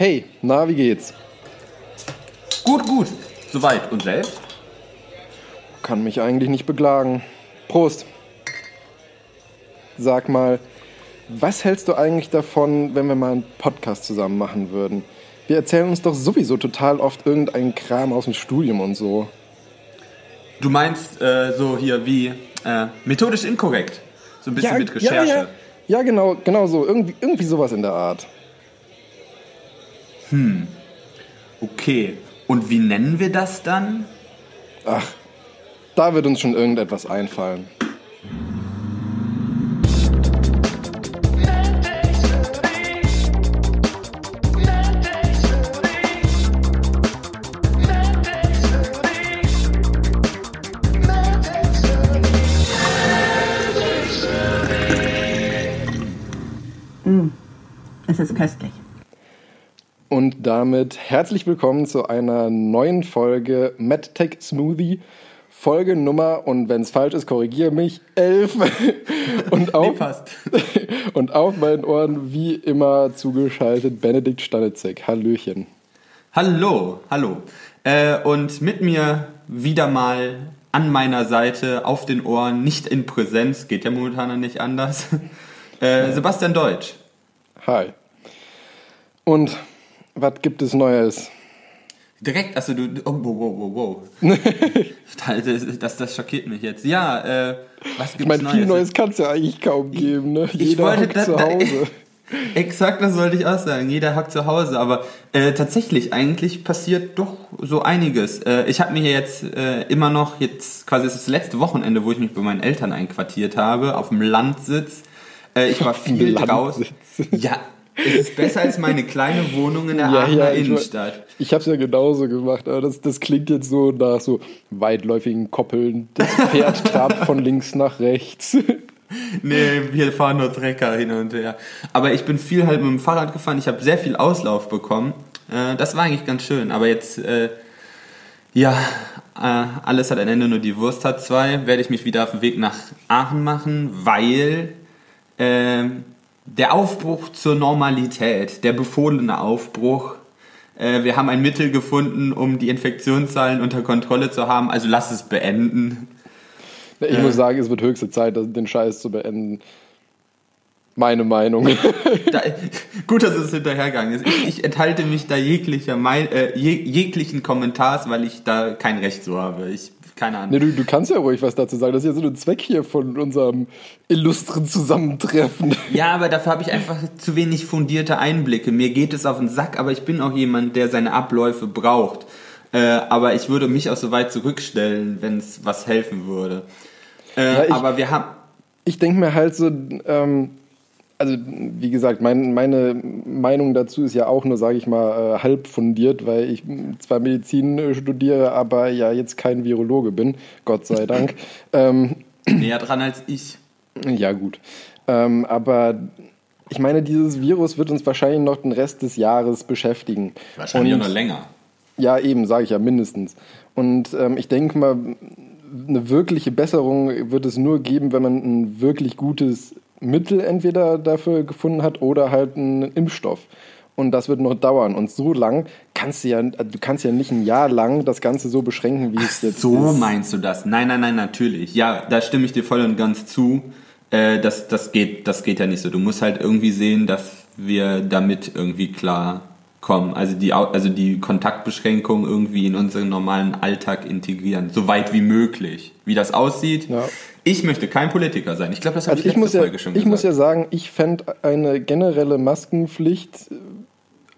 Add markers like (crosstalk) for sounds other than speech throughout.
Hey, na, wie geht's? Gut, gut. Soweit. Und selbst? Kann mich eigentlich nicht beklagen. Prost. Sag mal, was hältst du eigentlich davon, wenn wir mal einen Podcast zusammen machen würden? Wir erzählen uns doch sowieso total oft irgendeinen Kram aus dem Studium und so. Du meinst äh, so hier wie äh, methodisch inkorrekt. So ein bisschen ja, mit Recherche. Ja, ja. ja, genau, genau so. Irgendwie, irgendwie sowas in der Art. Hm. Okay. Und wie nennen wir das dann? Ach, da wird uns schon irgendetwas einfallen. Damit herzlich willkommen zu einer neuen Folge MedTech Smoothie. Folge Nummer, und wenn es falsch ist, korrigiere mich, 11. (laughs) und, auf, Nee, (laughs) und auf meinen Ohren wie immer zugeschaltet Benedikt Stanitzek. Hallöchen. Hallo, hallo. Äh, und mit mir wieder mal an meiner Seite, auf den Ohren, nicht in Präsenz, geht ja momentan nicht anders. (laughs) Äh, Sebastian Deutsch. Hi. Und was gibt es Neues? Direkt, also du, oh, wow, wow, wow, wow. (laughs) das, das, schockiert mich jetzt. Ja, äh, was gibt's Ich meine, viel Neues kann es ja eigentlich kaum geben. Ne? Jeder wollte hockt da- zu (laughs) Hause. Exakt, das wollte ich auch sagen. Jeder hackt zu Hause, aber äh, tatsächlich, eigentlich passiert doch so einiges. Äh, ich habe mir jetzt äh, immer noch, jetzt quasi, es ist das letzte Wochenende, wo ich mich bei meinen Eltern einquartiert habe, auf dem Landsitz. Äh, ich war (laughs) viel draußen. Ja, es ist besser als meine kleine Wohnung in der Ja, Aachener ja, ich, Innenstadt. ich habe es ja genauso gemacht, aber das, das klingt jetzt so nach so weitläufigen Koppeln. Das Pferd (laughs) trabt von links nach rechts. Nee, wir fahren nur Trecker hin und her. Aber ich bin viel halt mit dem Fahrrad gefahren. Ich habe sehr viel Auslauf bekommen. Äh, das war eigentlich ganz schön. Aber jetzt, äh, ja, äh, alles hat ein Ende, nur die Wurst hat zwei. Werde ich mich wieder auf den Weg nach Aachen machen, weil ähm, der Aufbruch zur Normalität, der befohlene Aufbruch, äh, wir haben ein Mittel gefunden, um die Infektionszahlen unter Kontrolle zu haben. Also lass es beenden. Ich muss sagen, es wird höchste Zeit, den Scheiß zu beenden. Meine Meinung. (laughs) Da, gut, dass es hinterhergegangen ist. Ich, ich enthalte mich da jeglicher Mein, äh, je, jeglichen Kommentars, weil ich da kein Recht so habe. Ich, keine Ahnung. nee, du, du kannst ja ruhig was dazu sagen. Das ist ja so ein Zweck hier von unserem illustren Zusammentreffen. Ja, aber dafür habe ich einfach zu wenig fundierte Einblicke. Mir geht es auf den Sack, aber ich bin auch jemand, der seine Abläufe braucht. Äh, aber ich würde mich auch so weit zurückstellen, wenn es was helfen würde. Äh, Ja, ich- aber wir haben. Ich denke mir halt so, ähm, also wie gesagt, mein, meine Meinung dazu ist ja auch nur, sage ich mal, äh, halb fundiert, weil ich zwar Medizin äh, studiere, aber ja jetzt kein Virologe bin, Gott sei (laughs) Dank. ähm, näher dran als ich. ja gut, ähm, aber ich meine, dieses Virus wird uns wahrscheinlich noch den Rest des Jahres beschäftigen. Wahrscheinlich Und- noch länger. Ja, eben, sage ich ja, mindestens. Und ähm, ich denke mal, eine wirkliche Besserung wird es nur geben, wenn man ein wirklich gutes Mittel entweder dafür gefunden hat oder halt einen Impfstoff. Und das wird noch dauern. Und so lang kannst du ja, du kannst ja nicht ein Jahr lang das Ganze so beschränken, wie es jetzt So ist. meinst du das? Nein, nein, nein, natürlich. Ja, da stimme ich dir voll und ganz zu. Äh, das, das, geht, das geht ja nicht so. Du musst halt irgendwie sehen, dass wir damit irgendwie klar kommen. Also die, also die Kontaktbeschränkung irgendwie in unseren normalen Alltag integrieren. So weit wie möglich. Wie das aussieht. Ja. Ich möchte kein Politiker sein. Ich glaube, das habe Also ich ich letzte muss, ja, Folge schon ich muss ja gesagt. sagen, ich fände eine generelle Maskenpflicht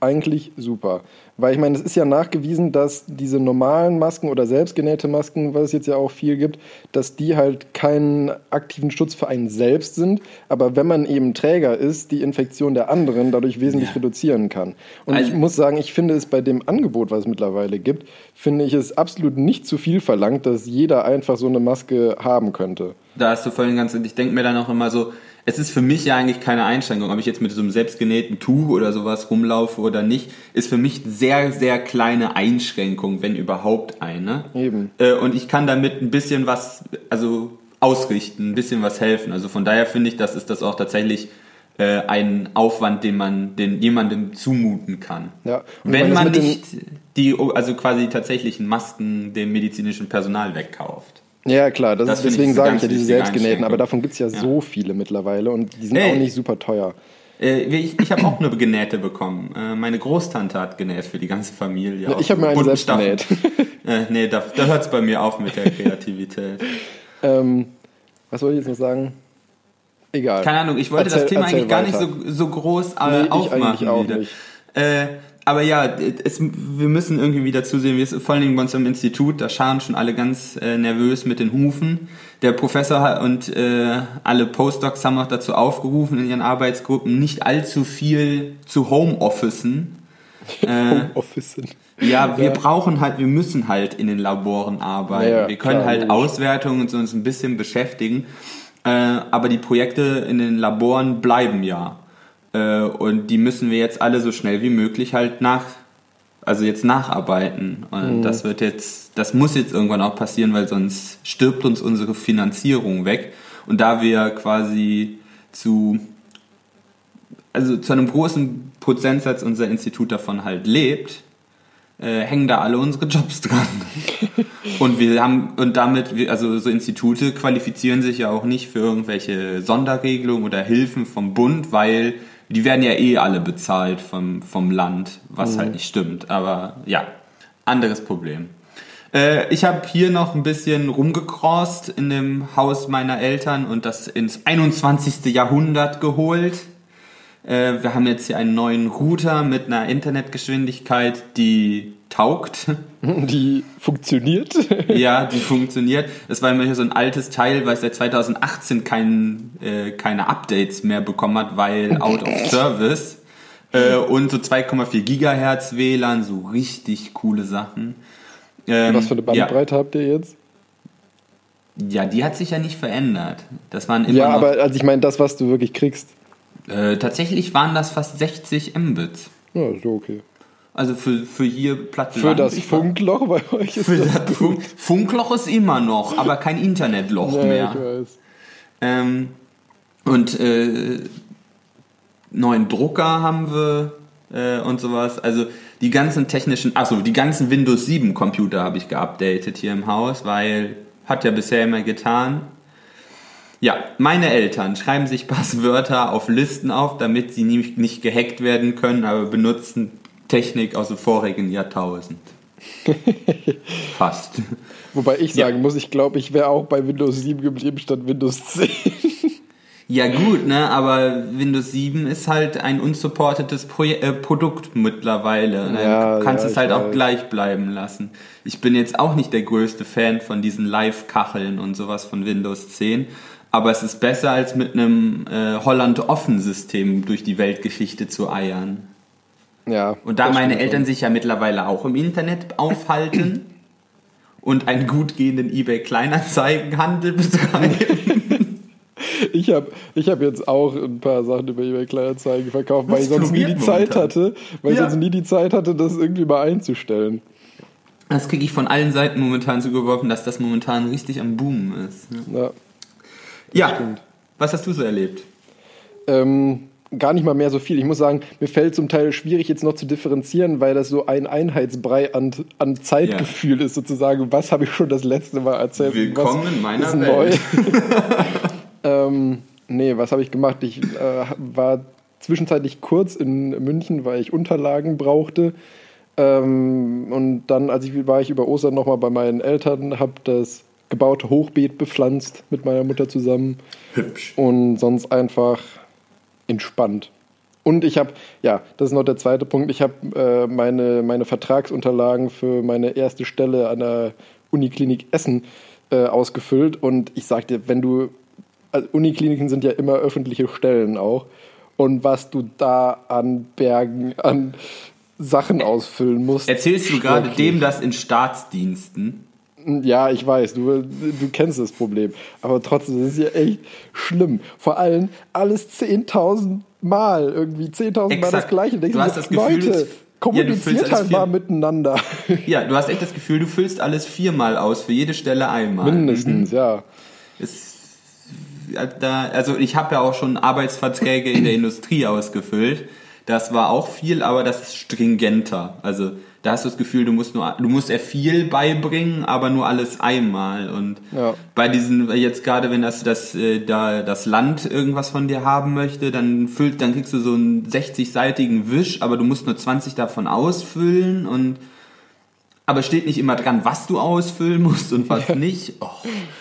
eigentlich super. Weil ich meine, es ist ja nachgewiesen, dass diese normalen Masken oder selbstgenähte Masken, was es jetzt ja auch viel gibt, dass die halt keinen aktiven Schutz für einen selbst sind, aber wenn man eben Träger ist, die Infektion der anderen dadurch wesentlich Ja. reduzieren kann. Und ich Also- muss sagen, ich finde es bei dem Angebot, was es mittlerweile gibt, finde ich es absolut nicht zu viel verlangt, dass jeder einfach so eine Maske haben könnte. Da hast du voll den ganzen, ich denke mir dann auch immer so, es ist für mich ja eigentlich keine Einschränkung, ob ich jetzt mit so einem selbstgenähten Tuch oder sowas rumlaufe oder nicht, ist für mich sehr, sehr kleine Einschränkung, wenn überhaupt eine. Eben. Äh, und ich kann damit ein bisschen was, also ausrichten, ein bisschen was helfen. Also von daher finde ich, dass es das auch tatsächlich äh, ein Aufwand, den man den jemandem zumuten kann. Ja. Wenn das man nicht die, also quasi tatsächlichen Masken dem medizinischen Personal wegkauft. Ja, klar, das Das ich deswegen sage ich ja diese selbstgenähten, aber davon gibt es ja, Ja. so viele mittlerweile und die sind Ey. auch nicht super teuer. Äh, ich ich habe auch eine genähte bekommen. Äh, meine Großtante hat genäht für die ganze Familie. Aus ich habe mir eine bunten selbst Stoffen. genäht. (laughs) Äh, nee, da, da hört es bei mir auf mit der (laughs) Kreativität. ähm, was wollte ich jetzt noch sagen? Egal. Keine Ahnung, ich wollte Erzähl- das Thema eigentlich gar nicht so, so groß äh, Nee, ich aufmachen eigentlich auch wieder. nicht. Äh, aber ja, es, wir müssen irgendwie wieder zusehen, wir vor allen Dingen bei uns im Institut, da scharen schon alle ganz äh, nervös mit den Hufen. Der Professor und äh, alle Postdocs haben auch dazu aufgerufen in ihren Arbeitsgruppen, nicht allzu viel zu Homeofficen. (laughs) Äh, sind. ja, wir Ja. brauchen halt, wir müssen halt in den Laboren arbeiten. Ja, wir können klar, halt logisch. Auswertungen und so uns ein bisschen beschäftigen. Äh, aber die Projekte in den Laboren bleiben ja. Äh, und die müssen wir jetzt alle so schnell wie möglich halt nach, also jetzt nacharbeiten. Und Mhm. das wird jetzt, das muss jetzt irgendwann auch passieren, weil sonst stirbt uns unsere Finanzierung weg. Und da wir quasi zu also zu einem großen Prozentsatz unser Institut davon halt lebt, äh, hängen da alle unsere Jobs dran. (laughs) und wir haben, und damit, wir- also so Institute qualifizieren sich ja auch nicht für irgendwelche Sonderregelungen oder Hilfen vom Bund, weil die werden ja eh alle bezahlt vom, vom Land, was halt nicht stimmt. Aber ja, anderes Problem. Äh, ich habe hier noch ein bisschen rumgecrossed in dem Haus meiner Eltern und das ins 21. Jahrhundert geholt. Äh, wir haben jetzt hier einen neuen Router mit einer Internetgeschwindigkeit, die taugt. (laughs) Die funktioniert. (laughs) ja, die funktioniert. Es war immer hier so ein altes Teil, weil es seit 2018 kein, äh, keine Updates mehr bekommen hat, weil out of service. Äh, und so 2,4 Gigahertz WLAN, so richtig coole Sachen. Ähm, Was für eine Bandbreite habt ihr jetzt? Ja, ja, die hat sich ja nicht verändert. Das waren immer Ja, aber also ich meine das, was du wirklich kriegst. äh, tatsächlich waren das fast 60 Mbits. Ja, so okay. Also für, für hier platte Für das Funkloch bei euch ist Für das das Funk, Funkloch ist immer noch, aber kein Internetloch ja, mehr. ich weiß. Ähm, und äh, neuen Drucker haben wir äh, und sowas. Also die ganzen technischen, achso, die ganzen Windows 7 Computer habe ich geupdatet hier im Haus, weil hat ja bisher immer getan. Ja, meine Eltern schreiben sich Passwörter auf Listen auf, damit sie nicht, nicht gehackt werden können, aber benutzen Technik aus dem vorigen Jahrtausend. (laughs) Fast. Wobei ich Ja. sagen muss, ich glaube, ich wäre auch bei Windows 7 geblieben statt Windows 10. (laughs) Ja gut, ne, aber Windows 7 ist halt ein unsupportetes Proje äh, Produkt mittlerweile. Dann Ja, kannst ja, es halt auch gleich bleiben lassen. Ich bin jetzt auch nicht der größte Fan von diesen Live-Kacheln und sowas von Windows 10. Aber es ist besser, als mit einem äh, Holland-Offen-System durch die Weltgeschichte zu eiern. Ja. Und da meine Eltern sich ja mittlerweile auch im Internet aufhalten und einen gut gehenden eBay-Kleinanzeigenhandel betreiben. (laughs) Ich habe ich hab jetzt auch ein paar Sachen über eBay Kleinanzeigen verkauft, weil Das ich sonst nie die Zeit momentan. hatte, weil ich Ja. sonst nie die Zeit hatte, das irgendwie mal einzustellen. Das kriege ich von allen Seiten momentan zugeworfen, dass das momentan richtig am Boom ist. Ja. Ja, stimmt. was hast du so erlebt? Ähm, gar nicht mal mehr so viel. Ich muss sagen, mir fällt zum Teil schwierig, jetzt noch zu differenzieren, weil das so ein Einheitsbrei an, an Zeitgefühl ist, sozusagen. Was habe ich schon das letzte Mal erzählt? Willkommen was in meiner ist Welt. (laughs) (laughs) ähm, nee, was habe ich gemacht? Ich äh, war zwischenzeitlich kurz in München, weil ich Unterlagen brauchte. Ähm, und dann, als ich war ich über Ostern nochmal bei meinen Eltern, habe das gebaute Hochbeet bepflanzt mit meiner Mutter zusammen Hübsch. und sonst einfach entspannt. Und ich habe, ja, das ist noch der zweite Punkt, ich habe äh, meine, meine Vertragsunterlagen für meine erste Stelle an der Uniklinik Essen äh, ausgefüllt. Und ich sagte, wenn du, also Unikliniken sind ja immer öffentliche Stellen auch. Und was du da an Bergen, an Sachen ausfüllen musst. Erzählst du gerade dem das in Staatsdiensten? Ja, ich weiß, du, du kennst das Problem. Aber trotzdem, das ist ja echt schlimm. Vor allem alles 10.000 Mal, irgendwie 10.000 Mal das. Gleiche. Du hast das Gefühl, Leute, ja, kommuniziert alles halt mal miteinander. Ja, du hast echt das Gefühl, du füllst alles viermal aus, für jede Stelle einmal. Mindestens, ja. Es da, also ich habe ja auch schon Arbeitsverträge in der (clears throat) Industrie ausgefüllt. Das war auch viel, aber das ist stringenter. Also da hast du das Gefühl, du musst nur, du musst eher viel beibringen, aber nur alles einmal. Und Ja. bei diesen, jetzt gerade wenn das, das, äh, da, das Land irgendwas von dir haben möchte, dann füllt, dann kriegst du so einen 60-seitigen Wisch, aber du musst nur 20 davon ausfüllen und aber steht nicht immer dran, was du ausfüllen musst und was nicht. Oh,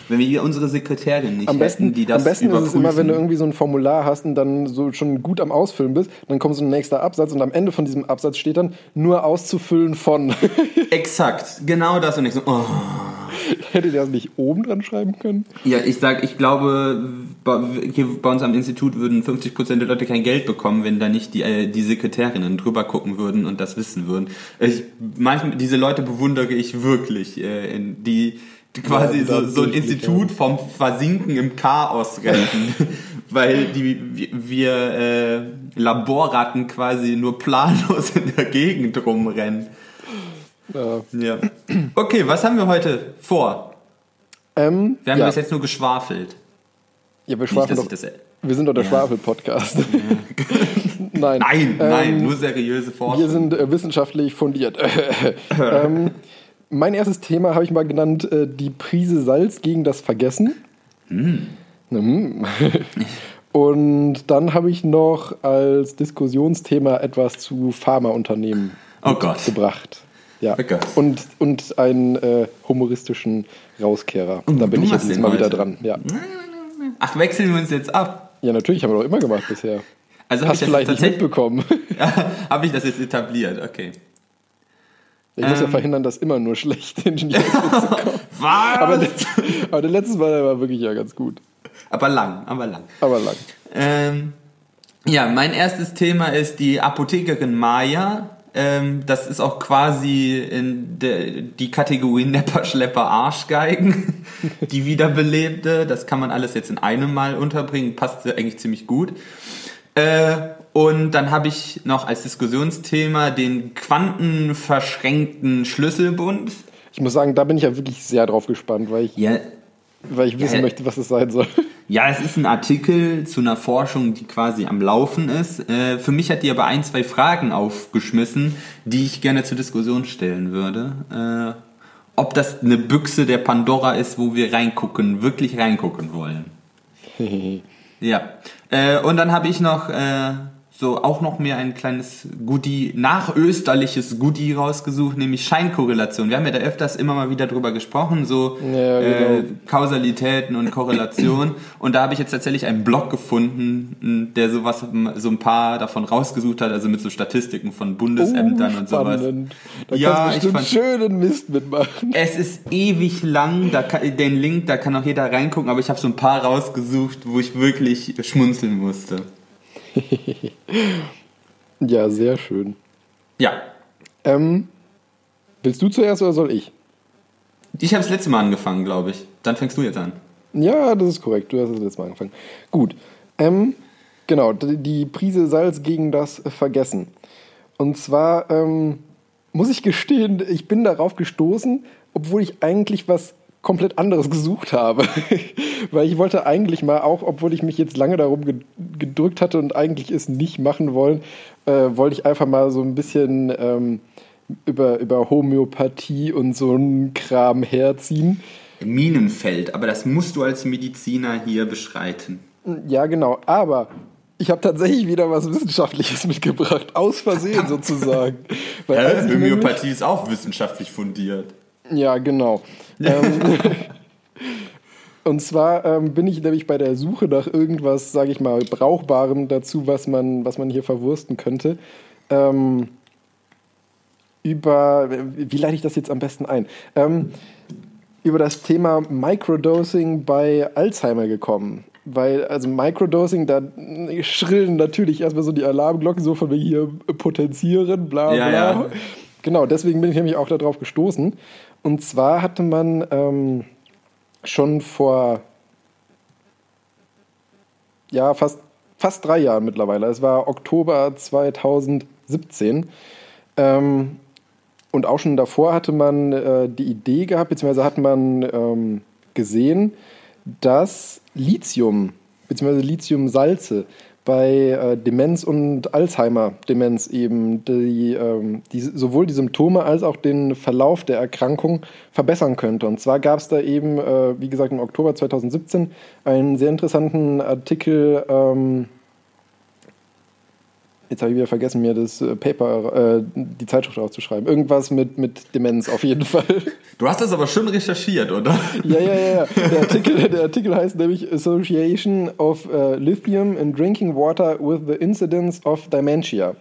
wenn wir hier unsere Sekretärin nicht Am besten, hätten, die das am besten ist es immer, wenn du überprüfen. irgendwie so ein Formular hast und dann so schon gut am Ausfüllen bist, dann kommt so ein nächster Absatz und am Ende von diesem Absatz steht dann nur auszufüllen von. (laughs) Exakt, genau das und ich so, oh. (laughs) Hättet ihr das nicht oben dran schreiben können? Ja, ich sag, ich glaube, bei, hier bei uns am Institut würden 50% der Leute kein Geld bekommen, wenn da nicht die, äh, die Sekretärinnen drüber gucken würden und das wissen würden. Ich, manchmal, diese Leute bewundere ich wirklich, äh, in, die, die quasi Ja, so, so ein Institut vom Versinken im Chaos retten. (laughs) Weil die, wir, wir äh, Laborratten quasi nur planlos in der Gegend rumrennen. Ja. Ja. Okay, was haben wir heute vor? Ähm, Wir haben ja. bis jetzt nur geschwafelt. ja, wir Nicht, schwafeln dass doch. Wir sind doch der Ja. Schwafel-Podcast. (laughs) nein. Nein, nein, Ähm, nur seriöse Forschung. Wir sind äh, wissenschaftlich fundiert. (laughs) ähm, mein erstes Thema habe ich mal genannt, äh, die Prise Salz gegen das Vergessen. Mm. (laughs) Und dann habe ich noch als Diskussionsthema etwas zu Pharmaunternehmen Oh gebracht. Ja. Und, und einen äh, humoristischen Rauskehrer. Da bin du ich jetzt mal wieder dran. Ja. Ach, wechseln wir uns jetzt ab. ja, natürlich, haben wir doch immer gemacht bisher. Also habe Hast das vielleicht nicht mitbekommen. (laughs) hab ich das jetzt etabliert, okay. Ich muss ja Ähm. verhindern, dass immer nur schlechte Ingenieurswitze (laughs) kommen. Was? Aber, der, aber der letzte Mal der war wirklich ja ganz gut. aber lang, aber lang. Aber lang. Ähm, ja, mein erstes Thema ist die Apothekerin Maya. Ähm, das ist auch quasi in der, die Kategorie Nepper, Schlepper, Arschgeigen, (laughs) die wiederbelebte. Das kann man alles jetzt in einem Mal unterbringen, passt eigentlich ziemlich gut. Äh, und dann habe ich noch als Diskussionsthema den quantenverschränkten Schlüsselbund. Ich muss sagen, da bin ich ja wirklich sehr drauf gespannt, weil ich, Ja, weil ich wissen Ja. möchte, was es sein soll. Ja, es ist ein Artikel zu einer Forschung, die quasi am Laufen ist. Äh, für mich hat die aber ein, zwei Fragen aufgeschmissen, die ich gerne zur Diskussion stellen würde. Äh, ob das eine Büchse der Pandora ist, wo wir reingucken, wirklich reingucken wollen. (laughs) Ja. Äh, und dann habe ich noch so auch noch mehr ein kleines Goodie, nachösterliches Goodie rausgesucht, nämlich Scheinkorrelation. Wir haben ja da öfters immer mal wieder drüber gesprochen, so Ja, äh, genau. Kausalitäten und Korrelation. (laughs) Und da habe ich jetzt tatsächlich einen Blog gefunden, der sowas, so ein paar davon rausgesucht hat, also mit so Statistiken von Bundesämtern und sowas. Oh. Da Ja, ich fand- schönen Mist mitmachen. Es ist ewig lang, da kann, den Link, da kann auch jeder reingucken, aber ich habe so ein paar rausgesucht, wo ich wirklich schmunzeln musste. (laughs) Ja, sehr schön. Ja, Ähm, willst du zuerst oder soll ich? ich habe das letzte Mal angefangen, glaube ich. Dann fängst du jetzt an. Ja, das ist korrekt. Du hast das letzte Mal angefangen. Gut. Ähm, genau, die Prise Salz gegen das Vergessen. Und zwar ähm, muss ich gestehen, ich bin darauf gestoßen, obwohl ich eigentlich was komplett anderes (laughs) gesucht habe. (laughs) Weil ich wollte eigentlich mal, auch obwohl ich mich jetzt lange darum ge- gedrückt hatte und eigentlich es nicht machen wollen, äh, wollte ich einfach mal so ein bisschen ähm, über, über Homöopathie und so einen Kram herziehen. Minenfeld, aber das musst du als Mediziner hier beschreiten. Ja, genau. Aber ich habe tatsächlich wieder was Wissenschaftliches mitgebracht. Aus Versehen sozusagen. (laughs) Weil nämlich- Homöopathie ist auch wissenschaftlich fundiert. Ja, genau. ähm, (laughs) und zwar ähm, bin ich nämlich bei der Suche nach irgendwas, sage ich mal, Brauchbarem dazu, was man, was man hier verwursten könnte. Ähm, über, wie leite ich das jetzt am besten ein? Ähm, über das Thema Microdosing bei Alzheimer gekommen. Weil, also Microdosing, da schrillen natürlich erstmal so die Alarmglocken, so von wegen hier potenzieren, bla bla. Ja, ja. Genau, deswegen bin ich nämlich auch darauf gestoßen. Und zwar hatte man ähm, schon vor ja, fast, fast drei Jahren mittlerweile. Es war Oktober 2017. Ähm, und auch schon davor hatte man äh, die Idee gehabt, beziehungsweise hat man ähm, gesehen, dass Lithium beziehungsweise Lithiumsalze bei äh, Demenz und Alzheimer-Demenz eben die, ähm, die, sowohl die Symptome als auch den Verlauf der Erkrankung verbessern könnte. Und zwar gab es da eben, äh, wie gesagt, im Oktober 2017 einen sehr interessanten Artikel. Ähm, Jetzt habe ich wieder vergessen, mir das äh, Paper, äh, die Zeitschrift aufzuschreiben. Irgendwas mit, mit Demenz auf jeden (laughs) Fall. Du hast das aber schon recherchiert, oder? Ja, ja, ja. Der Artikel, der Artikel heißt nämlich Association of uh, Lithium in Drinking Water with the Incidence of Dementia.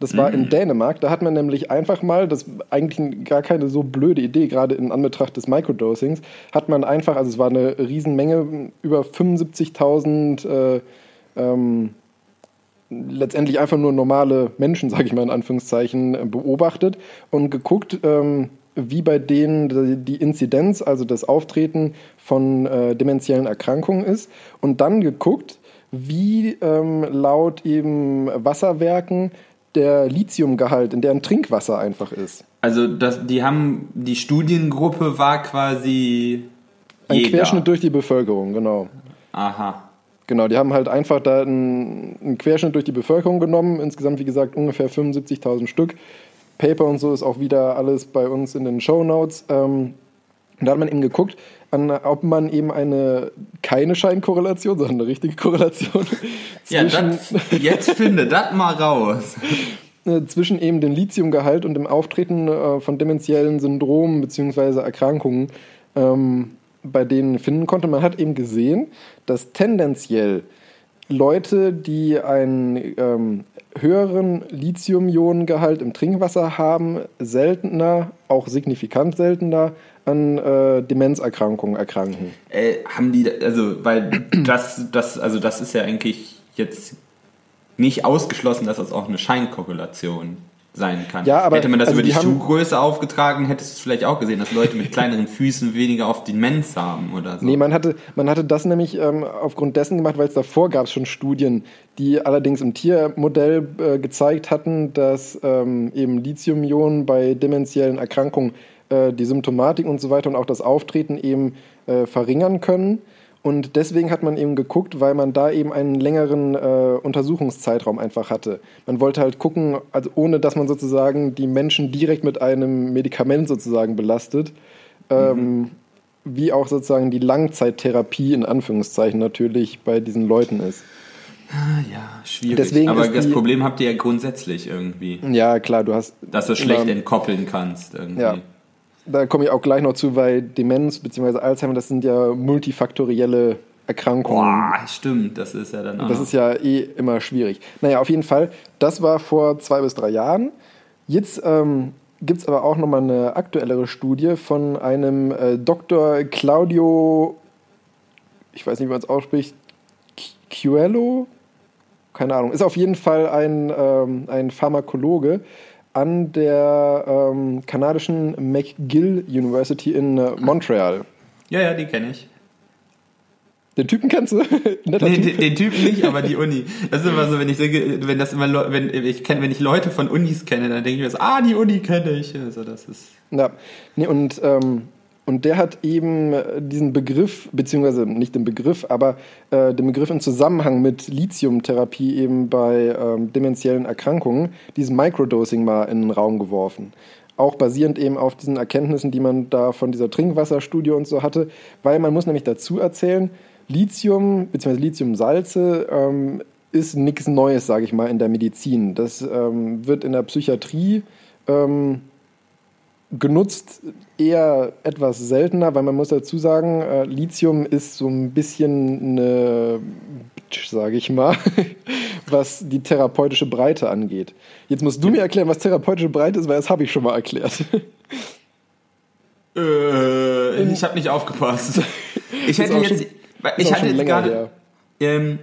Das war in Dänemark. Da hat man nämlich einfach mal, das ist eigentlich gar keine so blöde Idee, gerade in Anbetracht des Microdosings, hat man einfach, also es war eine Riesenmenge, über 75.000 äh, ähm, letztendlich einfach nur normale Menschen, (laughs) sage ich mal in Anführungszeichen, äh, beobachtet und geguckt, ähm, wie bei denen die Inzidenz, also das Auftreten von äh, dementiellen Erkrankungen ist und dann geguckt, wie ähm, laut eben Wasserwerken der Lithiumgehalt in deren Trinkwasser einfach ist. Also das, die haben die Studiengruppe war quasi ein Querschnitt durch die Bevölkerung, genau. Aha. Genau, die haben halt einfach da einen, einen Querschnitt durch die Bevölkerung genommen. Insgesamt, wie gesagt, ungefähr 75.000 Stück. Paper und so ist auch wieder alles bei uns in den Show Notes. Ähm, da hat man eben geguckt, an, ob man eben eine keine Scheinkorrelation, sondern eine richtige Korrelation (laughs) ja, das, jetzt finde das mal raus. Äh, zwischen eben dem Lithiumgehalt und dem Auftreten äh, von dementiellen Syndromen bzw. Erkrankungen ähm, bei denen finden konnte. Man hat eben gesehen, dass tendenziell Leute, die einen ähm, höheren Lithium-Ionen-Gehalt im Trinkwasser haben, seltener, auch signifikant seltener, an äh, Demenzerkrankungen erkranken. Äh, haben die, also, weil das, das, also das ist ja eigentlich jetzt nicht ausgeschlossen, dass das auch eine Scheinkorrelation sein kann. Ja, aber, Hätte man das also über die, die Schuhgröße aufgetragen, hättest du es vielleicht auch gesehen, dass Leute mit (laughs) kleineren Füßen weniger auf Demenz haben oder so. Nee, man hatte, man hatte das nämlich ähm, aufgrund dessen gemacht, weil es davor gab es schon Studien, die allerdings im Tiermodell äh, gezeigt hatten, dass ähm, eben Lithium-Ionen bei dementiellen Erkrankungen äh, die Symptomatik und so weiter und auch das Auftreten eben äh, verringern können. Und deswegen hat man eben geguckt, weil man da eben einen längeren äh, Untersuchungszeitraum einfach hatte. Man wollte halt gucken, also ohne dass man sozusagen die Menschen direkt mit einem Medikament sozusagen belastet, ähm, mhm. wie auch sozusagen die Langzeittherapie in Anführungszeichen natürlich bei diesen Leuten ist. Ah, ja, schwierig. Deswegen Aber das Problem habt ihr ja grundsätzlich irgendwie. Ja, klar, du hast. Dass du schlecht entkoppeln kannst irgendwie. Ja da komme ich auch gleich noch zu, weil Demenz bzw. Alzheimer, das sind ja multifaktorielle Erkrankungen. Boah, stimmt, das ist ja dann auch. Das ist ja eh immer schwierig. Naja, auf jeden Fall, das war vor zwei bis drei Jahren. Jetzt ähm, gibt es aber auch nochmal eine aktuellere Studie von einem äh, Dr. Claudio, ich weiß nicht, wie man es ausspricht, Cuello? Keine Ahnung. Ist auf jeden Fall ein, ähm, ein Pharmakologe, an der ähm, kanadischen McGill University in äh, Montreal. Ja, ja, die kenne ich. Den Typen kennst du? (laughs) nee, typ. den, Typen nicht, aber die Uni. Das ist immer so, wenn ich denke, wenn das immer, wenn ich kenne, wenn ich Leute von Unis kenne, dann denke ich mir so, ah, die Uni kenne ich. Also das ist. Ja, nee, und ähm, und der hat eben äh, diesen Begriff, beziehungsweise nicht den Begriff, aber äh, den Begriff im Zusammenhang mit Lithiumtherapie eben bei ähm, dementiellen Erkrankungen, dieses Microdosing mal in den Raum geworfen. Auch basierend eben auf diesen Erkenntnissen, die man da von dieser Trinkwasserstudie und so hatte, weil man muss nämlich dazu erzählen, Lithium bzw. Lithiumsalze ähm, ist nichts Neues, sage ich mal, in der Medizin. Das ähm, wird in der Psychiatrie ähm, genutzt eher etwas seltener, weil man muss dazu sagen, äh, Lithium ist so ein bisschen eine Bitch, sage ich mal, (laughs) was die therapeutische Breite angeht. Jetzt musst du mir erklären, was therapeutische Breite ist, weil das habe ich schon mal erklärt. (laughs) Äh, ich habe nicht aufgepasst. (laughs) Ich hätte jetzt, ich hatte jetzt gerade, ähm,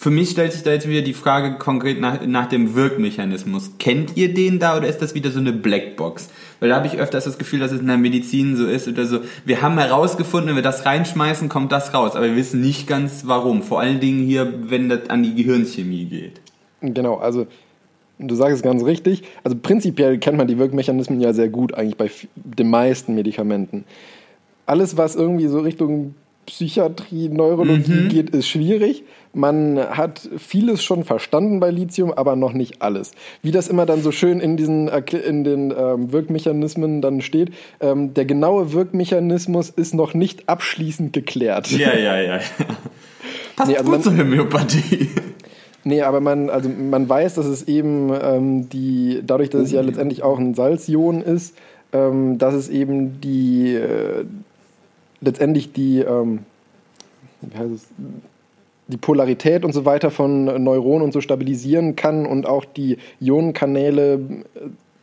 für mich stellt sich da jetzt wieder die Frage konkret nach, nach dem Wirkmechanismus. Kennt ihr den da oder ist das wieder so eine Blackbox? Weil da habe ich öfters das Gefühl, dass es in der Medizin so ist oder so. Wir haben herausgefunden, wenn wir das reinschmeißen, kommt das raus. Aber wir wissen nicht ganz warum. Vor allen Dingen hier, wenn das an die Gehirnchemie geht. Genau, also du sagst es ganz richtig. Also prinzipiell kennt man die Wirkmechanismen ja sehr gut eigentlich bei den meisten Medikamenten. Alles, was irgendwie so Richtung Psychiatrie, Neurologie mhm. geht, ist schwierig. Man hat vieles schon verstanden bei Lithium, aber noch nicht alles. Wie das immer dann so schön in diesen in den ähm, Wirkmechanismen dann steht, ähm, der genaue Wirkmechanismus ist noch nicht abschließend geklärt. Ja, ja, ja. (laughs) Passt nee, also gut zur Homöopathie. Nee, aber man, also man weiß, dass es eben ähm, die, dadurch, dass es ja letztendlich auch ein Salzion ist, ähm, dass es eben die äh, letztendlich die, ähm, wie heißt es, die Polarität und so weiter von Neuronen und so stabilisieren kann und auch die Ionenkanäle, äh,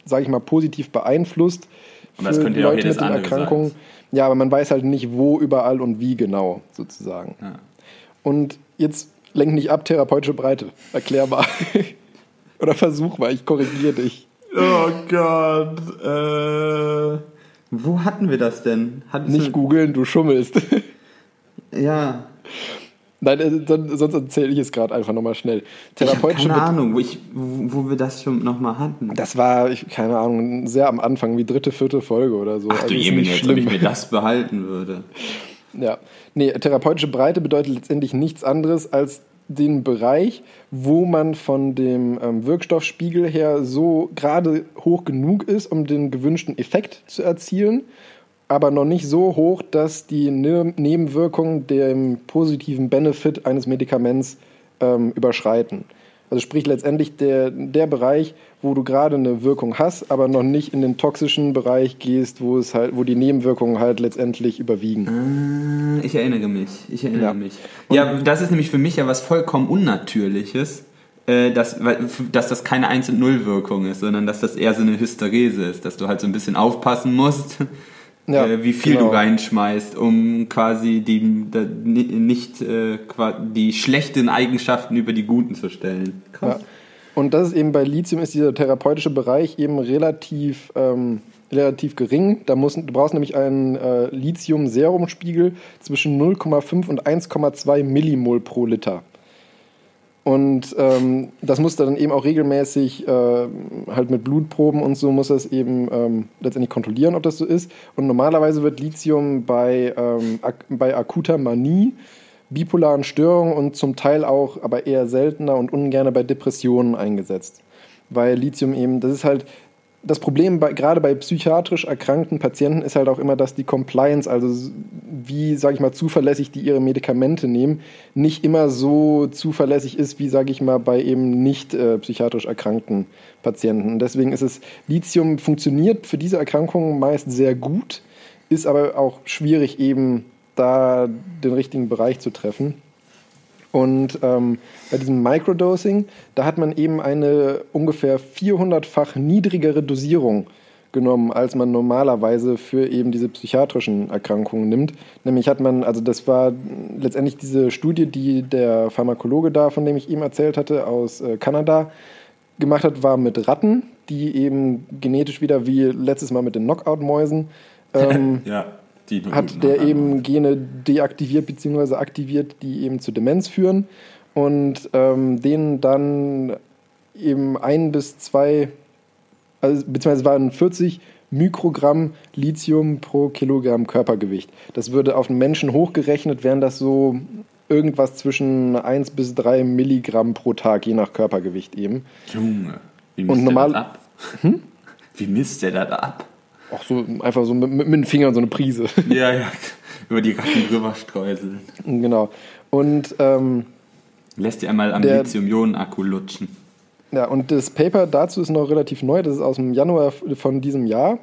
sage ich mal, positiv beeinflusst. Und das könnte ja Leute mit den Erkrankungen. Sein. Ja, aber man weiß halt nicht, wo überall und wie genau, sozusagen. Ja. Und jetzt lenk nicht ab, therapeutische Breite. Erklärbar. (laughs) Oder versuch mal, ich korrigiere dich. Oh Gott. Äh, wo hatten wir das denn? Hatten nicht googeln, du schummelst. (laughs) ja. Nein, äh, sonst erzähle ich es gerade einfach nochmal schnell. Therapeutische keine Ahnung, wo, ich, wo, wo wir das schon nochmal hatten. Das war, ich, keine Ahnung, sehr am Anfang, wie dritte, vierte Folge oder so. Ach also du Jemine, jetzt, wenn ich mir das behalten würde. (laughs) Ja, nee, therapeutische Breite bedeutet letztendlich nichts anderes als den Bereich, wo man von dem ähm, Wirkstoffspiegel her so gerade hoch genug ist, um den gewünschten Effekt zu erzielen, aber noch nicht so hoch, dass die ne Nebenwirkungen dem positiven Benefit eines Medikaments ähm, überschreiten. Also sprich letztendlich der, der Bereich, wo du gerade eine Wirkung hast, aber noch nicht in den toxischen Bereich gehst, wo es halt, wo die Nebenwirkungen halt letztendlich überwiegen. Ah, ich erinnere mich. Ich erinnere ja. mich. ja, das ist nämlich für mich ja was vollkommen Unnatürliches, äh, dass, dass das keine 1 und 0 Wirkung ist, sondern dass das eher so eine Hysterese ist, dass du halt so ein bisschen aufpassen musst ja, äh, wie viel genau. du reinschmeißt, um quasi die, nicht äh, die schlechten Eigenschaften über die guten zu stellen. Krass. Ja. Und das ist eben bei Lithium ist dieser therapeutische Bereich eben relativ ähm, relativ gering. Da muss, du brauchst nämlich einen äh, Lithium-Serumspiegel zwischen 0,5 und 1,2 Millimol pro Liter. Und ähm, das musst du dann eben auch regelmäßig äh, halt mit Blutproben und so muss das eben ähm, letztendlich kontrollieren, ob das so ist. Und normalerweise wird Lithium bei, ähm, ak bei akuter Manie, bipolaren Störungen und zum Teil auch, aber eher seltener und ungern bei Depressionen eingesetzt. Weil Lithium eben, das ist halt, das Problem bei, gerade bei psychiatrisch erkrankten Patienten ist halt auch immer, dass die Compliance, also wie, sage ich mal, zuverlässig die ihre Medikamente nehmen, nicht immer so zuverlässig ist, wie, sage ich mal, bei eben nicht äh, psychiatrisch erkrankten Patienten. Und deswegen ist es, Lithium funktioniert für diese Erkrankungen meist sehr gut, ist aber auch schwierig eben da den richtigen Bereich zu treffen. Und ähm, bei diesem Microdosing, da hat man eben eine ungefähr 400-fach niedrigere Dosierung genommen, als man normalerweise für eben diese psychiatrischen Erkrankungen nimmt. Nämlich hat man, also das war letztendlich diese Studie, die der Pharmakologe da, von dem ich ihm erzählt hatte, aus äh, Kanada gemacht hat, war mit Ratten, die eben genetisch wieder wie letztes Mal mit den Knockout-Mäusen ähm, (laughs) ja hat der eben Gene deaktiviert bzw. aktiviert, die eben zu Demenz führen und ähm, denen dann eben ein bis zwei, also, beziehungsweise waren 40 Mikrogramm Lithium pro Kilogramm Körpergewicht. Das würde auf einen Menschen hochgerechnet, wären das so irgendwas zwischen 1 bis 3 Milligramm pro Tag, je nach Körpergewicht eben. Junge, wie misst und normal, der das ab? Hm? Wie misst der das ab? Auch so einfach so mit, mit den Fingern so eine Prise. Ja, ja. (laughs) Über die Ratten drüber streuseln. Genau. Und ähm, lässt dir einmal am Lithium-Ionen-Akku lutschen. Ja, und das Paper dazu ist noch relativ neu. Das ist aus dem Januar von diesem Jahr.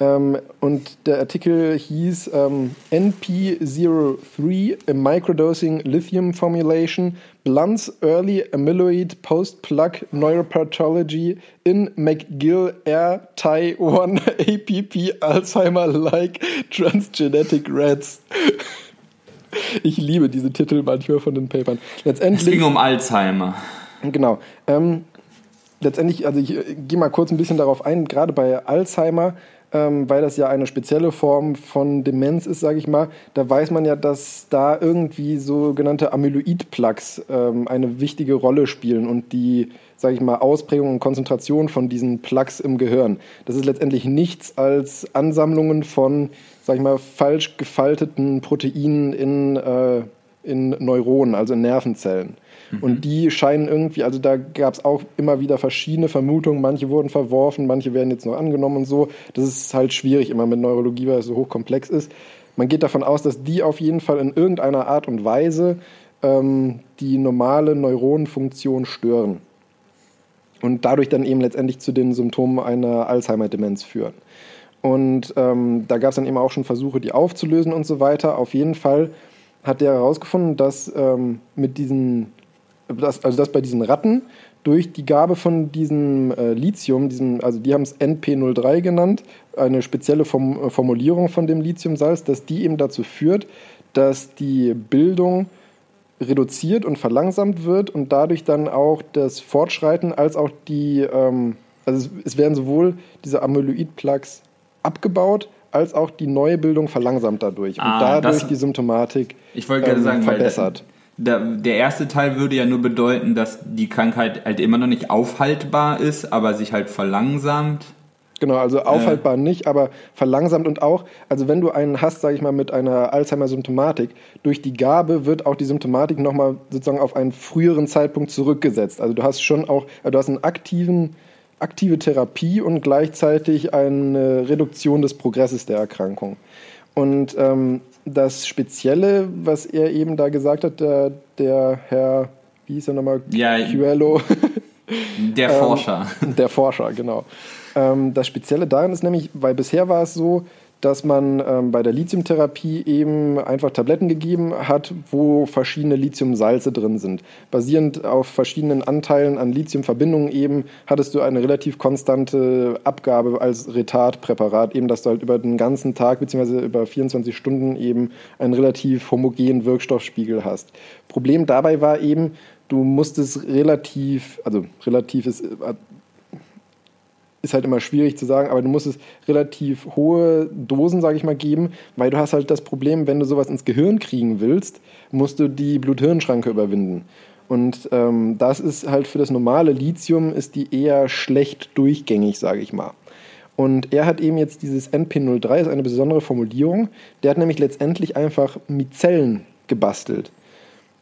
Ähm, und der Artikel hieß ähm, NP03 a Microdosing Lithium Formulation Blunts Early Amyloid Post-Plug Neuropathology in McGill R Ty 1 APP Alzheimer-like Transgenetic Rats. (laughs) Ich liebe diese Titel manchmal von den Papern. Letztendlich, es ging um Alzheimer. Genau. Ähm, letztendlich, also ich äh, gehe mal kurz ein bisschen darauf ein, gerade bei Alzheimer ähm, weil das ja eine spezielle Form von Demenz ist, sage ich mal, da weiß man ja, dass da irgendwie sogenannte Amyloid-Plaques ähm, eine wichtige Rolle spielen und die, sage ich mal, Ausprägung und Konzentration von diesen Plaques im Gehirn. Das ist letztendlich nichts als Ansammlungen von, sage ich mal, falsch gefalteten Proteinen in, äh, in Neuronen, also in Nervenzellen. Und mhm. die scheinen irgendwie, also da gab es auch immer wieder verschiedene Vermutungen. Manche wurden verworfen, manche werden jetzt noch angenommen und so. Das ist halt schwierig immer mit Neurologie, weil es so hochkomplex ist. Man geht davon aus, dass die auf jeden Fall in irgendeiner Art und Weise ähm, die normale Neuronenfunktion stören. Und dadurch dann eben letztendlich zu den Symptomen einer Alzheimer-Demenz führen. Und ähm, da gab es dann eben auch schon Versuche, die aufzulösen und so weiter. Auf jeden Fall hat der herausgefunden, dass ähm, mit diesen dass, also dass bei diesen Ratten durch die Gabe von diesem äh, Lithium, diesem, also die haben es NP03 genannt, eine spezielle Form, äh, Formulierung von dem Lithiumsalz, dass die eben dazu führt, dass die Bildung reduziert und verlangsamt wird und dadurch dann auch das Fortschreiten als auch die, ähm, also es, es, werden sowohl diese Amyloid-Plaques abgebaut, als auch die neue Bildung verlangsamt dadurch ah, und dadurch das, die Symptomatik ich ähm, sagen, verbessert der, der erste Teil würde ja nur bedeuten, dass die Krankheit halt immer noch nicht aufhaltbar ist, aber sich halt verlangsamt. Genau, also aufhaltbar äh. nicht, aber verlangsamt und auch, also wenn du einen hast, sage ich mal, mit einer Alzheimer-Symptomatik, durch die Gabe wird auch die Symptomatik nochmal sozusagen auf einen früheren Zeitpunkt zurückgesetzt. Also du hast schon auch, also du hast einen aktiven, aktive Therapie und gleichzeitig eine Reduktion des Progresses der Erkrankung. Und ähm, das Spezielle, was er eben da gesagt hat, der, der Herr, wie hieß er nochmal? Ja, Cuello. (laughs) Der Forscher. Ähm, der Forscher, genau. Ähm, das Spezielle daran ist nämlich, weil bisher war es so, dass man ähm, bei der Lithiumtherapie eben einfach Tabletten gegeben hat, wo verschiedene Lithiumsalze drin sind. Basierend auf verschiedenen Anteilen an Lithiumverbindungen eben hattest du eine relativ konstante Abgabe als Retardpräparat, eben dass du halt über den ganzen Tag bzw. über 24 Stunden eben einen relativ homogenen Wirkstoffspiegel hast. Problem dabei war eben, du musstest relativ, also relativ ist ist halt immer schwierig zu sagen, aber du musst es relativ hohe Dosen, sage ich mal, geben, weil du hast halt das Problem, wenn du sowas ins Gehirn kriegen willst, musst du die Blut-Hirn-Schranke überwinden. Und ähm, das ist halt für das normale Lithium ist die eher schlecht durchgängig, sage ich mal. Und er hat eben jetzt dieses NP03, ist eine besondere Formulierung. Der hat nämlich letztendlich einfach Mizellen gebastelt.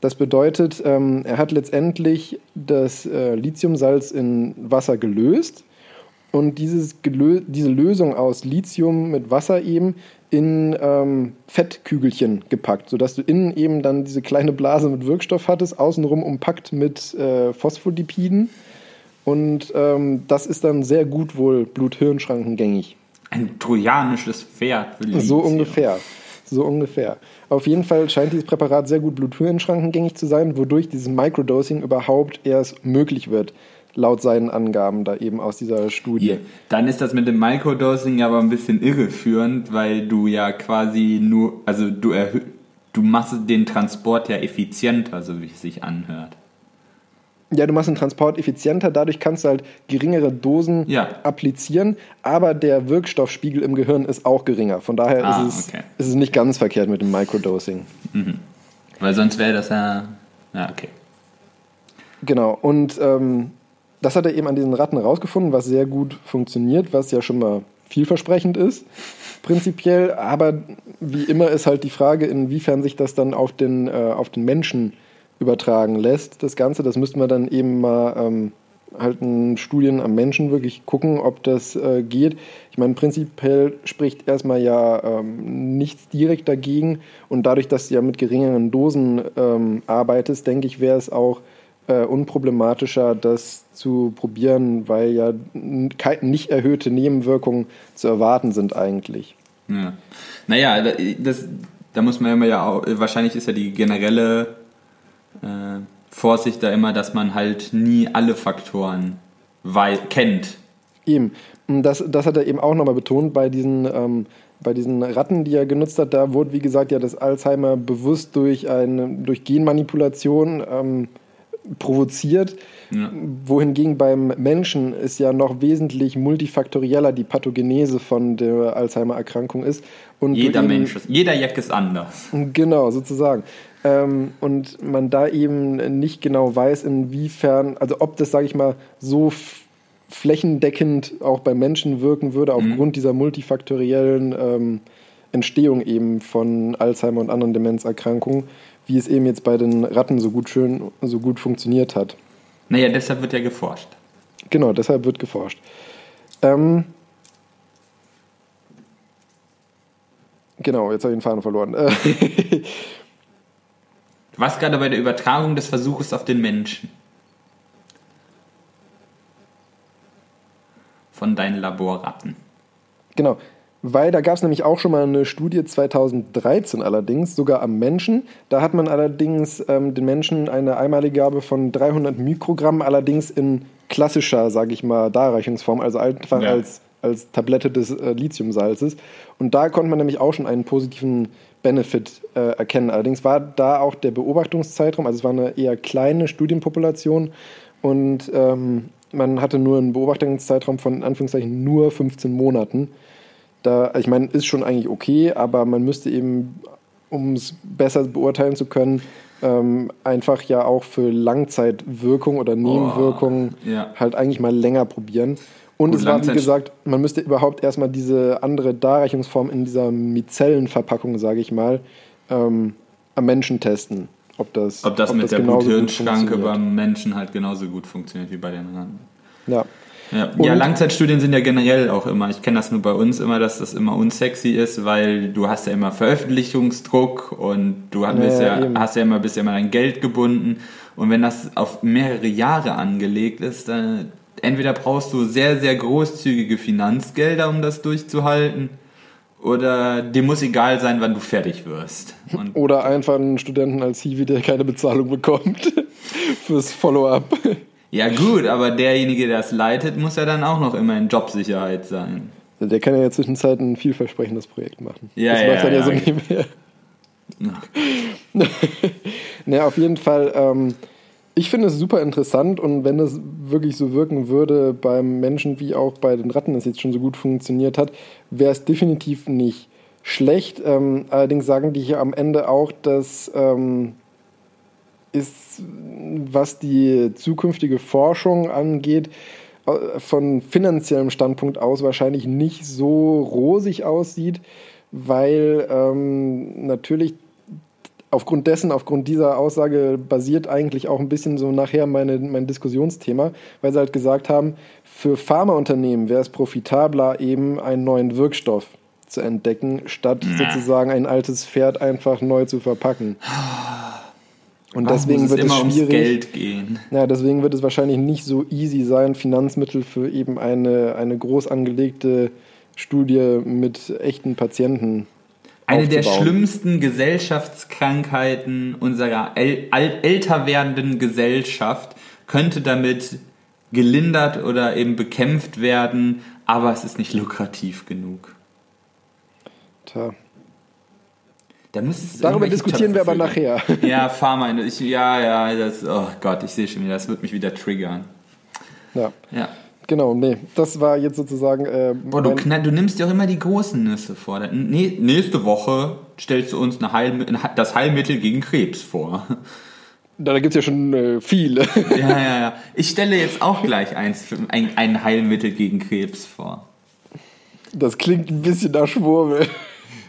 Das bedeutet, ähm, er hat letztendlich das äh, Lithiumsalz in Wasser gelöst und dieses diese Lösung aus Lithium mit Wasser eben in ähm, Fettkügelchen gepackt, sodass du innen eben dann diese kleine Blase mit Wirkstoff hattest, außenrum umpackt mit äh, Phospholipiden. Und ähm, das ist dann sehr gut wohl Blut-Hirn-Schrankengängig. Ein trojanisches Pferd. So ungefähr. So ungefähr. Auf jeden Fall scheint dieses Präparat sehr gut Blut-Hirn-Schrankengängig zu sein, wodurch dieses Microdosing überhaupt erst möglich wird laut seinen Angaben da eben aus dieser Studie. Yeah. Dann ist das mit dem Microdosing aber ein bisschen irreführend, weil du ja quasi nur, also du du machst den Transport ja effizienter, so wie es sich anhört. Ja, du machst den Transport effizienter, dadurch kannst du halt geringere Dosen ja. applizieren, aber der Wirkstoffspiegel im Gehirn ist auch geringer. Von daher ah, ist, es, okay. ist es nicht ganz verkehrt mit dem Microdosing. Mhm. Weil sonst wäre das ja. Ja, okay. Genau, und ähm, das hat er eben an diesen Ratten rausgefunden, was sehr gut funktioniert, was ja schon mal vielversprechend ist, prinzipiell. Aber wie immer ist halt die Frage, inwiefern sich das dann auf den, äh, auf den Menschen übertragen lässt, das Ganze. Das müssten wir dann eben mal ähm, halt in Studien am Menschen wirklich gucken, ob das äh, geht. Ich meine, prinzipiell spricht erstmal ja ähm, nichts direkt dagegen. Und dadurch, dass du ja mit geringeren Dosen ähm, arbeitest, denke ich, wäre es auch äh, unproblematischer, das zu probieren, weil ja nicht erhöhte Nebenwirkungen zu erwarten sind eigentlich. Ja. Naja, das, da muss man immer ja auch, wahrscheinlich ist ja die generelle äh, Vorsicht da immer, dass man halt nie alle Faktoren kennt. Eben. Das, das hat er eben auch nochmal betont bei diesen, ähm, bei diesen Ratten, die er genutzt hat. Da wurde, wie gesagt, ja das Alzheimer bewusst durch, eine, durch Genmanipulation ähm, provoziert. Ja. Wohingegen beim Menschen ist ja noch wesentlich multifaktorieller die Pathogenese von der Alzheimer-Erkrankung ist. Und Jeder Mensch ist, jeder Jack ist anders. Genau, sozusagen. Ähm, und man da eben nicht genau weiß, inwiefern, also ob das, sage ich mal, so flächendeckend auch bei Menschen wirken würde, aufgrund dieser multifaktoriellen ähm, Entstehung eben von Alzheimer und anderen Demenzerkrankungen, wie es eben jetzt bei den Ratten so gut schön, so gut funktioniert hat. Naja, deshalb wird ja geforscht. Genau, deshalb wird geforscht. Ähm, genau, jetzt habe ich den Faden verloren. Äh, (laughs) Du warst gerade bei der Übertragung des Versuches auf den Menschen. Von deinen Laborratten. Genau, weil da gab es nämlich auch schon mal eine Studie 2013 allerdings, sogar am Menschen. Da hat man allerdings ähm, den Menschen eine einmalige Gabe von 300 Mikrogramm, allerdings in klassischer, sage ich mal, Darreichungsform, also einfach Ja. als, als Tablette des äh, Lithiumsalzes. Und da konnte man nämlich auch schon einen positiven Benefit äh, erkennen. Allerdings war da auch der Beobachtungszeitraum, also es war eine eher kleine Studienpopulation und ähm, man hatte nur einen Beobachtungszeitraum von in Anführungszeichen nur 15 Monaten. Da, ich meine, ist schon eigentlich okay, aber man müsste eben, um es besser beurteilen zu können, ähm, einfach ja auch für Langzeitwirkung oder Nebenwirkungen ja. halt eigentlich mal länger probieren. Und Gut, es war, wie gesagt, man müsste überhaupt erstmal diese andere Darreichungsform in dieser Mizellenverpackung, sage ich mal, ähm, am Menschen testen. Ob das, Ob das mit der genauso gut Bluthirnschranke funktioniert. beim Menschen halt genauso gut funktioniert wie bei den Ratten. Ja. Ja, ja, Langzeitstudien sind ja generell auch immer, ich kenne das nur bei uns immer, dass das immer unsexy ist, weil du hast ja immer Veröffentlichungsdruck und du hast Ja, ja, eben. hast ja immer, bist ja immer dein Geld gebunden und wenn das auf mehrere Jahre angelegt ist, dann entweder brauchst du sehr, sehr großzügige Finanzgelder, um das durchzuhalten oder dir muss egal sein, wann du fertig wirst. Und Oder einfach einen Studenten als Hiwi, der keine Bezahlung bekommt (laughs) fürs Follow-up. Ja gut, aber derjenige, der es leitet, muss ja dann auch noch immer in Jobsicherheit sein. Der kann ja in der Zwischenzeit ein vielversprechendes Projekt machen. Ja, das ja, läuft dann ja, ja. so nebenher. Ach, (laughs) Ne, auf jeden Fall. Ähm, ich finde es super interessant und wenn es wirklich so wirken würde beim Menschen wie auch bei den Ratten, das jetzt schon so gut funktioniert hat, wäre es definitiv nicht schlecht. Ähm, allerdings sagen die hier am Ende auch, dass ähm, ist, was die zukünftige Forschung angeht, äh, von finanziellem Standpunkt aus wahrscheinlich nicht so rosig aussieht, weil ähm, natürlich aufgrund dessen, aufgrund dieser Aussage basiert eigentlich auch ein bisschen so nachher meine, mein Diskussionsthema, weil sie halt gesagt haben, für Pharmaunternehmen wäre es profitabler, eben einen neuen Wirkstoff zu entdecken, statt sozusagen ein altes Pferd einfach neu zu verpacken. Und warum deswegen wird es immer ums schwierig. Geld gehen. Ja, deswegen wird es wahrscheinlich nicht so easy sein, Finanzmittel für eben eine, eine groß angelegte Studie mit echten Patienten Eine der aufzubauen. schlimmsten Gesellschaftskrankheiten unserer äl älter werdenden Gesellschaft könnte damit gelindert oder eben bekämpft werden, aber es ist nicht lukrativ genug. Tja. Da muss es Darüber diskutieren wir aber nachher. (laughs) Ja, Pharma, ich, ja, ja, das, oh Gott, ich sehe schon wieder, das wird mich wieder triggern. Ja, Ja. genau, nee. Das war jetzt sozusagen. Äh, Boah, du, knall, du nimmst dir auch immer die großen Nüsse vor. Nee, nächste Woche stellst du uns Heil, das Heilmittel gegen Krebs vor. da gibt es ja schon äh, viele. (laughs) Ja, ja, ja. (laughs) Ich stelle jetzt auch gleich eins für, ein, ein Heilmittel gegen Krebs vor. Das klingt ein bisschen nach Schwurbel.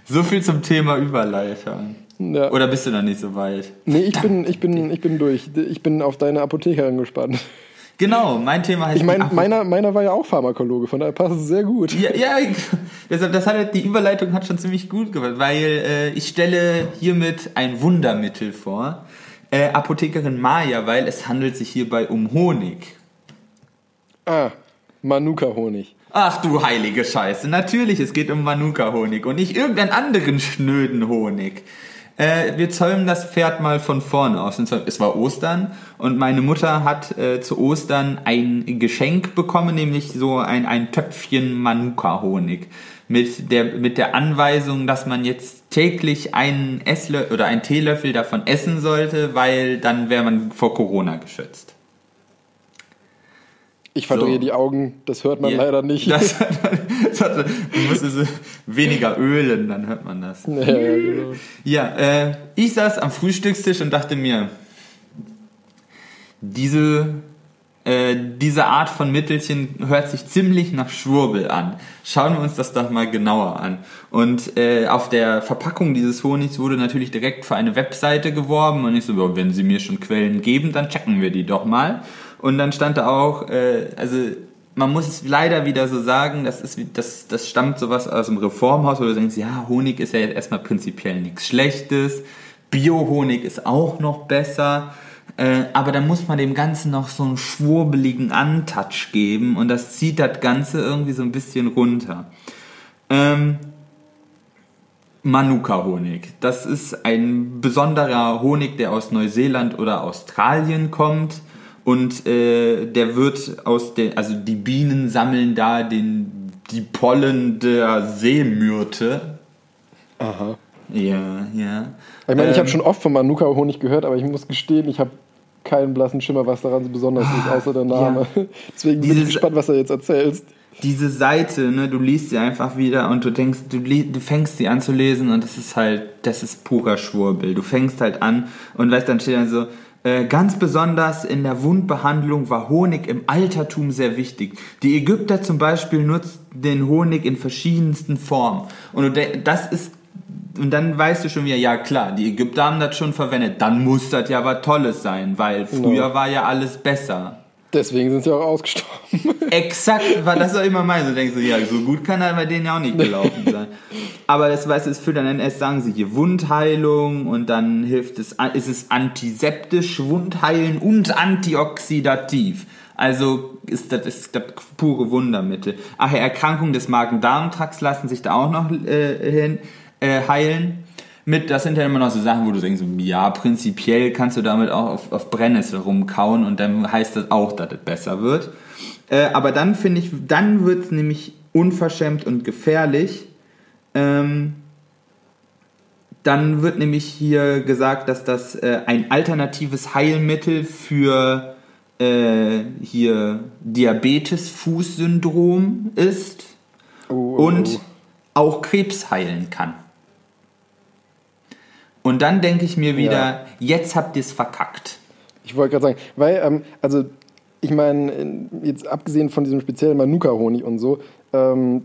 So viel zum Thema Überleitung. Ja. Oder bist du noch nicht so weit? Nee, ich bin, ich, bin, ich bin durch. Ich bin auf deine Apothekerin gespannt. Genau, mein Thema heißt. Ich meine, meiner, meiner war ja auch Pharmakologe, von daher passt es sehr gut. Ja, ja (laughs) deshalb, das hat die Überleitung hat schon ziemlich gut gemacht, weil äh, ich stelle hiermit ein Wundermittel vor. Äh, Apothekerin Maya, weil es handelt sich hierbei um Honig. Ah, Manuka-Honig. Ach du heilige Scheiße, natürlich, es geht um Manuka-Honig und nicht irgendeinen anderen schnöden Honig. Äh, wir zäumen das Pferd mal von vorne aus. Es war Ostern und meine Mutter hat äh, zu Ostern ein Geschenk bekommen, nämlich so ein, ein Töpfchen Manuka-Honig mit der, mit der Anweisung, dass man jetzt täglich einen Esslöffel oder einen Teelöffel davon essen sollte, weil dann wäre man vor Corona geschützt. Ich verdrehe so. die Augen, das hört man ja, leider nicht. Das, das, das, du musst es weniger ölen, dann hört man das. Ja, ja, genau. ja äh, ich saß am Frühstückstisch und dachte mir, diese, äh, diese Art von Mittelchen hört sich ziemlich nach Schwurbel an. Schauen wir uns das doch mal genauer an. Und äh, auf der Verpackung dieses Honigs wurde natürlich direkt für eine Webseite geworben und ich so, wenn sie mir schon Quellen geben, dann checken wir die doch mal. Und dann stand da auch, äh, also man muss es leider wieder so sagen, das, ist, das, das stammt sowas aus dem Reformhaus, wo du denkst, ja, Honig ist ja jetzt erstmal prinzipiell nichts Schlechtes, Bio-Honig ist auch noch besser, äh, aber dann muss man dem Ganzen noch so einen schwurbeligen Antouch geben und das zieht das Ganze irgendwie so ein bisschen runter. Ähm, Manuka-Honig. Das ist ein besonderer Honig, der aus Neuseeland oder Australien kommt und äh, der wird aus der, also die Bienen sammeln da den, die Pollen der Seemyrte. Aha. Ja, ja. Ich meine, ähm, ich habe schon oft von Manuka-Honig gehört, aber ich muss gestehen, ich habe keinen blassen Schimmer, was daran so besonders ist, außer der Name. Ja. (laughs) Deswegen bin ich gespannt, was du jetzt erzählst. Diese Seite, ne, du liest sie einfach wieder und du denkst, du, du fängst sie an zu lesen und das ist halt, das ist purer Schwurbel. Du fängst halt an und weißt, dann steht dann so, äh, ganz besonders in der Wundbehandlung war Honig im Altertum sehr wichtig. Die Ägypter zum Beispiel nutzten den Honig in verschiedensten Formen. Und das ist und dann weißt du schon wieder, ja klar, die Ägypter haben das schon verwendet, dann muss das ja was Tolles sein, weil früher no. war ja alles besser. Deswegen sind sie auch ausgestorben. (laughs) Exakt, war das auch immer mein. So denkst du, ja, so gut kann er bei denen ja auch nicht gelaufen sein. Aber das weißt du, es führt dann erst, sagen sie hier Wundheilung und dann hilft es, ist es antiseptisch, Wundheilen und antioxidativ. Also ist das, ist das pure Wundermittel. Ach ja, Erkrankungen des Magen-Darm-Trakts lassen sich da auch noch äh, hin, äh, heilen mit, das sind ja immer noch so Sachen, wo du denkst, ja, prinzipiell kannst du damit auch auf, auf Brennnessel rumkauen und dann heißt das auch, dass es besser wird. Äh, aber dann finde ich, dann wird es nämlich unverschämt und gefährlich. Ähm, dann wird nämlich hier gesagt, dass das äh, ein alternatives Heilmittel für äh, hier Diabetes-Fußsyndrom ist oh, oh, oh. und auch Krebs heilen kann. Und dann denke ich mir wieder, ja. jetzt habt ihr es verkackt. Ich wollte gerade sagen, weil, ähm, also ich meine, jetzt abgesehen von diesem speziellen Manuka-Honig und so, ähm,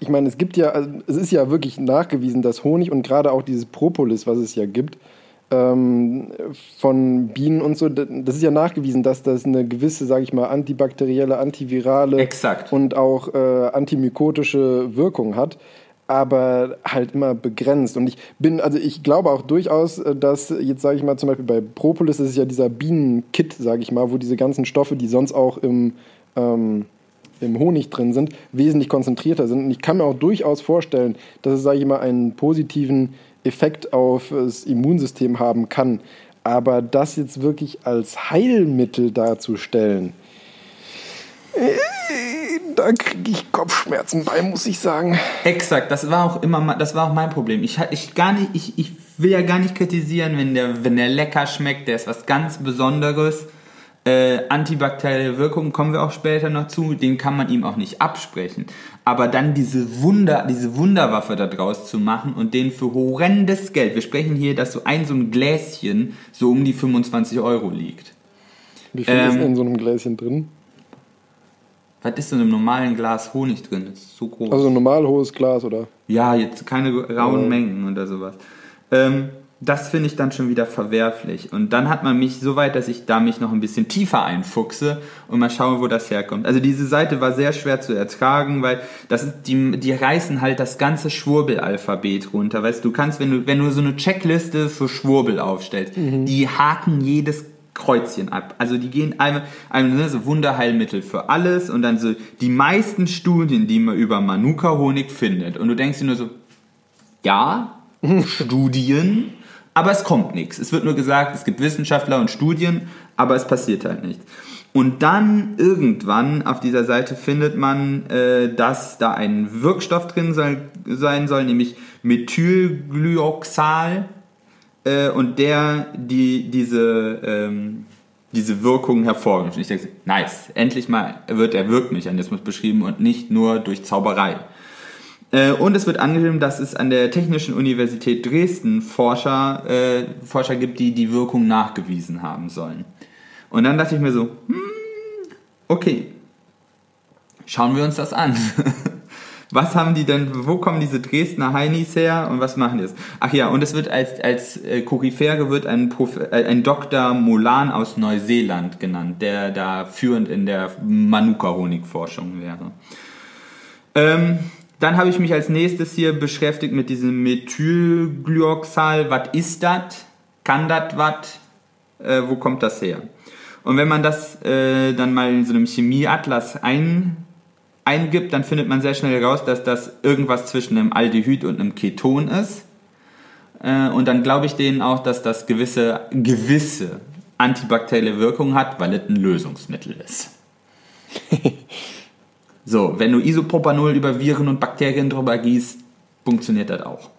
ich meine, es gibt ja, also es ist ja wirklich nachgewiesen, dass Honig und gerade auch dieses Propolis, was es ja gibt, ähm, von Bienen und so, das ist ja nachgewiesen, dass das eine gewisse, sage ich mal, antibakterielle, antivirale Exakt. und auch äh, antimykotische Wirkung hat aber halt immer begrenzt. Und ich bin, also ich glaube auch durchaus, äh, dass jetzt sage ich mal zum Beispiel bei Propolis ist es ja dieser Bienenkit, sage ich mal, wo diese ganzen Stoffe, die sonst auch im, ähm, im Honig drin sind, wesentlich konzentrierter sind. Und ich kann mir auch durchaus vorstellen, dass es, sage ich mal, einen positiven Effekt auf das Immunsystem haben kann. Aber das jetzt wirklich als Heilmittel darzustellen, äh, da kriege ich Kopfschmerzen bei, muss ich sagen. Exakt, das war auch immer, das war auch mein Problem. Ich, ich, gar nicht, ich, ich will ja gar nicht kritisieren, wenn der, wenn der lecker schmeckt, der ist was ganz Besonderes. Äh, antibakterielle Wirkung kommen wir auch später noch zu, den kann man ihm auch nicht absprechen. Aber dann diese Wunder, diese Wunderwaffe da draus zu machen und den für horrendes Geld, wir sprechen hier, dass so ein so ein Gläschen so um die 25 Euro liegt. Wie viel ähm, ist in so einem Gläschen drin? Was ist denn im normalen Glas Honig drin? Das ist so groß. Also ein normal hohes Glas, oder? Ja, jetzt keine rauen ja. Mengen oder sowas. Ähm, das finde ich dann schon wieder verwerflich. Und dann hat man mich so weit, dass ich da mich noch ein bisschen tiefer einfuchse und mal schaue, wo das herkommt. Also diese Seite war sehr schwer zu ertragen, weil das ist, die, die reißen halt das ganze Schwurbelalphabet runter. Weißt du, du kannst, wenn du, wenn du so eine Checkliste für Schwurbel aufstellst, mhm. die haken jedes Kreuzchen ab. Also die gehen einmal, einmal ne, so Wunderheilmittel für alles und dann so die meisten Studien, die man über Manuka-Honig findet. Und du denkst dir nur so, ja, Studien, aber es kommt nichts. Es wird nur gesagt, es gibt Wissenschaftler und Studien, aber es passiert halt nichts. Und dann irgendwann auf dieser Seite findet man, äh, dass da ein Wirkstoff drin soll, sein soll, nämlich Methylglyoxal. Äh, und der die, diese, ähm, diese Wirkung hervorruft. Und ich denke, nice, endlich mal wird der Wirkmechanismus beschrieben und nicht nur durch Zauberei. Äh, und es wird angegeben, dass es an der Technischen Universität Dresden Forscher, äh, Forscher gibt, die die Wirkung nachgewiesen haben sollen. Und dann dachte ich mir so, hm, okay, schauen wir uns das an. (laughs) was haben die denn, wo kommen diese Dresdner Heinis her und was machen die jetzt? Ach ja, und es wird als, als äh, Koryphäre wird ein, Prof, äh, ein Dr. Molan aus Neuseeland genannt, der da führend in der Manuka-Honigforschung wäre. Ähm, dann habe ich mich als nächstes hier beschäftigt mit diesem Methylglyoxal. Was ist das? Kann das was? Äh, wo kommt das her? Und wenn man das äh, dann mal in so einem Chemieatlas ein, eingibt, dann findet man sehr schnell heraus, dass das irgendwas zwischen einem Aldehyd und einem Keton ist. Äh, und dann glaube ich denen auch, dass das gewisse, gewisse antibakterielle Wirkung hat, weil es ein Lösungsmittel ist. (laughs) so, wenn du Isopropanol über Viren und Bakterien drüber gießt, funktioniert das auch.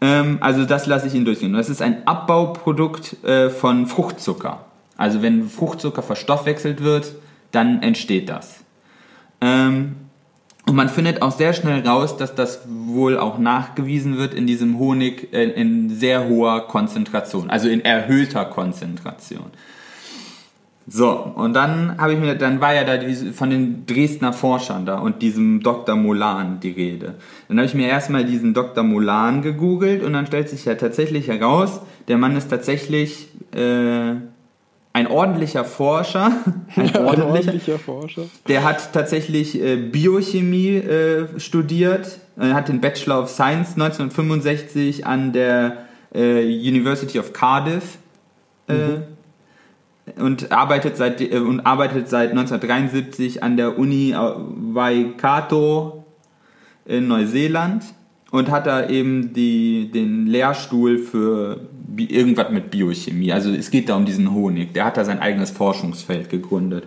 Ähm, also das lasse ich Ihnen durchgehen. Das ist ein Abbauprodukt äh, von Fruchtzucker. Also wenn Fruchtzucker verstoffwechselt wird, dann entsteht das. Ähm, und man findet auch sehr schnell raus, dass das wohl auch nachgewiesen wird in diesem Honig äh, in sehr hoher Konzentration, also in erhöhter Konzentration. So, und dann habe ich mir, dann war ja da von den Dresdner Forschern da und diesem Dr. Molan die Rede. Dann habe ich mir erstmal diesen Dr. Molan gegoogelt und dann stellt sich ja tatsächlich heraus, der Mann ist tatsächlich äh, ein ordentlicher Forscher, (laughs) ein, Ein ordentlicher, ordentlicher Forscher. der hat tatsächlich äh, Biochemie äh, studiert, er hat den Bachelor of Science 1965 an der äh, University of Cardiff äh, und arbeitet seit äh, und arbeitet seit 1973 an der Uni Waikato in Neuseeland und hat da eben die, den Lehrstuhl für Bi irgendwas mit Biochemie. Also es geht da um diesen Honig. Der hat da sein eigenes Forschungsfeld gegründet.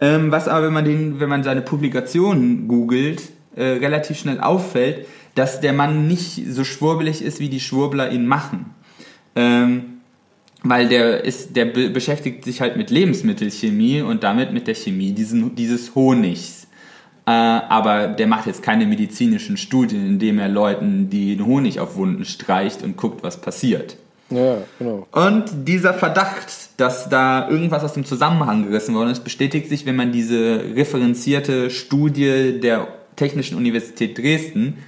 Ähm, was aber, wenn man, den, wenn man seine Publikationen googelt, äh, relativ schnell auffällt, dass der Mann nicht so schwurbelig ist, wie die Schwurbler ihn machen. Ähm, weil der, ist, der be beschäftigt sich halt mit Lebensmittelchemie und damit mit der Chemie diesen, dieses Honigs. Äh, aber der macht jetzt keine medizinischen Studien, indem er Leuten den Honig auf Wunden streicht und guckt, was passiert. Ja, genau. Und dieser Verdacht, dass da irgendwas aus dem Zusammenhang gerissen worden ist, bestätigt sich, wenn man diese referenzierte Studie der Technischen Universität Dresden,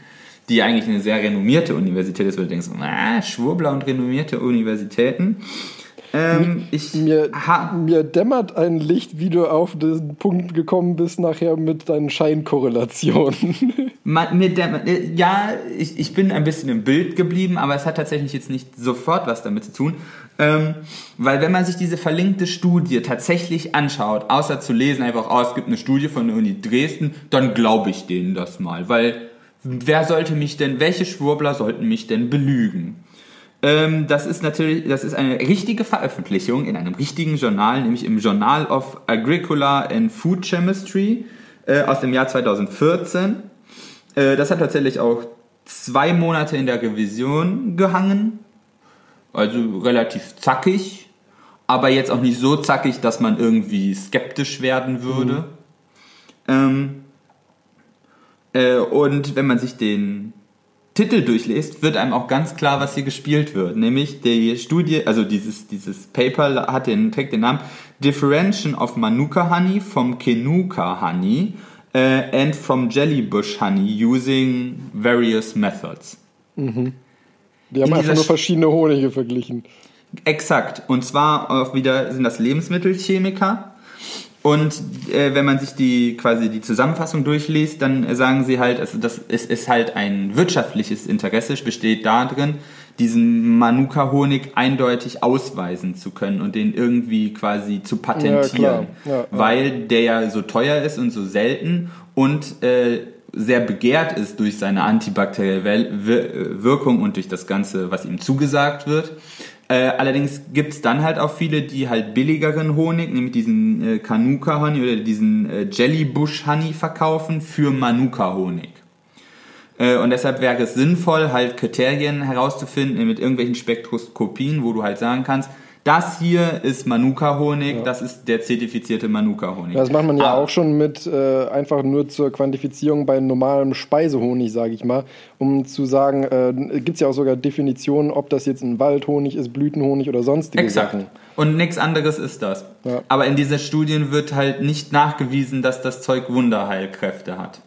die eigentlich eine sehr renommierte Universität ist, wo du denkst, ah, Schwurbler und renommierte Universitäten. Ähm, ich Mir, mir dämmert ein Licht, wie du auf den Punkt gekommen bist, nachher mit deinen Scheinkorrelationen. (laughs) Mir der, äh, ja, ich, ich bin ein bisschen im Bild geblieben, aber es hat tatsächlich jetzt nicht sofort was damit zu tun. Ähm, weil wenn man sich diese verlinkte Studie tatsächlich anschaut, außer zu lesen einfach, oh, es gibt eine Studie von der Uni Dresden, dann glaube ich denen das mal. Weil wer sollte mich denn, welche Schwurbler sollten mich denn belügen? Ähm, das ist natürlich, das ist eine richtige Veröffentlichung in einem richtigen Journal, nämlich im Journal of Agricola and Food Chemistry äh, aus dem Jahr 2014. Äh, das hat tatsächlich auch zwei Monate in der Revision gehangen, also relativ zackig, aber jetzt auch nicht so zackig, dass man irgendwie skeptisch werden würde. Ähm, äh, und wenn man sich den Titel durchliest, wird einem auch ganz klar, was hier gespielt wird. Nämlich die Studie, also dieses, dieses Paper hat den, trägt den Namen Differentiation of Manuka Honey from Kenuka Honey uh, and from Jellybush Honey using various methods. Die haben In einfach nur Sch- verschiedene Honige verglichen. Exakt. Und zwar auch wieder sind das Lebensmittelchemiker. Und äh, wenn man sich die quasi die Zusammenfassung durchliest, dann äh, sagen sie halt, also das ist, ist halt ein wirtschaftliches Interesse, besteht darin, diesen Manuka-Honig eindeutig ausweisen zu können und den irgendwie quasi zu patentieren. Ja. Ja, ja. weil der ja so teuer ist und so selten und äh, sehr begehrt ist durch seine antibakterielle Wirkung und durch das Ganze, was ihm zugesagt wird. Äh, allerdings gibt es dann halt auch viele, die halt billigeren Honig, nämlich diesen äh, Kanuka Honey oder diesen äh, Jellybush Honey verkaufen für Manuka Honig. Äh, und deshalb wäre es sinnvoll, halt Kriterien herauszufinden mit irgendwelchen Spektroskopien, wo du halt sagen kannst, das hier ist Manuka-Honig, ja. das ist der zertifizierte Manuka-Honig. Das macht man ja ah. auch schon mit äh, einfach nur zur Quantifizierung bei normalem Speisehonig, sage ich mal, um zu sagen, äh, gibt es ja auch sogar Definitionen, ob das jetzt ein Waldhonig ist, Blütenhonig oder sonstige Exakt. Sachen. Und nichts anderes ist das. Ja. Aber in diesen Studien wird halt nicht nachgewiesen, dass das Zeug Wunderheilkräfte hat.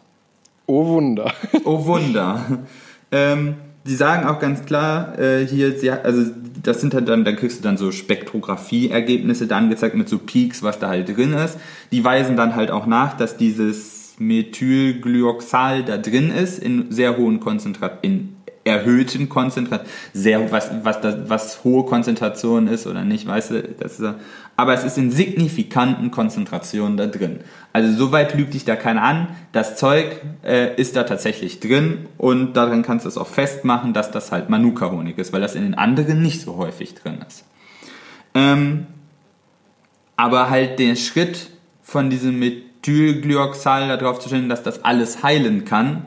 Oh Wunder. oh Wunder. (laughs) ähm, die sagen auch ganz klar, äh, hier, sie, also das sind halt dann, dann kriegst du dann so Spektrographie-Ergebnisse da angezeigt mit so Peaks, was da halt drin ist. Die weisen dann halt auch nach, dass dieses Methylglyoxal da drin ist in sehr hohen Konzentrationen, in erhöhten Konzentrationen, sehr, was, was, das, was hohe Konzentration ist oder nicht, weißt du, das ist, aber es ist in signifikanten Konzentrationen da drin. Also soweit lügt dich da keiner an. Das Zeug äh, ist da tatsächlich drin und darin kannst du es auch festmachen, dass das halt Manuka-Honig ist, weil das in den anderen nicht so häufig drin ist. Ähm, aber halt den Schritt von diesem Methylglyoxal darauf zu stellen, dass das alles heilen kann,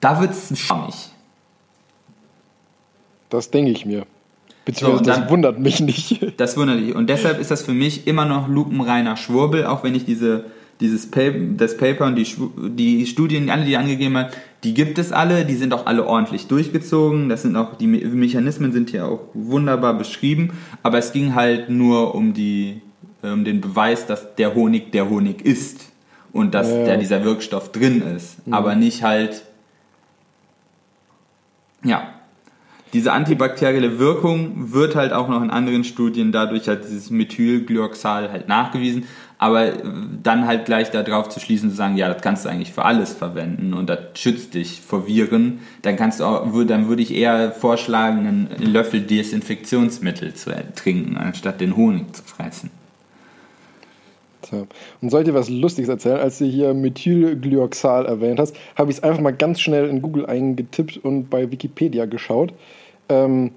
da wird es schwammig. Das denke ich mir. Beziehungsweise so, dann, das wundert mich nicht. (laughs) Das wundert mich. Und deshalb ist das für mich immer noch lupenreiner Schwurbel, auch wenn ich diese, dieses Paper, das Paper und die, die Studien, alle, die angegeben hat, die gibt es alle, die sind auch alle ordentlich durchgezogen. Das sind auch, die Mechanismen sind hier auch wunderbar beschrieben. Aber es ging halt nur um die, um den Beweis, dass der Honig der Honig ist. Und dass ja. da dieser Wirkstoff drin ist. Mhm. Aber nicht halt, ja, diese antibakterielle Wirkung wird halt auch noch in anderen Studien dadurch halt dieses Methylglyoxal halt nachgewiesen, aber dann halt gleich darauf zu schließen zu sagen, ja, das kannst du eigentlich für alles verwenden und das schützt dich vor Viren, dann kannst du auch, dann würde ich eher vorschlagen, einen Löffel Desinfektionsmittel zu trinken, anstatt den Honig zu fressen. Tja. Und soll ich was Lustiges erzählen? Als du hier Methylglyoxal erwähnt hast, habe ich es einfach mal ganz schnell in Google eingetippt und bei Wikipedia geschaut ähm,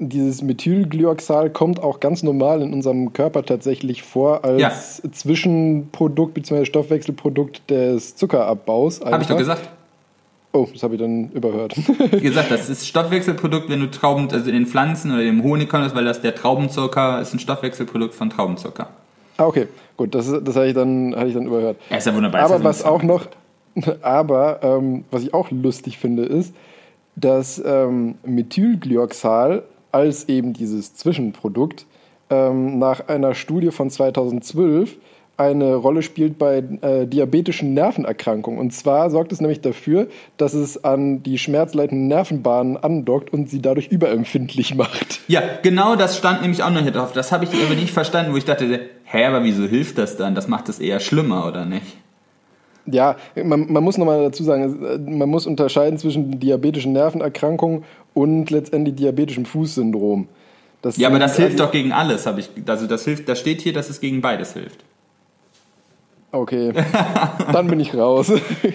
dieses Methylglyoxal kommt auch ganz normal in unserem Körper tatsächlich vor als ja. Zwischenprodukt bzw. Stoffwechselprodukt des Zuckerabbaus. Habe ich doch gesagt. Oh, das habe ich dann überhört. Wie (laughs) gesagt, das ist Stoffwechselprodukt, wenn du Trauben, also in den Pflanzen oder im Honig kommst, weil das der Traubenzucker ist ein Stoffwechselprodukt von Traubenzucker. Ah, okay, gut, das, das hatte ich dann, hatte ich dann überhört. Ja, ist ja wunderbar. Aber was auch noch, (laughs) aber ähm, was ich auch lustig finde, ist, dass ähm, Methylglyoxal als eben dieses Zwischenprodukt ähm, nach einer Studie von 2012 eine Rolle spielt bei äh, diabetischen Nervenerkrankungen. Und zwar sorgt es nämlich dafür, dass es an die schmerzleitenden Nervenbahnen andockt und sie dadurch überempfindlich (laughs) macht. Ja, genau das stand nämlich auch noch hier drauf. Das habe ich aber nicht verstanden, wo ich dachte, hä, aber wieso hilft das dann? Das macht es eher schlimmer, oder nicht? Ja, man, man muss nochmal dazu sagen, man muss unterscheiden zwischen diabetischen Nervenerkrankungen und letztendlich diabetischem Fußsyndrom. Das ja, aber das hilft doch gegen alles, habe ich. Also das hilft, da steht hier, dass es gegen beides hilft. Okay, (laughs) dann bin ich raus.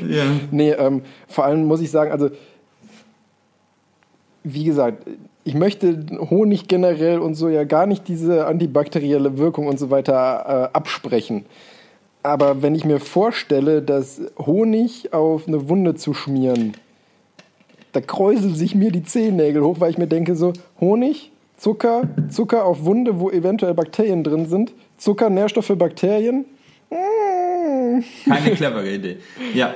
ja. Nee, ähm, vor allem muss ich sagen, also wie gesagt, ich möchte Honig generell und so ja gar nicht diese antibakterielle Wirkung und so weiter äh, absprechen. Aber wenn ich mir vorstelle, dass Honig auf eine Wunde zu schmieren, da kräuseln sich mir die Zehennägel hoch, weil ich mir denke so, Honig, Zucker, Zucker auf Wunde, wo eventuell Bakterien drin sind, Zucker, Nährstoffe, Bakterien. Keine clevere Idee. Ja,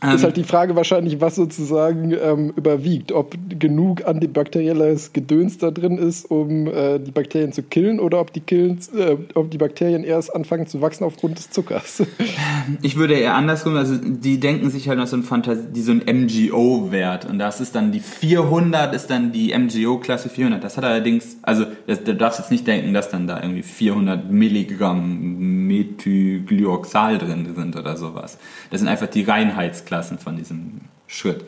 ähm, ist halt die Frage wahrscheinlich, was sozusagen ähm, überwiegt. Ob genug antibakterielles Gedöns da drin ist, um äh, die Bakterien zu killen, oder ob die, killen, äh, ob die Bakterien erst anfangen zu wachsen aufgrund des Zuckers. (laughs) Ich würde eher andersrum, also die denken sich halt noch so ein, Fantasie, so ein MGO-Wert. Und das ist dann die 400, ist dann die MGO-Klasse 400. Das hat allerdings, also das, du darfst jetzt nicht denken, dass dann da irgendwie 400 Milligramm Methylglyoxal drin sind oder sowas. Das sind einfach die Reinheits Klassen von diesem Schritt.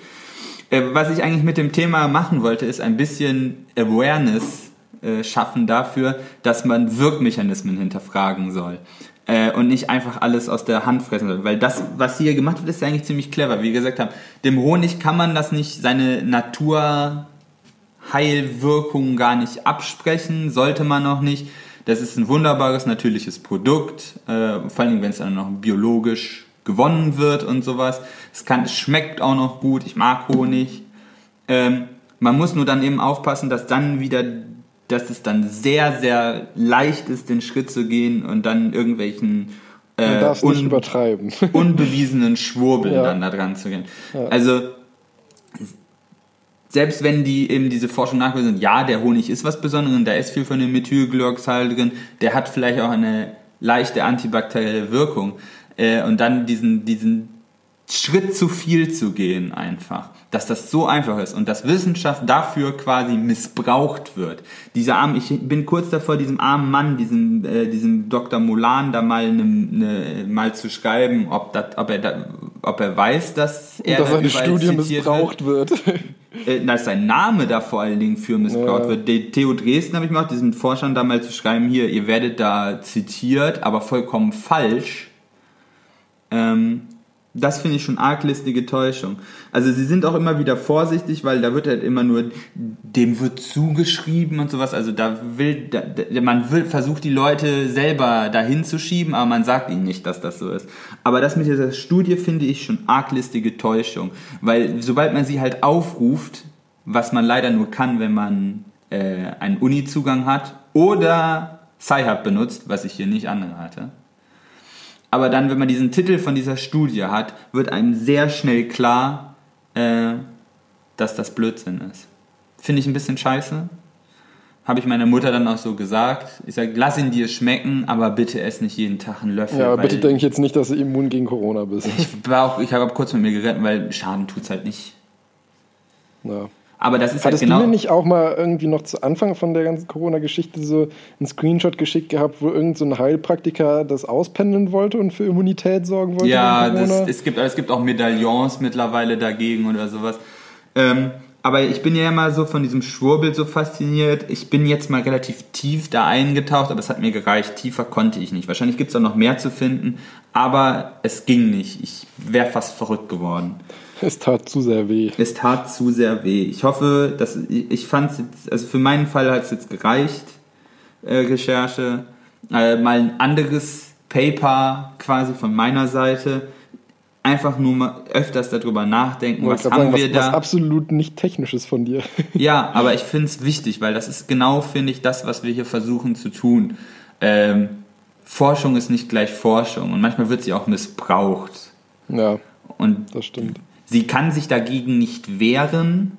Äh, was ich eigentlich mit dem Thema machen wollte, ist ein bisschen Awareness äh, schaffen dafür, dass man Wirkmechanismen hinterfragen soll. Äh, und nicht einfach alles aus der Hand fressen soll. Weil das, was hier gemacht wird, ist ja eigentlich ziemlich clever. Wie wir gesagt haben, dem Honig kann man das nicht, seine Naturheilwirkung gar nicht absprechen, sollte man auch nicht. Das ist ein wunderbares, natürliches Produkt, vor allem wenn es dann noch biologisch gewonnen wird und sowas. Es, kann, es schmeckt auch noch gut, ich mag Honig. Ähm, man muss nur dann eben aufpassen, dass dann wieder, dass es dann sehr, sehr leicht ist, den Schritt zu gehen und dann irgendwelchen äh, un übertreiben. (laughs) unbewiesenen Schwurbeln ja. dann da dran zu gehen. Ja. Also selbst wenn die eben diese Forschung nachweisen, ja, der Honig ist was Besonderes, da ist viel von dem Methylglyoxal drin, der hat vielleicht auch eine leichte antibakterielle Wirkung äh, und dann diesen, diesen Schritt zu viel zu gehen einfach, dass das so einfach ist und dass Wissenschaft dafür quasi missbraucht wird. Dieser arme, ich bin kurz davor, diesem armen Mann, diesem, äh, diesem Dr. Mulan da mal ne, ne, mal zu schreiben, ob, dat, ob, er da, ob er weiß, dass er und dass seine Studie missbraucht wird. wird. (laughs) Äh, dass sein Name da vor allen Dingen für missbraucht ja. wird. Die Theo Dresden habe ich gemacht, diesen Forschern da mal zu schreiben, hier, ihr werdet da zitiert, aber vollkommen falsch. Ähm, das finde ich schon arglistige Täuschung. Also sie sind auch immer wieder vorsichtig, weil da wird halt immer nur, dem wird zugeschrieben und sowas. Also da will, da, man will, versucht die Leute selber dahin zu schieben, aber man sagt ihnen nicht, dass das so ist. Aber das mit dieser Studie finde ich schon arglistige Täuschung. Weil sobald man sie halt aufruft, was man leider nur kann, wenn man äh, einen Uni-Zugang hat oder Sci-Hub benutzt, was ich hier nicht andere hatte, aber dann, wenn man diesen Titel von dieser Studie hat, wird einem sehr schnell klar, äh, dass das Blödsinn ist. Finde ich ein bisschen scheiße. Habe ich meiner Mutter dann auch so gesagt. Ich sage, lass ihn dir schmecken, aber bitte ess nicht jeden Tag einen Löffel. Ja, bitte denke ich jetzt nicht, dass du immun gegen Corona bist. Ich, ich habe kurz mit mir gerettet, weil Schaden tut es halt nicht. Ja. Aber das ist Hattest halt genau. du mir nicht auch mal irgendwie noch zu Anfang von der ganzen Corona-Geschichte so einen Screenshot geschickt gehabt, wo irgendein so Heilpraktiker das auspendeln wollte und für Immunität sorgen wollte? Ja, das, es, gibt, es gibt auch Medaillons mittlerweile dagegen oder sowas. Ähm, aber ich bin ja immer so von diesem Schwurbel so fasziniert. Ich bin jetzt mal relativ tief da eingetaucht, aber es hat mir gereicht. Tiefer konnte ich nicht. Wahrscheinlich gibt es auch noch mehr zu finden, aber es ging nicht. Ich wäre fast verrückt geworden. Es tat zu sehr weh. Es tat zu sehr weh. Ich hoffe, dass ich fand es jetzt, also für meinen Fall hat es jetzt gereicht, äh, Recherche. Äh, mal ein anderes Paper quasi von meiner Seite. Einfach nur mal öfters darüber nachdenken, was haben sagen, wir was, da. Was absolut nicht technisches von dir. (laughs) ja, aber ich finde es wichtig, weil das ist genau, finde ich, das, was wir hier versuchen zu tun. Ähm, Forschung ist nicht gleich Forschung und manchmal wird sie auch missbraucht. Ja. Und das stimmt. Sie kann sich dagegen nicht wehren,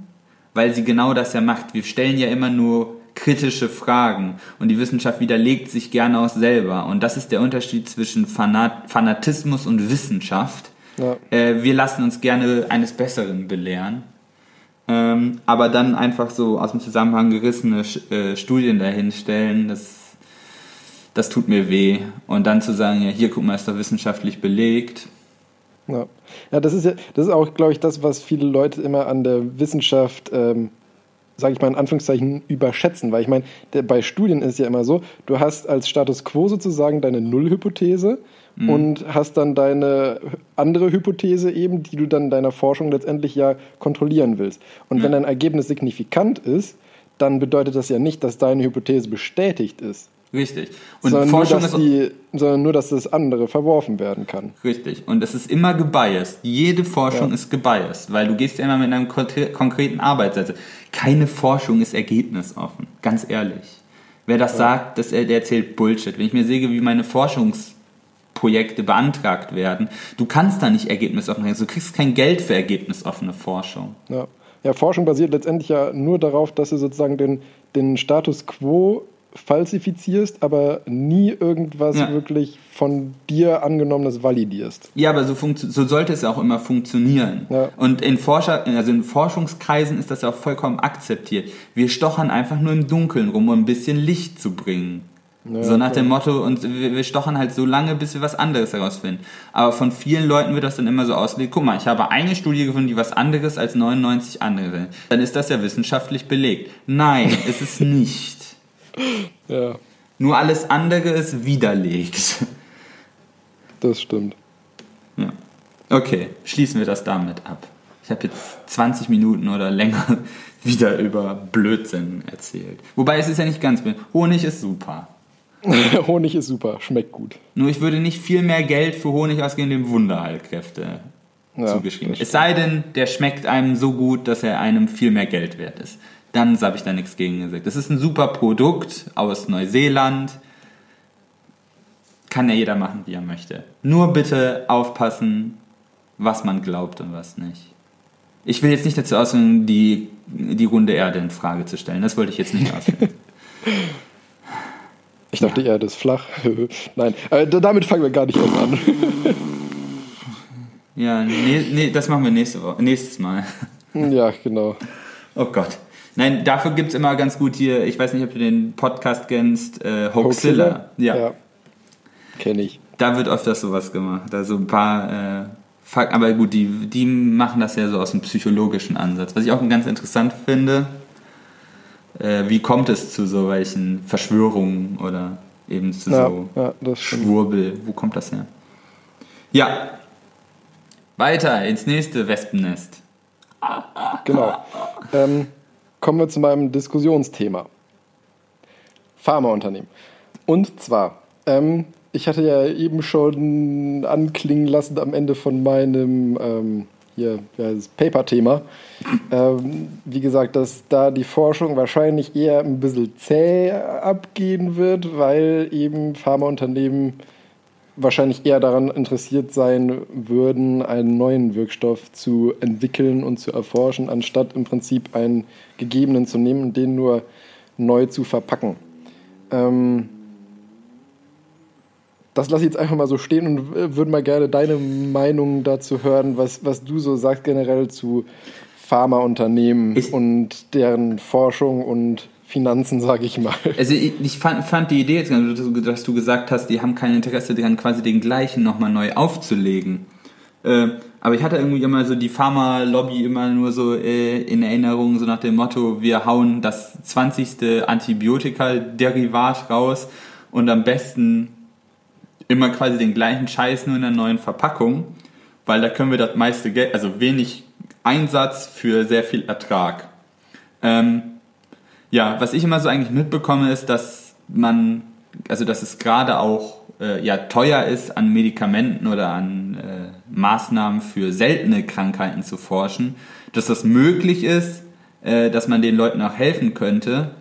weil sie genau das ja macht. Wir stellen ja immer nur kritische Fragen und die Wissenschaft widerlegt sich gerne auch selber. Und das ist der Unterschied zwischen Fanat Fanatismus und Wissenschaft. Ja. Äh, wir lassen uns gerne eines Besseren belehren. Ähm, aber dann einfach so aus dem Zusammenhang gerissene äh, Studien dahinstellen, das, das tut mir weh. Und dann zu sagen, ja, hier guck mal, ist doch wissenschaftlich belegt. Ja. Ja, das ist ja, das ist auch, glaube ich, das, was viele Leute immer an der Wissenschaft, ähm, sage ich mal in Anführungszeichen, überschätzen. Weil ich meine, bei Studien ist es ja immer so, du hast als Status quo sozusagen deine Nullhypothese mhm. und hast dann deine andere Hypothese eben, die du dann deiner Forschung letztendlich ja kontrollieren willst. Und mhm. wenn dein Ergebnis signifikant ist, dann bedeutet das ja nicht, dass deine Hypothese bestätigt ist. Richtig. Und sondern, Forschung nur, dass die, sondern nur, dass das andere verworfen werden kann. Richtig. Und es ist immer gebiased. Jede Forschung ja. ist gebiased, weil du gehst ja immer mit einem konkreten Arbeitssatz. Keine Forschung ist ergebnisoffen. Ganz ehrlich. Wer das ja. sagt, das, der erzählt Bullshit. Wenn ich mir sehe, wie meine Forschungsprojekte beantragt werden, du kannst da nicht ergebnisoffen sein. Du kriegst kein Geld für ergebnisoffene Forschung. Ja. ja, Forschung basiert letztendlich ja nur darauf, dass du sozusagen den, den Status quo falsifizierst, aber nie irgendwas ja. wirklich von dir angenommenes validierst. Ja, aber so, so sollte es auch immer funktionieren. Ja. Und in, Forscher also in Forschungskreisen ist das ja auch vollkommen akzeptiert. Wir stochern einfach nur im Dunkeln rum, um ein bisschen Licht zu bringen. Ja, so nach dem Motto, und wir, wir stochern halt so lange, bis wir was anderes herausfinden. Aber von vielen Leuten wird das dann immer so ausgelegt, guck mal, ich habe eine Studie gefunden, die was anderes als 99 andere. Dann ist das ja wissenschaftlich belegt. Nein, ist es (laughs) nicht. Ja. Nur alles andere ist widerlegt. Das stimmt. Ja. Okay, schließen wir das damit ab. Ich habe jetzt 20 Minuten oder länger (laughs) wieder über Blödsinn erzählt. Wobei es ist ja nicht ganz. Honig ist super. (laughs) Honig ist super, schmeckt gut. Nur ich würde nicht viel mehr Geld für Honig ausgeben, dem Wunderheilkräfte ja, zugeschrieben. Es sei denn, der schmeckt einem so gut, dass er einem viel mehr Geld wert ist. Dann habe ich da nichts gegen gesagt. Das ist ein super Produkt aus Neuseeland. Kann ja jeder machen, wie er möchte. Nur bitte aufpassen, was man glaubt und was nicht. Ich will jetzt nicht dazu ausführen, die, die runde Erde in Frage zu stellen. Das wollte ich jetzt nicht (laughs) ausführen. Ich dachte, ja. die Erde ist flach. (laughs) Nein, äh, damit fangen wir gar nicht erst an. ja, nee, nee, das machen wir nächste Woche, nächstes Mal. Ja, genau. Oh Gott. Nein, dafür gibt es immer ganz gut hier, ich weiß nicht, ob du den Podcast kennst, äh, Hoaxilla. Ja. ja. Kenne ich. Da wird öfters sowas gemacht. Also ein paar, äh, aber gut, die, die machen das ja so aus einem psychologischen Ansatz. Was ich auch ganz interessant finde, äh, wie kommt es zu so welchen Verschwörungen oder eben zu ja, so ja, Schwurbel? Wo kommt das her? Ja, weiter ins nächste Wespennest. Genau. Ähm, kommen wir zu meinem Diskussionsthema. Pharmaunternehmen. Und zwar, ähm, ich hatte ja eben schon anklingen lassen am Ende von meinem ähm, das Paper-Thema. Ähm, wie gesagt, dass da die Forschung wahrscheinlich eher ein bisschen zäh abgehen wird, weil eben Pharmaunternehmen wahrscheinlich eher daran interessiert sein würden, einen neuen Wirkstoff zu entwickeln und zu erforschen, anstatt im Prinzip einen gegebenen zu nehmen und den nur neu zu verpacken. Ähm, das lasse ich jetzt einfach mal so stehen und würde mal gerne deine Meinung dazu hören, was, was du so sagst generell zu Pharmaunternehmen ich, und deren Forschung und Finanzen, sage ich mal. Also ich, fand, fand, die Idee jetzt, dass du gesagt hast, die haben kein Interesse daran, quasi den gleichen nochmal neu aufzulegen. Äh, aber ich hatte irgendwie immer so die Pharma-Lobby immer nur so äh, in Erinnerung, so nach dem Motto, wir hauen das 20. Antibiotika-Derivat raus und am besten immer quasi den gleichen Scheiß nur in einer neuen Verpackung, weil da können wir das meiste Geld, also wenig Einsatz für sehr viel Ertrag. Ähm, ja, was ich immer so eigentlich mitbekomme, ist, dass man, also dass es gerade auch äh, ja teuer ist, an Medikamenten oder an äh, Maßnahmen für seltene Krankheiten zu forschen, dass das möglich ist, äh, dass man den Leuten auch helfen könnte,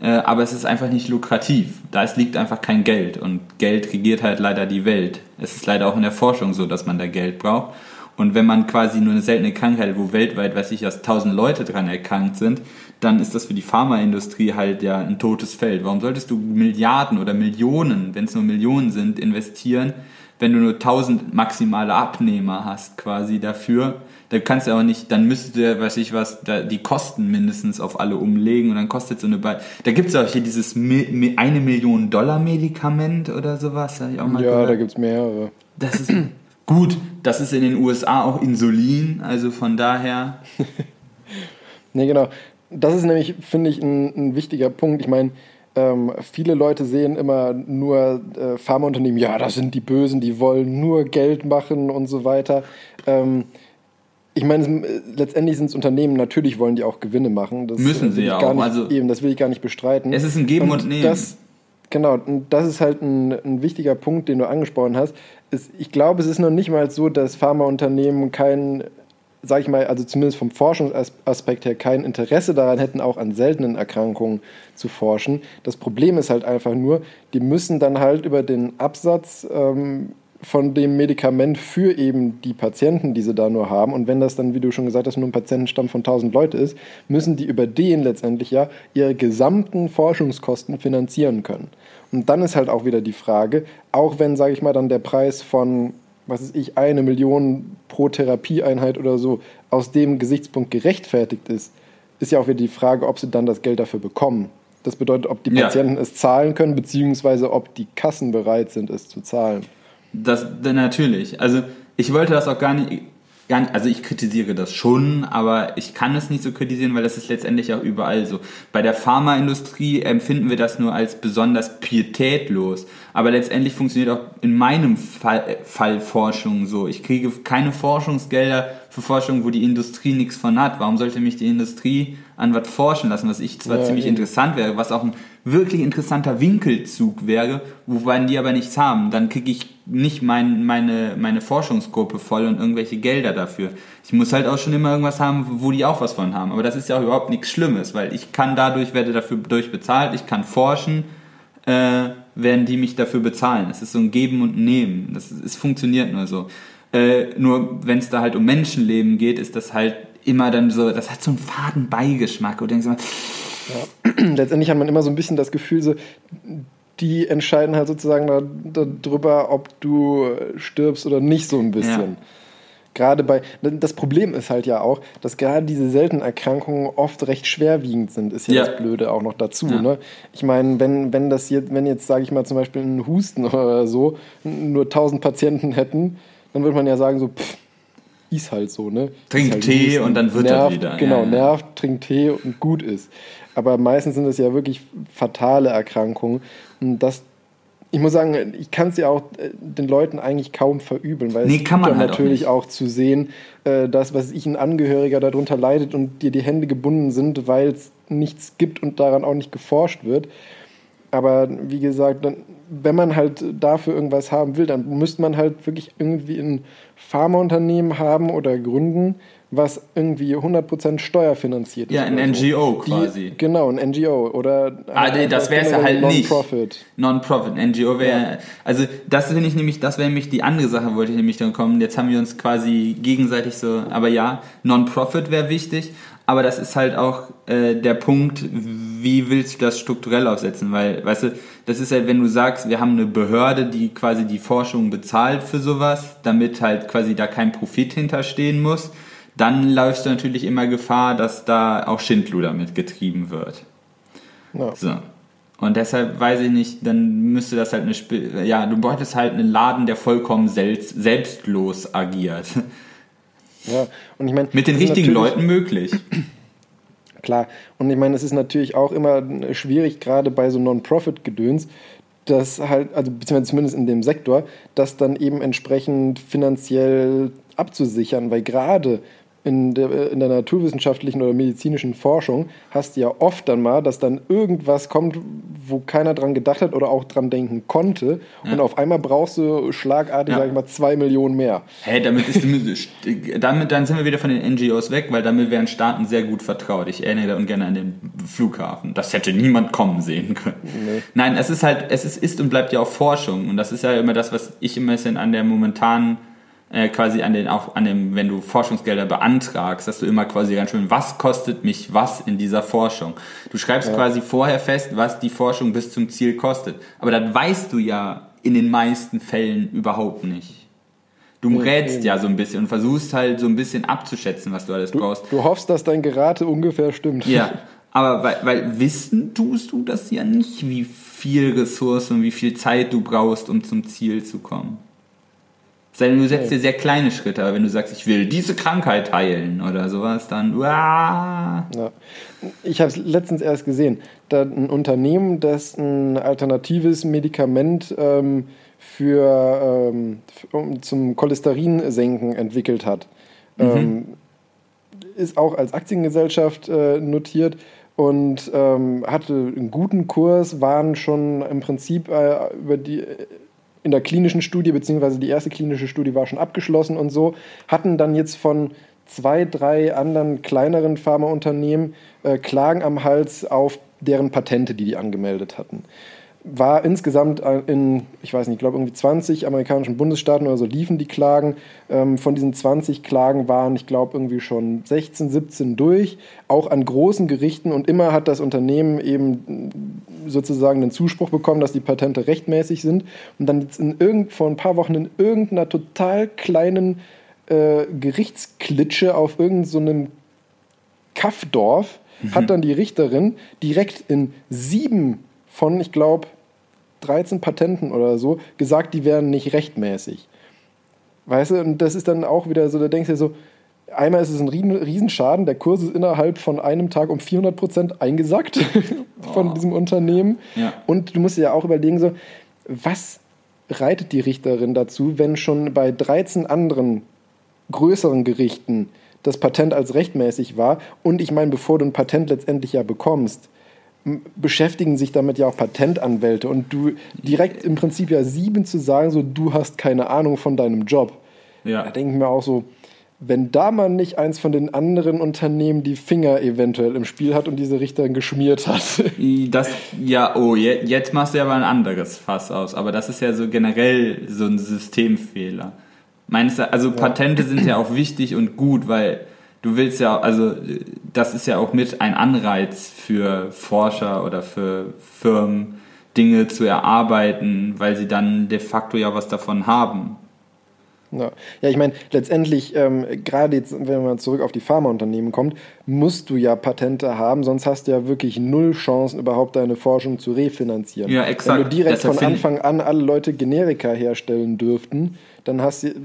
äh, aber es ist einfach nicht lukrativ. Da es liegt einfach kein Geld und Geld regiert halt leider die Welt. Es ist leider auch in der Forschung so, dass man da Geld braucht. Und wenn man quasi nur eine seltene Krankheit, wo weltweit, weiß ich, erst tausend Leute dran erkrankt sind, dann ist das für die Pharmaindustrie halt ja ein totes Feld. Warum solltest du Milliarden oder Millionen, wenn es nur Millionen sind, investieren, wenn du nur tausend maximale Abnehmer hast quasi dafür? da kannst du auch nicht, dann müsste der, weiß ich was, da die Kosten mindestens auf alle umlegen und dann kostet so eine, Be da gibt es auch hier dieses Mi eine Million Dollar Medikament oder sowas, habe ich auch mal Ja, gehört. da gibt es mehrere. Das ist gut, das ist in den USA auch Insulin, also von daher. (laughs) nee, genau. Das ist nämlich, finde ich, ein, ein wichtiger Punkt. Ich meine, ähm, viele Leute sehen immer nur äh, Pharmaunternehmen, ja, das sind die Bösen, die wollen nur Geld machen und so weiter. Ähm, ich meine, letztendlich sind es Unternehmen, natürlich wollen die auch Gewinne machen. Das Müssen sie ja auch. Nicht, also, eben, das will ich gar nicht bestreiten. Es ist ein Geben und, und Nehmen. Das, genau, und das ist halt ein, ein wichtiger Punkt, den du angesprochen hast. Ist, ich glaube, es ist noch nicht mal so, dass Pharmaunternehmen kein, sag ich mal, also zumindest vom Forschungsaspekt her, kein Interesse daran hätten, auch an seltenen Erkrankungen zu forschen. Das Problem ist halt einfach nur, die müssen dann halt über den Absatz ähm, von dem Medikament für eben die Patienten, die sie da nur haben. Und wenn das dann, wie du schon gesagt hast, nur ein Patientenstamm von 1000 Leute ist, müssen die über den letztendlich ja ihre gesamten Forschungskosten finanzieren können. Und dann ist halt auch wieder die Frage, auch wenn, sage ich mal, dann der Preis von, was ist ich, eine Million pro Therapieeinheit oder so aus dem Gesichtspunkt gerechtfertigt ist, ist ja auch wieder die Frage, ob sie dann das Geld dafür bekommen. Das bedeutet, ob die Patienten ja. es zahlen können, beziehungsweise ob die Kassen bereit sind, es zu zahlen. Das, natürlich. Also ich wollte das auch gar nicht. Also ich kritisiere das schon, aber ich kann es nicht so kritisieren, weil das ist letztendlich auch überall so. Bei der Pharmaindustrie empfinden wir das nur als besonders pietätlos, aber letztendlich funktioniert auch in meinem Fall, Fall Forschung so. Ich kriege keine Forschungsgelder für Forschung, wo die Industrie nichts von hat. Warum sollte mich die Industrie an was forschen lassen, was ich zwar ja, ziemlich eben. interessant wäre, was auch ein wirklich interessanter Winkelzug wäre, wobei die aber nichts haben. Dann kriege ich nicht mein, meine, meine Forschungsgruppe voll und irgendwelche Gelder dafür. Ich muss halt auch schon immer irgendwas haben, wo die auch was von haben. Aber das ist ja auch überhaupt nichts Schlimmes, weil ich kann dadurch, werde dafür durchbezahlt, ich kann forschen, äh, werden die mich dafür bezahlen. Es ist so ein Geben und Nehmen. Das es funktioniert nur so. Äh, nur wenn es da halt um Menschenleben geht, ist das halt immer dann so, das hat so einen faden Beigeschmack. Und denkst immer, ja. (clears throat) Letztendlich hat man immer so ein bisschen das Gefühl, so, die entscheiden halt sozusagen darüber, ob du stirbst oder nicht, so ein bisschen. Ja. Gerade bei, das Problem ist halt ja auch, dass gerade diese seltenen Erkrankungen oft recht schwerwiegend sind, ist ja, ja. das Blöde auch noch dazu. Ja. Ne? Ich meine, wenn, wenn das jetzt, wenn jetzt, sage ich mal, zum Beispiel ein Husten (laughs) oder so, nur 1000 Patienten hätten, dann würde man ja sagen, so, pff, ist halt so, ne? Trink halt Tee Husten, und dann wird nervt, er wieder. Genau, nervt, trink Tee und gut ist. Aber meistens sind es ja wirklich fatale Erkrankungen. Und das ich muss sagen, ich kann es ja auch äh, den Leuten eigentlich kaum verübeln, weil nee, es kann man halt natürlich auch, auch, zu sehen, äh, dass, was ich, ein Angehöriger darunter leidet und dir die Hände gebunden sind, weil es nichts gibt und daran auch nicht geforscht wird. Aber wie gesagt, dann, wenn man halt dafür irgendwas haben will, dann müsste man halt wirklich irgendwie ein Pharmaunternehmen haben oder gründen, was irgendwie 100% steuerfinanziert ist. Ja, ein NGO so. quasi. Die, genau, ein NGO. Oder ah, nee, das wäre es ja halt nicht. Non-Profit. Non-Profit, NGO wäre, ja. also das finde ich nämlich, das wäre nämlich die andere Sache, wollte ich nämlich dann kommen. Jetzt haben wir uns quasi gegenseitig so, aber ja, Non-Profit wäre wichtig, aber das ist halt auch äh, der Punkt, wie willst du das strukturell aufsetzen? Weil, weißt du, das ist halt, wenn du sagst, wir haben eine Behörde, die quasi die Forschung bezahlt für sowas, damit halt quasi da kein Profit hinterstehen muss, dann läufst du natürlich immer Gefahr, dass da auch Schindluder mitgetrieben wird. Ja. So. Und deshalb weiß ich nicht, dann müsste das halt eine, Sp ja, du bräuchtest halt einen Laden, der vollkommen selbst, selbstlos agiert. Ja, und ich meine. Mit den richtigen Leuten möglich. (clears throat) Klar, und ich meine, es ist natürlich auch immer schwierig, gerade bei so Non-Profit-Gedöns, dass halt, also beziehungsweise zumindest in dem Sektor, das dann eben entsprechend finanziell abzusichern, weil gerade in der, in der naturwissenschaftlichen oder medizinischen Forschung hast du ja oft dann mal, dass dann irgendwas kommt, wo keiner dran gedacht hat oder auch dran denken konnte. Ja. Und auf einmal brauchst du schlagartig, ja. sag ich mal, zwei Millionen mehr. Hey, damit, ist, damit dann sind wir wieder von den NGOs weg, weil damit wären Staaten sehr gut vertraut. Ich erinnere und gerne an den Flughafen. Das hätte niemand kommen sehen können. Nee. Nein, es ist halt, es ist, ist und bleibt ja auch Forschung. Und das ist ja immer das, was ich immer bisschen an der momentanen äh, quasi an den, auch an dem, wenn du Forschungsgelder beantragst, dass du immer quasi ganz schön, was kostet mich was in dieser Forschung? Du schreibst ja. quasi vorher fest, was die Forschung bis zum Ziel kostet. Aber das weißt du ja in den meisten Fällen überhaupt nicht. Du rätst ja so ein bisschen und versuchst halt so ein bisschen abzuschätzen, was du alles du, brauchst. Du hoffst, dass dein Gerate ungefähr stimmt. Ja, (laughs) aber weil, weil wissen tust du das ja nicht, wie viel Ressourcen und wie viel Zeit du brauchst, um zum Ziel zu kommen. Sei denn, du setzt dir sehr kleine Schritte, aber wenn du sagst, ich will diese Krankheit heilen oder sowas, dann. Uah. Ja. Ich habe es letztens erst gesehen. Da ein Unternehmen, das ein alternatives Medikament ähm, für, ähm, um, zum Cholesterinsenken entwickelt hat. Mhm. Ähm, ist auch als Aktiengesellschaft äh, notiert und ähm, hatte einen guten Kurs, waren schon im Prinzip äh, über die in der klinischen Studie, beziehungsweise die erste klinische Studie war schon abgeschlossen und so, hatten dann jetzt von zwei, drei anderen kleineren Pharmaunternehmen äh, Klagen am Hals auf deren Patente, die die angemeldet hatten war insgesamt in, ich weiß nicht, ich glaube irgendwie 20 amerikanischen Bundesstaaten oder so liefen die Klagen. Ähm, von diesen 20 Klagen waren, ich glaube, irgendwie schon 16, 17 durch, auch an großen Gerichten. Und immer hat das Unternehmen eben sozusagen den Zuspruch bekommen, dass die Patente rechtmäßig sind. Und dann jetzt in irgend, vor ein paar Wochen in irgendeiner total kleinen äh, Gerichtsklitsche auf irgendeinem so Kaffdorf mhm. hat dann die Richterin direkt in sieben von, ich glaube, 13 Patenten oder so gesagt, die wären nicht rechtmäßig. Weißt du, und das ist dann auch wieder so, da denkst du dir so, einmal ist es ein Riesenschaden, der Kurs ist innerhalb von einem Tag um 400 Prozent eingesackt (laughs) von oh. diesem Unternehmen. Ja. Und du musst dir ja auch überlegen, so, was reitet die Richterin dazu, wenn schon bei 13 anderen größeren Gerichten das Patent als rechtmäßig war? Und ich meine, bevor du ein Patent letztendlich ja bekommst, beschäftigen sich damit ja auch Patentanwälte und du direkt im Prinzip ja sieben zu sagen, so du hast keine Ahnung von deinem Job. Ja. Da denke ich mir auch so, wenn da mal nicht eins von den anderen Unternehmen die Finger eventuell im Spiel hat und diese Richterin geschmiert hat. Das, ja, oh, jetzt machst du ja aber ein anderes Fass aus. Aber das ist ja so generell so ein Systemfehler. Meinst du, also Patente sind ja auch wichtig und gut, weil du willst ja, also das ist ja auch mit ein Anreiz für Forscher oder für Firmen, Dinge zu erarbeiten, weil sie dann de facto ja was davon haben. Ja, ja ich meine, letztendlich, ähm, gerade jetzt, wenn man zurück auf die Pharmaunternehmen kommt, musst du ja Patente haben, sonst hast du ja wirklich null Chancen, überhaupt deine Forschung zu refinanzieren. Ja, exakt. Wenn du direkt Deshalb von Anfang an alle Leute Generika herstellen dürften, dann,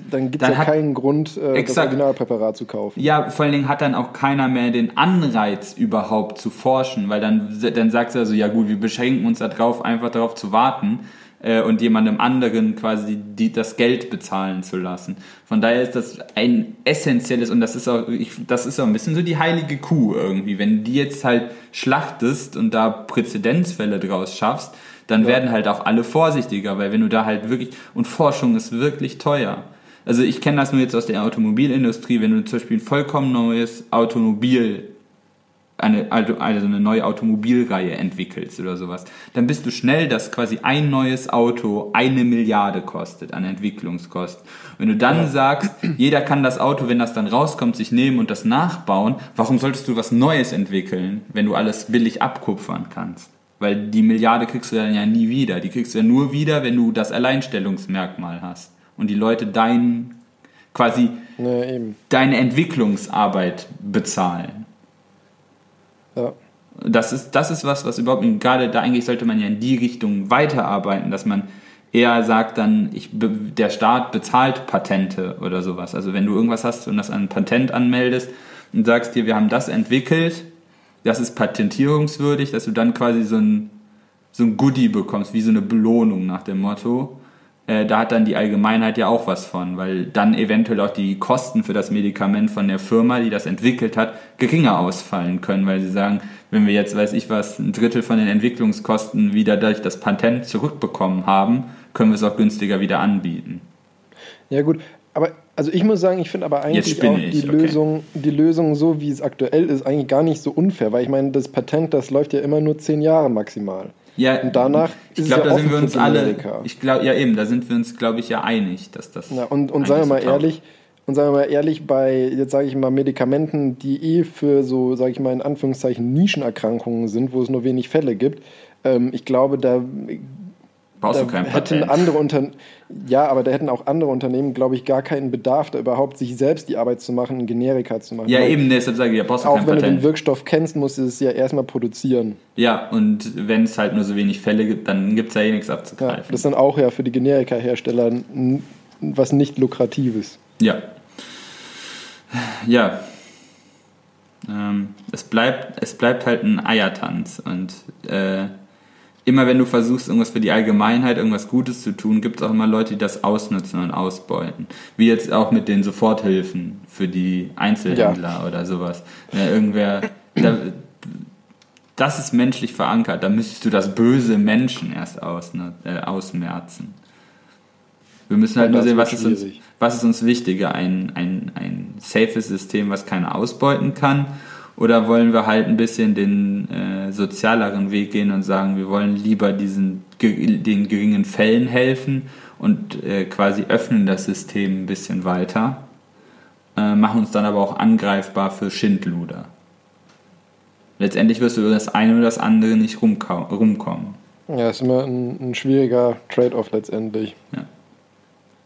dann gibt es ja keinen Grund, äh, das Originalpräparat zu kaufen. Ja, vor allen Dingen hat dann auch keiner mehr den Anreiz, überhaupt zu forschen, weil dann, dann sagst du also, ja gut, wir beschränken uns darauf, einfach darauf zu warten äh, und jemandem anderen quasi die, das Geld bezahlen zu lassen. Von daher ist das ein essentielles und das ist auch, ich, das ist auch ein bisschen so die heilige Kuh irgendwie. Wenn du die jetzt halt schlachtest und da Präzedenzfälle draus schaffst, dann ja. werden halt auch alle vorsichtiger, weil wenn du da halt wirklich, und Forschung ist wirklich teuer. Also ich kenne das nur jetzt aus der Automobilindustrie, wenn du zum Beispiel ein vollkommen neues Automobil, eine, also eine neue Automobilreihe entwickelst oder sowas, dann bist du schnell, dass quasi ein neues Auto eine Milliarde kostet an Entwicklungskosten. Wenn du dann ja. sagst, jeder kann das Auto, wenn das dann rauskommt, sich nehmen und das nachbauen, warum solltest du was Neues entwickeln, wenn du alles billig abkupfern kannst? Weil die Milliarde kriegst du dann ja nie wieder. Die kriegst du ja nur wieder, wenn du das Alleinstellungsmerkmal hast. Und die Leute dein, quasi ja, deine Entwicklungsarbeit bezahlen. Ja. Das ist, das ist was, was überhaupt, gerade da eigentlich sollte man ja in die Richtung weiterarbeiten, dass man eher sagt dann, ich, der Staat bezahlt Patente oder sowas. Also wenn du irgendwas hast und das an ein Patent anmeldest und sagst dir, wir haben das entwickelt, das ist patentierungswürdig, dass du dann quasi so ein, so ein Goodie bekommst, wie so eine Belohnung nach dem Motto. Äh, da hat dann die Allgemeinheit ja auch was von, weil dann eventuell auch die Kosten für das Medikament von der Firma, die das entwickelt hat, geringer ausfallen können, weil sie sagen, wenn wir jetzt, weiß ich was, ein Drittel von den Entwicklungskosten wieder durch das Patent zurückbekommen haben, können wir es auch günstiger wieder anbieten. Ja gut, aber also ich muss sagen, ich finde aber eigentlich auch die, okay. Lösung, die Lösung so, wie es aktuell ist, eigentlich gar nicht so unfair, weil ich meine, das Patent, das läuft ja immer nur zehn Jahre maximal. Ja, und danach ich glaube, ja da sind wir uns alle. Ich glaube, ja eben, da sind wir uns, glaube ich, ja einig, dass das. Ja, und, und sagen wir mal so ehrlich, und sagen wir mal ehrlich, bei, jetzt sage ich mal, Medikamenten, die eh für so, sage ich mal, in Anführungszeichen Nischenerkrankungen sind, wo es nur wenig Fälle gibt, ähm, ich glaube, da Brauchst da du kein hätten Patent. andere Unter ja, aber da hätten auch andere Unternehmen, glaube ich, gar keinen Bedarf, da überhaupt sich selbst die Arbeit zu machen, ein Generika zu machen. Ja, Weil eben, deshalb sage ich, ja, brauchst du Auch kein wenn Patent. du den Wirkstoff kennst, musst du es ja erstmal produzieren. Ja, und wenn es halt nur so wenig Fälle gibt, dann gibt es ja eh nichts abzugreifen. Ja, das ist dann auch ja für die Generika-Hersteller was nicht lukratives. Ja. Ja. Ähm, es, bleibt, es bleibt halt ein Eiertanz und äh, immer wenn du versuchst, irgendwas für die Allgemeinheit, irgendwas Gutes zu tun, gibt es auch immer Leute, die das ausnutzen und ausbeuten. Wie jetzt auch mit den Soforthilfen für die Einzelhändler ja. oder sowas. Ja, irgendwer, da, das ist menschlich verankert, da müsstest du das böse Menschen erst aus, ne, äh, ausmerzen. Wir müssen halt nur sehen, was ist, uns, was ist uns wichtiger, ein, ein, ein safes System, was keiner ausbeuten kann oder wollen wir halt ein bisschen den äh, sozialeren Weg gehen und sagen, wir wollen lieber diesen den geringen Fällen helfen und äh, quasi öffnen das System ein bisschen weiter, äh, machen uns dann aber auch angreifbar für Schindluder. Letztendlich wirst du über das eine oder das andere nicht rumkommen. Ja, ist immer ein, ein schwieriger Trade-off letztendlich. Ja.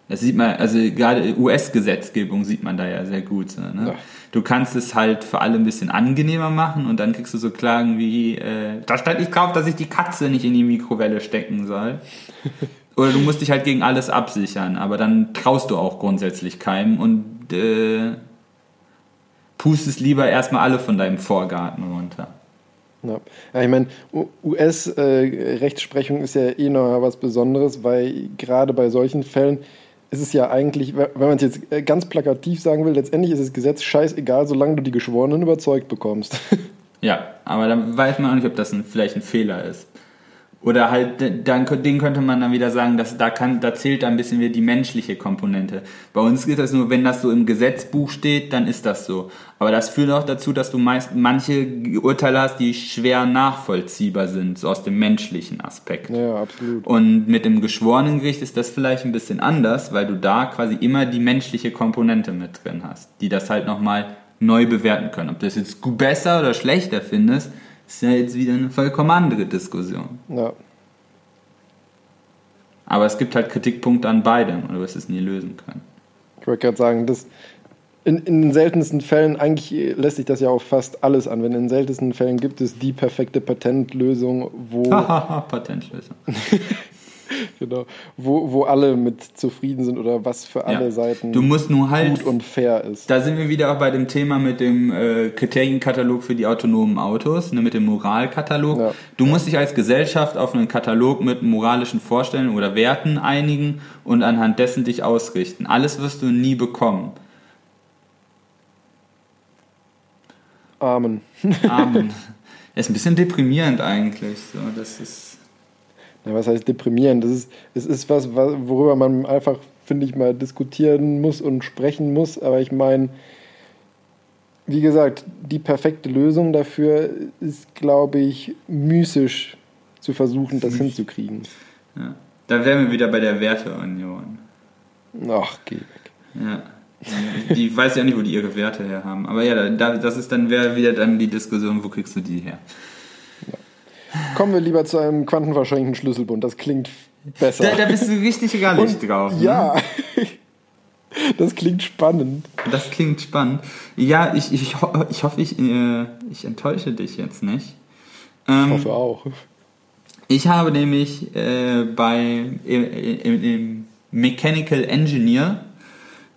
Das sieht man, also gerade US-Gesetzgebung sieht man da ja sehr gut. Ne? Ja. Du kannst es halt für alle ein bisschen angenehmer machen und dann kriegst du so Klagen wie, äh, da stand nicht drauf, dass ich die Katze nicht in die Mikrowelle stecken soll. (laughs) Oder du musst dich halt gegen alles absichern, aber dann traust du auch grundsätzlich keinem und äh, pustest lieber erstmal alle von deinem Vorgarten runter. Ja, ja ich meine, US-Rechtsprechung äh, ist ja eh noch was Besonderes, weil gerade bei solchen Fällen ist es ja eigentlich, wenn man es jetzt äh, ganz plakativ sagen will, letztendlich ist das Gesetz scheißegal, solange du die Geschworenen überzeugt bekommst. (laughs) Ja, aber dann weiß man auch nicht, ob das ein, vielleicht ein Fehler ist. Oder halt, dann, den könnte man dann wieder sagen, dass da, kann, da zählt dann ein bisschen wieder die menschliche Komponente. Bei uns geht das nur, wenn das so im Gesetzbuch steht, dann ist das so. Aber das führt auch dazu, dass du meist manche Urteile hast, die schwer nachvollziehbar sind, so aus dem menschlichen Aspekt. Ja, absolut. Und mit dem Geschworenengericht ist das vielleicht ein bisschen anders, weil du da quasi immer die menschliche Komponente mit drin hast, die das halt nochmal neu bewerten können. Ob du das jetzt besser oder schlechter findest, ist ja jetzt wieder eine vollkommen andere Diskussion. Ja. Aber es gibt halt Kritikpunkte an beidem du wirst es nie lösen können. Ich wollte gerade sagen, das in, in den seltensten Fällen, eigentlich lässt sich das ja auf fast alles anwenden. In den seltensten Fällen gibt es die perfekte Patentlösung, wo. (laughs) Patentlösung. (laughs) (laughs) genau. Wo, wo alle mit zufrieden sind oder was für alle ja. Seiten du musst nur halt, gut und fair ist. Da sind wir wieder auch bei dem Thema mit dem äh, Kriterienkatalog für die autonomen Autos, ne, mit dem Moralkatalog. Ja. Du musst dich als Gesellschaft auf einen Katalog mit moralischen Vorstellungen oder Werten einigen und anhand dessen dich ausrichten. Alles wirst du nie bekommen. Amen. Amen. (laughs) ist ein bisschen deprimierend eigentlich. So, das ist ja, was heißt deprimierend? Das ist, es ist was, worüber man einfach, finde ich, mal diskutieren muss und sprechen muss. Aber ich meine, wie gesagt, die perfekte Lösung dafür ist, glaube ich, mystisch zu versuchen, das hinzukriegen. Ja. Da wären wir wieder bei der Werteunion. Ach, geh weg. Ja. Die weiß ja nicht, wo die ihre Werte her haben. Aber ja, das ist dann wäre wieder dann die Diskussion, wo kriegst du die her? Kommen wir lieber zu einem quantenverschenkten Schlüsselbund. Das klingt besser. Da, da bist du richtig ehrlich drauf. Ne? Ja. (laughs) Das klingt spannend. Das klingt spannend. Ja, ich, ich, ich hoffe, ich, äh, ich enttäusche dich jetzt nicht. Ähm, ich hoffe auch. Ich habe nämlich äh, bei im, im Mechanical Engineer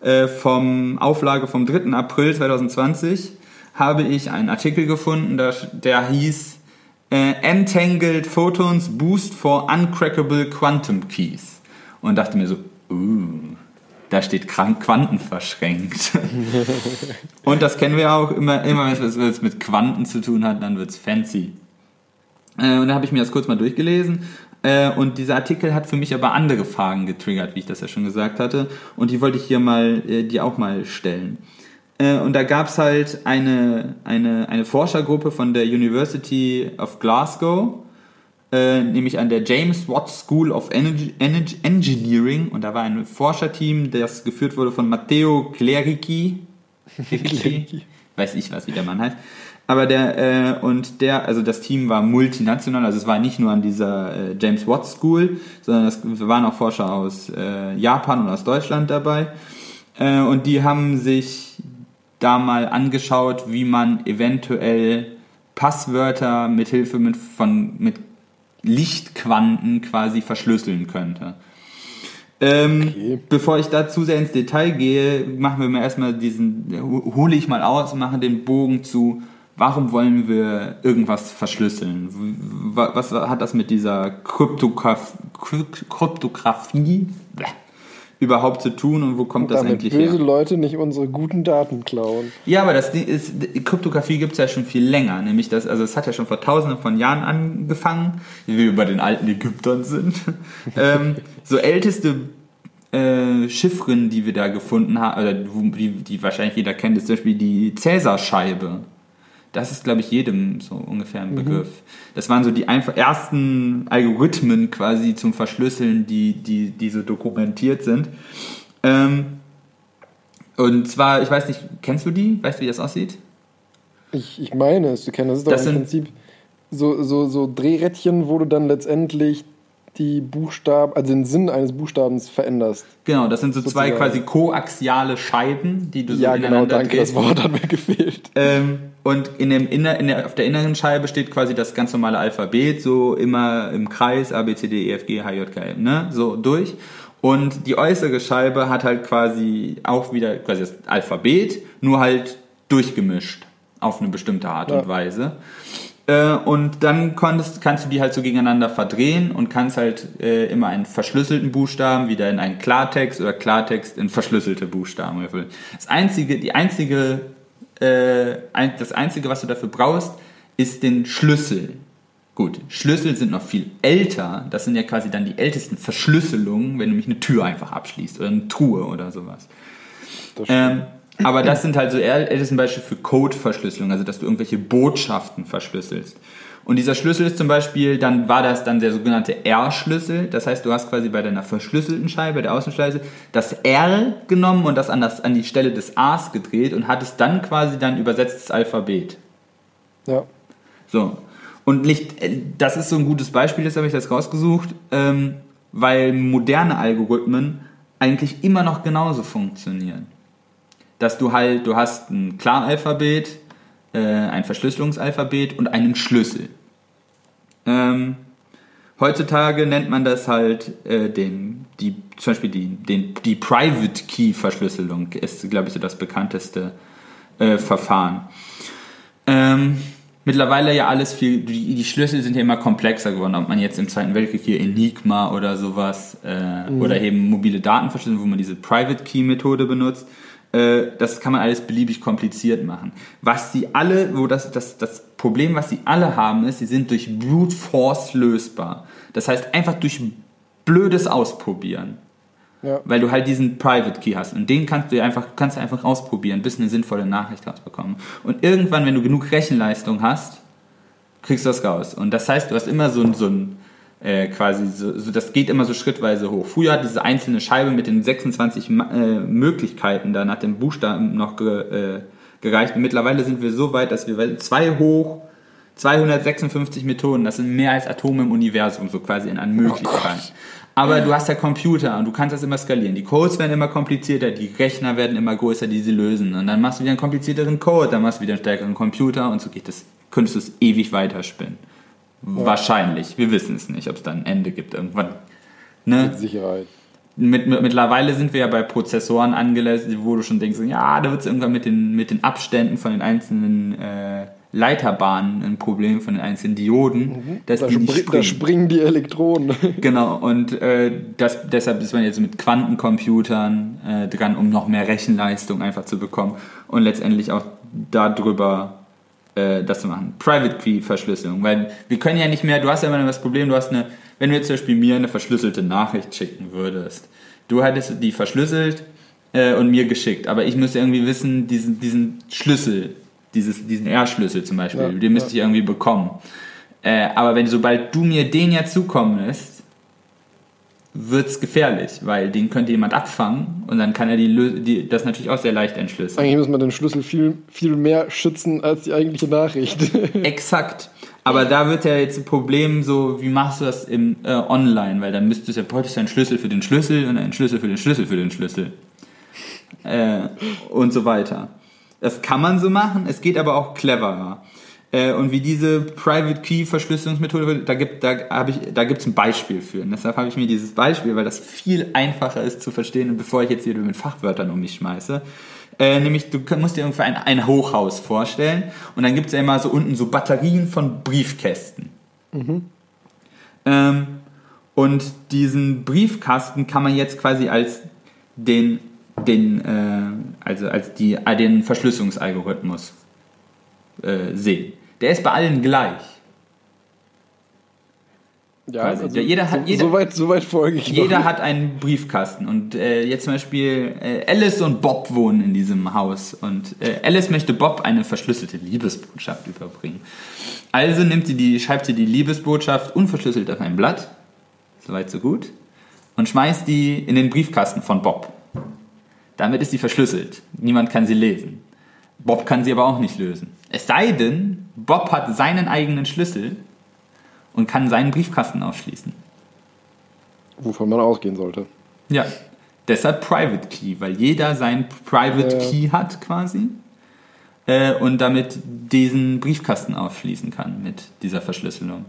äh, vom Auflage vom 3. April 2020 habe ich einen Artikel gefunden, der, der hieß äh, Entangled Photons Boost for Uncrackable Quantum Keys. Und dachte mir so, uh, da steht Quanten verschränkt. (laughs) und das kennen wir auch immer, immer wenn es mit Quanten zu tun hat, dann wird es fancy. Äh, und da habe ich mir das kurz mal durchgelesen. Äh, und dieser Artikel hat für mich aber andere Fragen getriggert, wie ich das ja schon gesagt hatte. Und die wollte ich hier mal, äh, die auch mal stellen. Äh, und da gab es halt eine, eine, eine Forschergruppe von der University of Glasgow, äh, nämlich an der James Watt School of Energy, Energy, Engineering. Und da war ein Forscherteam, das geführt wurde von Matteo Clerici. Clerici. (laughs) Weiß ich was, wie der Mann heißt. Aber der, äh, und der, also das Team war multinational, also es war nicht nur an dieser äh, James Watt School, sondern es waren auch Forscher aus äh, Japan und aus Deutschland dabei. Äh, und die haben sich da mal angeschaut, wie man eventuell Passwörter mit Hilfe mit, von, mit Lichtquanten quasi verschlüsseln könnte. Ähm, okay. Bevor ich da zu sehr ins Detail gehe, machen wir mal erstmal diesen, hole ich mal aus, mache den Bogen zu, warum wollen wir irgendwas verschlüsseln? Was hat das mit dieser Kryptograf Kryptographie überhaupt zu tun und wo kommt und das eigentlich böse her? böse Leute nicht unsere guten Daten klauen. Ja, aber das ist, Kryptographie gibt es ja schon viel länger. Nämlich das, also es hat ja schon vor tausenden von Jahren angefangen, wie wir bei den alten Ägyptern sind. (laughs) ähm, so älteste äh, Chiffren, die wir da gefunden haben, oder die, die wahrscheinlich jeder kennt, ist zum Beispiel die Cäsarscheibe. Das ist, glaube ich, jedem so ungefähr ein mhm. Begriff. Mhm. Das waren so die einfach ersten Algorithmen quasi zum Verschlüsseln, die, die, die so dokumentiert sind. Ähm, und zwar, ich weiß nicht, kennst du die? Weißt du, wie das aussieht? Ich, ich meine es zu kennen. Das ist doch das im Prinzip so, so, so Drehrädchen, wo du dann letztendlich die Buchstaben, also den Sinn eines Buchstabens veränderst. Genau, das sind so zwei quasi koaxiale Scheiben, die du so Ja, genau, ineinander danke, drehst. das Wort hat mir gefehlt. Ähm, und in dem inner, in der, auf der inneren Scheibe steht quasi das ganz normale Alphabet, so immer im Kreis, A, B, C, D, E, F, G, H, J, K, L, ne? So durch. Und die äußere Scheibe hat halt quasi auch wieder quasi das Alphabet, nur halt durchgemischt auf eine bestimmte Art Ja. und Weise. Äh, und dann konntest, kannst du die halt so gegeneinander verdrehen und kannst halt äh, immer einen verschlüsselten Buchstaben wieder in einen Klartext oder Klartext in verschlüsselte Buchstaben erfüllen. Das einzige, die einzige, äh, ein, das einzige, was du dafür brauchst, ist den Schlüssel. Gut, Schlüssel sind noch viel älter. Das sind ja quasi dann die ältesten Verschlüsselungen, wenn du nämlich eine Tür einfach abschließt oder eine Truhe oder sowas. Ähm, aber das sind halt so ältesten Beispiele für Code-Verschlüsselung, also dass du irgendwelche Botschaften verschlüsselst. Und dieser Schlüssel ist zum Beispiel, dann war das dann der sogenannte R-Schlüssel. Das heißt, du hast quasi bei deiner verschlüsselten Scheibe, der Außenschleuse, das R genommen und das an, das an die Stelle des A's gedreht und hattest dann quasi dann übersetztes Alphabet. ja. So. Und nicht, äh, das ist so ein gutes Beispiel, das habe ich jetzt rausgesucht, ähm, weil moderne Algorithmen eigentlich immer noch genauso funktionieren. Dass du halt, du hast ein Klaralphabet, äh, ein Verschlüsselungsalphabet und einen Schlüssel. Ähm, heutzutage nennt man das halt äh, den, die, zum Beispiel die, den, die Private Key Verschlüsselung ist, glaube ich, so das bekannteste äh, Verfahren. Ähm, mittlerweile ja alles viel, die, die Schlüssel sind ja immer komplexer geworden, ob man jetzt im Zweiten Weltkrieg hier Enigma oder sowas äh, oder eben mobile Datenverschlüsselung, wo man diese Private Key Methode benutzt. Äh, das kann man alles beliebig kompliziert machen. Was sie alle, wo das, das, das Problem, was sie alle haben, ist, sie sind durch Brute Force lösbar. Das heißt, einfach durch blödes Ausprobieren. Ja. Weil du halt diesen Private Key hast und den kannst du einfach, kannst du einfach ausprobieren, bis eine sinnvolle Nachricht rausbekommen. Und irgendwann, wenn du genug Rechenleistung hast, kriegst du das raus. Und das heißt, du hast immer so so ein äh, quasi, so, so, das geht immer so schrittweise hoch. Früher hat diese einzelne Scheibe mit den 26 Ma- äh, Möglichkeiten da nach dem Buchstaben noch ge, äh, gereicht. Und mittlerweile sind wir so weit, dass wir zwei hoch 256 Methoden, das sind mehr als Atome im Universum, so quasi in an Möglichkeiten. Aber du hast ja Computer und du kannst das immer skalieren. Die Codes werden immer komplizierter, die Rechner werden immer größer, die sie lösen. Und dann machst du wieder einen komplizierteren Code, dann machst du wieder einen stärkeren Computer und so geht das, könntest du es ewig weiterspinnen. Wahrscheinlich. Wir wissen es nicht, ob es da ein Ende gibt irgendwann. Ne? Mit Sicherheit. Mit, mit, mittlerweile sind wir ja bei Prozessoren angelässt, wo du schon denkst, ja, da wird es irgendwann mit den, mit den Abständen von den einzelnen äh, Leiterbahnen ein Problem, von den einzelnen Dioden, dass Da, die nicht spri da springen. springen die Elektronen. (laughs) Genau, und äh, das, deshalb ist man jetzt mit Quantencomputern äh, dran, um noch mehr Rechenleistung einfach zu bekommen und letztendlich auch darüber äh, das zu machen. Private Key Verschlüsselung, weil wir können ja nicht mehr, du hast ja immer das Problem, du hast eine, wenn du jetzt zum Beispiel mir eine verschlüsselte Nachricht schicken würdest, du hättest die verschlüsselt äh, und mir geschickt, aber ich müsste irgendwie wissen, diesen, diesen Schlüssel, dieses, diesen R-Schlüssel zum Beispiel, Ja, den müsste ja. ich irgendwie bekommen. Äh, aber wenn sobald du mir den ja zukommen lässt, wird's gefährlich, weil den könnte jemand abfangen und dann kann er die, die das natürlich auch sehr leicht entschlüsseln. Eigentlich muss man den Schlüssel viel, viel mehr schützen als die eigentliche Nachricht. (laughs) (laughs) Exakt. Aber da wird ja jetzt ein Problem so, wie machst du das im äh, online? Weil dann müsstest du ja bräuchtest du einen Schlüssel für den Schlüssel und einen Schlüssel für den Schlüssel für den Schlüssel. Äh, und so weiter. Das kann man so machen, es geht aber auch cleverer. Äh, und wie diese Private Key Verschlüsselungsmethode, da gibt da habe ich da gibt's ein Beispiel für. Und deshalb habe ich mir dieses Beispiel, weil das viel einfacher ist zu verstehen, und bevor ich jetzt hier mit Fachwörtern um mich schmeiße. Äh, nämlich, du musst dir irgendwie ein, ein Hochhaus vorstellen und dann gibt's ja immer so unten so Batterien von Briefkästen. Ähm, und diesen Briefkasten kann man jetzt quasi als den, den äh, also als die, äh, den Verschlüsselungsalgorithmus äh, sehen. Der ist bei allen gleich. Ja, also Jeder hat- jeder- so, weit, so weit folge ich Jeder noch. hat einen Briefkasten und äh, jetzt zum Beispiel äh, Alice und Bob wohnen in diesem Haus und äh, Alice möchte Bob eine verschlüsselte Liebesbotschaft überbringen. Also nimmt sie die, schreibt sie die Liebesbotschaft unverschlüsselt auf ein Blatt, soweit so gut, und schmeißt die in den Briefkasten von Bob. Damit ist sie verschlüsselt. Niemand kann sie lesen. Bob kann sie aber auch nicht lösen. Es sei denn, Bob hat seinen eigenen Schlüssel und kann seinen Briefkasten aufschließen. Wovon man ausgehen sollte. Ja, deshalb Private Key, weil jeder sein Private Ja. Key hat quasi äh, und damit diesen Briefkasten aufschließen kann mit dieser Verschlüsselung.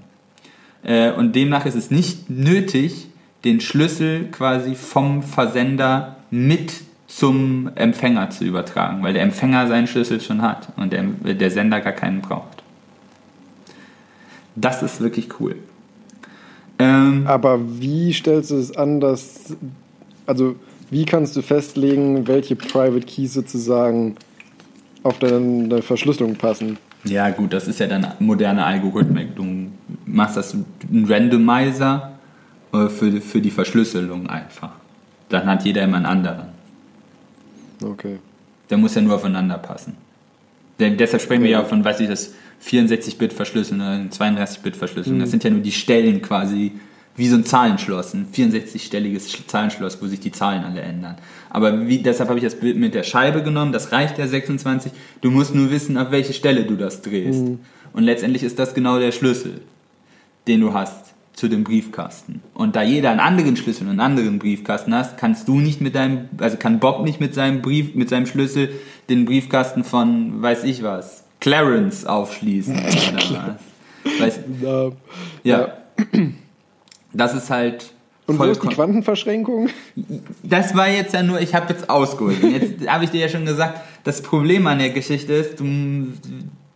Äh, und demnach ist es nicht nötig, den Schlüssel quasi vom Versender mit zum Empfänger zu übertragen, weil der Empfänger seinen Schlüssel schon hat und der, der Sender gar keinen braucht. Das ist wirklich cool. Ähm, Aber wie stellst du es an, dass. Also, wie kannst du festlegen, welche Private Keys sozusagen auf deine, Verschlüsselung passen? Ja, gut, das ist ja dann moderne Algorithmik. Du machst das einen Randomizer äh, für, für die Verschlüsselung einfach. Dann hat jeder immer einen anderen. Okay. Der muss ja nur aufeinander passen. Denn deshalb sprechen wir ja von, weiß ich, das 64-Bit-Verschlüsselung oder 32-Bit-Verschlüsselung. Das sind ja nur die Stellen quasi, wie so ein Zahlenschloss, ein 64-stelliges Zahlenschloss, wo sich die Zahlen alle ändern. Aber wie, deshalb habe ich das Bild mit der Scheibe genommen, das reicht ja 26. Du musst nur wissen, auf welche Stelle du das drehst. Und letztendlich ist das genau der Schlüssel, den du hast zu dem Briefkasten. Und da jeder einen anderen Schlüssel und einen anderen Briefkasten hast, kannst du nicht mit deinem, also kann Bob nicht mit seinem Brief, mit seinem Schlüssel den Briefkasten von, weiß ich was, Clarence aufschließen (laughs) oder was. Weiß, Na, ja. Das ist halt Und wo ist die Quantenverschränkung? das war jetzt ja nur, ich habe jetzt ausgeholt. Und Jetzt (laughs) habe ich dir ja schon gesagt, das Problem an der Geschichte ist, du,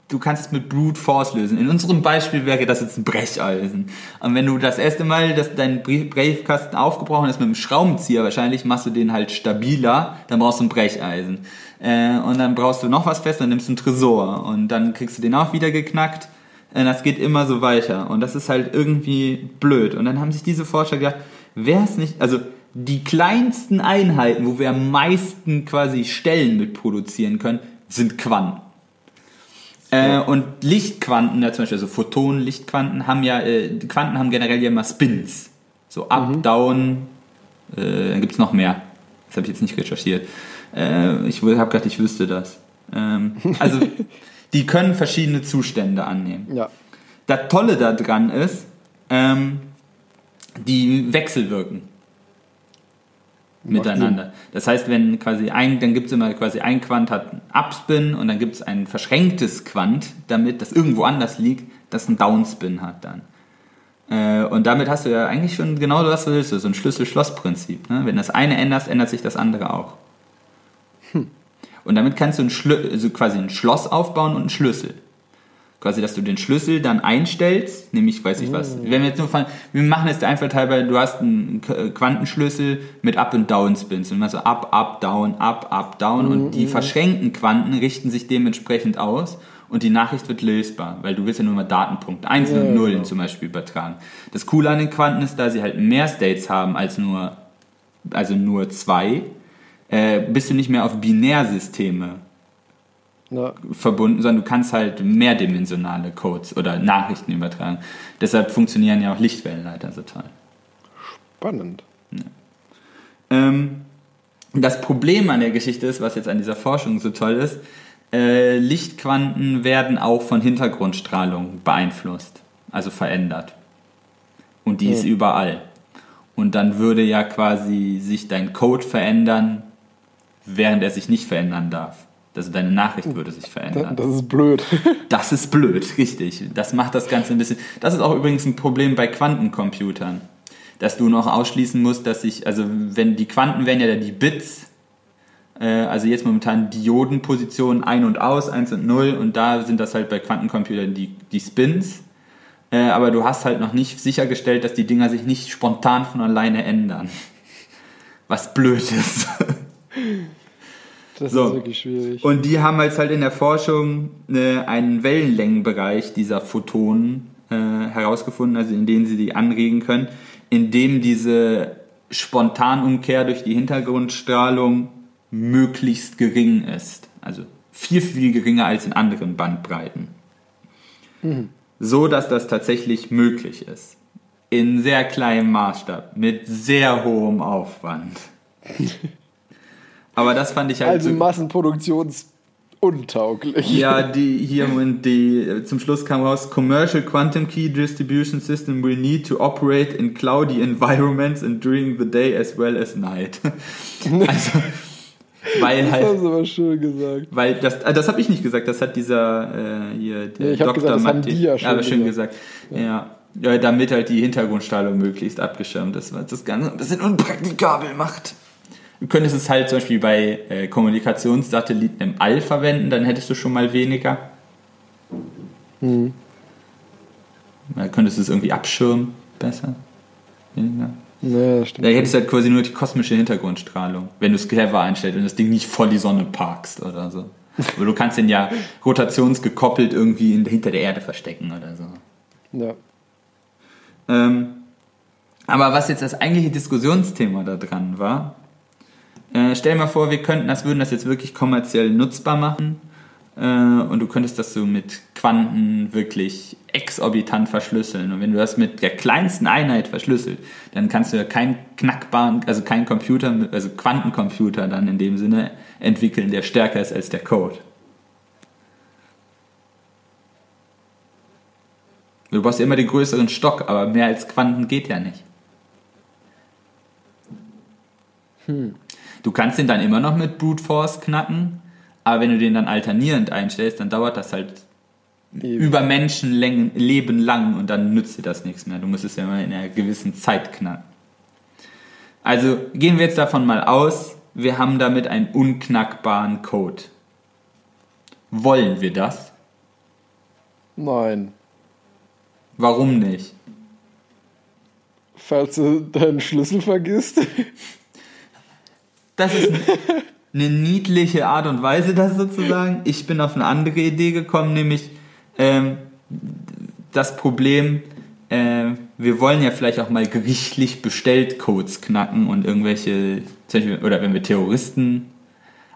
du kannst es mit Brute Force lösen. In unserem Beispiel wäre das jetzt ein Brecheisen. Und wenn du das erste Mal, dass dein Brief- Briefkasten aufgebrochen ist mit einem Schraubenzieher, wahrscheinlich machst du den halt stabiler, dann brauchst du ein Brecheisen. Äh, und dann brauchst du noch was fest, dann nimmst du einen Tresor. Und dann kriegst du den auch wieder geknackt. Äh, Das geht immer so weiter. Und das ist halt irgendwie blöd. Und dann haben sich diese Forscher gedacht, wäre es nicht, also die kleinsten Einheiten, wo wir am meisten quasi Stellen mit produzieren können, sind Quanten. Äh, und Lichtquanten, ja, zum Beispiel so Photonen, Lichtquanten haben ja, äh, Quanten haben generell ja immer Spins. So up, down, äh, dann gibt es noch mehr. Das habe ich jetzt nicht recherchiert. Äh, ich habe gedacht, ich wüsste das. Ähm, also, (laughs) die können verschiedene Zustände annehmen. Ja. Das Tolle daran ist, ähm, die wechselwirken miteinander. Das heißt, wenn quasi ein, dann gibt es immer quasi ein Quant hat einen Upspin und dann gibt es ein verschränktes Quant, damit das irgendwo anders liegt, das einen Downspin hat dann. Äh, und damit hast du ja eigentlich schon genau das, was du willst, so ein Schlüssel-Schloss-Prinzip. Ne? Wenn das eine änderst, ändert sich das andere auch. Und damit kannst du ein Schlü also quasi ein Schloss aufbauen und einen Schlüssel. Quasi, dass du den Schlüssel dann einstellst, nämlich, weiß ich was. Wenn wir jetzt nur fahren, wir machen es einfach halber, du hast einen K- Quantenschlüssel mit Up- und Down-Spins. Und machst so Up, Up, Down, Up, Up, Down. Und die verschränkten Quanten richten sich dementsprechend aus. Und die Nachricht wird lösbar, weil du willst ja nur mal Datenpunkte, Einsen und Nullen zum Beispiel übertragen. Das Coole an den Quanten ist, da sie halt mehr States haben als nur, also nur zwei, äh, bist du nicht mehr auf Binärsysteme Ja. verbunden, sondern du kannst halt mehrdimensionale Codes oder Nachrichten übertragen. Deshalb funktionieren ja auch Lichtwellenleiter so toll. Spannend. Ähm, das Problem an der Geschichte ist, was jetzt an dieser Forschung so toll ist, äh, Lichtquanten werden auch von Hintergrundstrahlung beeinflusst, also verändert. Und die ist überall. Und dann würde ja quasi sich dein Code verändern, während er sich nicht verändern darf. Also deine Nachricht würde sich verändern. Das ist blöd. (laughs) Das ist blöd, richtig. Das macht das Ganze ein bisschen. Das ist auch übrigens ein Problem bei Quantencomputern. Dass du noch ausschließen musst, dass sich, also wenn die Quanten wären ja die Bits, äh, also jetzt momentan Diodenpositionen ein und aus, 1 und 0, und da sind das halt bei Quantencomputern die, die Spins. Äh, aber du hast halt noch nicht sichergestellt, dass die Dinger sich nicht spontan von alleine ändern. Was blöd ist. (laughs) Das So. ist wirklich schwierig. Und die haben jetzt halt in der Forschung äh, einen Wellenlängenbereich dieser Photonen äh, herausgefunden, also in denen sie die anregen können, indem diese Spontanumkehr durch die Hintergrundstrahlung möglichst gering ist. Also viel, viel geringer als in anderen Bandbreiten. So dass das tatsächlich möglich ist. In sehr kleinem Maßstab, mit sehr hohem Aufwand. (laughs) Aber das fand ich halt also so- untauglich. Ja, (laughs) die hier die zum Schluss kam raus: Commercial Quantum Key Distribution System will need to operate in cloudy environments and during the day as well as night. (laughs) also weil das halt, haben sie aber schön gesagt. weil das, äh, das habe ich nicht gesagt, das hat dieser äh, hier der Ja, ich Dr. gesagt, das haben Matti- die ja schon aber schön gesagt. gesagt. Ja. ja, damit halt die Hintergrundstrahlung möglichst abgeschirmt ist, was das Ganze ein bisschen unpraktikabel macht. Du könntest es halt zum Beispiel bei äh, Kommunikationssatelliten im All verwenden, dann hättest du schon mal weniger. Hm. Dann könntest du es irgendwie abschirmen, besser. Weniger. Ja, das stimmt. Da hättest du halt quasi nur die kosmische Hintergrundstrahlung, wenn du es clever einstellst und das Ding nicht vor die Sonne parkst oder so. (laughs) Aber du kannst den ja rotationsgekoppelt irgendwie in, hinter der Erde verstecken oder so. Ja. Ähm, aber was jetzt das eigentliche Diskussionsthema da dran war, äh, stell dir mal vor, wir könnten das, würden das jetzt wirklich kommerziell nutzbar machen äh, und du könntest das so mit Quanten wirklich exorbitant verschlüsseln. Und wenn du das mit der kleinsten Einheit verschlüsselt, dann kannst du ja keinen knackbaren, also keinen Computer, also Quantencomputer dann in dem Sinne entwickeln, der stärker ist als der Code. Du brauchst ja immer den größeren Stock, aber mehr als Quanten geht ja nicht. Du kannst den dann immer noch mit Brute Force knacken, aber wenn du den dann alternierend einstellst, dann dauert das halt Eben. über Menschenleben lang und dann nützt dir das nichts mehr. Du musst es ja immer in einer gewissen Zeit knacken. Also gehen wir jetzt davon mal aus, wir haben damit einen unknackbaren Code. Wollen wir das? Nein. Warum nicht? Falls du deinen Schlüssel vergisst. Das ist eine niedliche Art und Weise, das sozusagen. Ich bin auf eine andere Idee gekommen, nämlich ähm, das Problem, äh, wir wollen ja vielleicht auch mal gerichtlich bestellt Codes knacken und irgendwelche, oder wenn wir Terroristen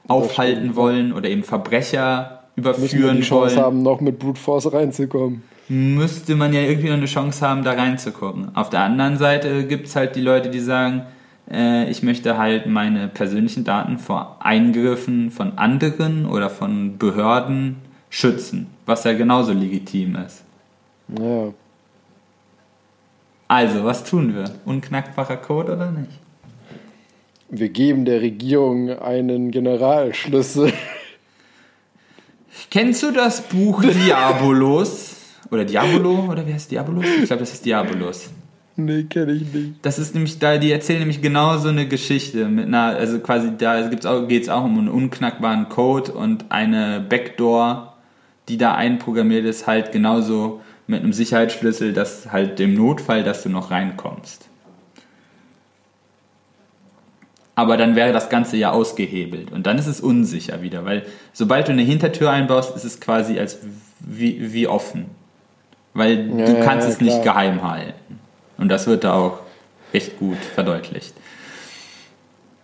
aufhalten wollen oder eben Verbrecher überführen die Chance wollen, haben, noch mit Brute Force reinzukommen. müsste man ja irgendwie noch eine Chance haben, da reinzugucken. Auf der anderen Seite gibt es halt die Leute, die sagen, ich möchte halt meine persönlichen Daten vor Eingriffen von anderen oder von Behörden schützen, was ja genauso legitim ist. Ja. Also, was tun wir? Unknackbarer Code oder nicht? Wir geben der Regierung einen Generalschlüssel. Kennst du das Buch Diabolos? Oder Diabolo? Oder wie heißt Diabolos? Ich glaube, das ist Diabolos. Nee, kenne ich nicht. Das ist nämlich da, die erzählen nämlich genau so eine Geschichte mit einer, also quasi da gibt's auch, geht's auch um einen unknackbaren Code und eine Backdoor, die da einprogrammiert ist, halt genauso mit einem Sicherheitsschlüssel, dass halt im Notfall, dass du noch reinkommst. Aber dann wäre das Ganze ja ausgehebelt und dann ist es unsicher wieder, weil sobald du eine Hintertür einbaust, ist es quasi als wie, wie offen. Weil Ja, du kannst ja, es nicht klar. geheim halten. Und das wird da auch recht gut verdeutlicht.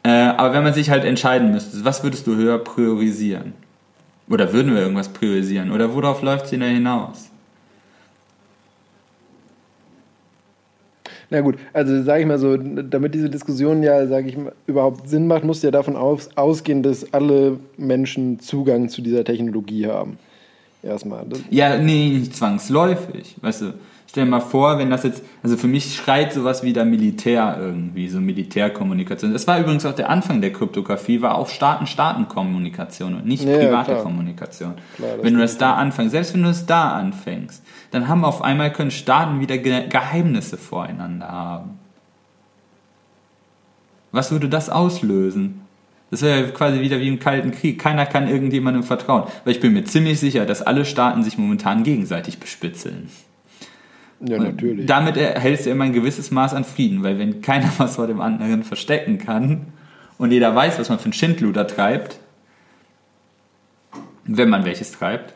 Äh, aber wenn man sich halt entscheiden müsste, was würdest du höher priorisieren? Oder würden wir irgendwas priorisieren? Oder worauf läuft es denn da hinaus? Na gut, also sage ich mal so, damit diese Diskussion ja, sage ich mal, überhaupt Sinn macht, muss ja davon aus, ausgehen, dass alle Menschen Zugang zu dieser Technologie haben. Erstmal. Das, Ja, nee, nicht zwangsläufig. Weißt du, stell dir mal vor, wenn das jetzt, also für mich schreit sowas wie der Militär irgendwie, so Militärkommunikation. Das war übrigens auch der Anfang der Kryptographie, war auch Staaten-Staaten-Kommunikation und nicht Ja, private klar. Kommunikation. Klar, wenn du das da anfängst, selbst wenn du es da anfängst, dann haben auf einmal können Staaten wieder Ge Geheimnisse voreinander haben. Was würde das auslösen? Das wäre ja quasi wieder wie im Kalten Krieg. Keiner kann irgendjemandem vertrauen. Weil ich bin mir ziemlich sicher, dass alle Staaten sich momentan gegenseitig bespitzeln. Ja, natürlich. Damit erhältst du immer ein gewisses Maß an Frieden, weil wenn keiner was vor dem anderen verstecken kann und jeder weiß, was man für ein Schindluder treibt, wenn man welches treibt,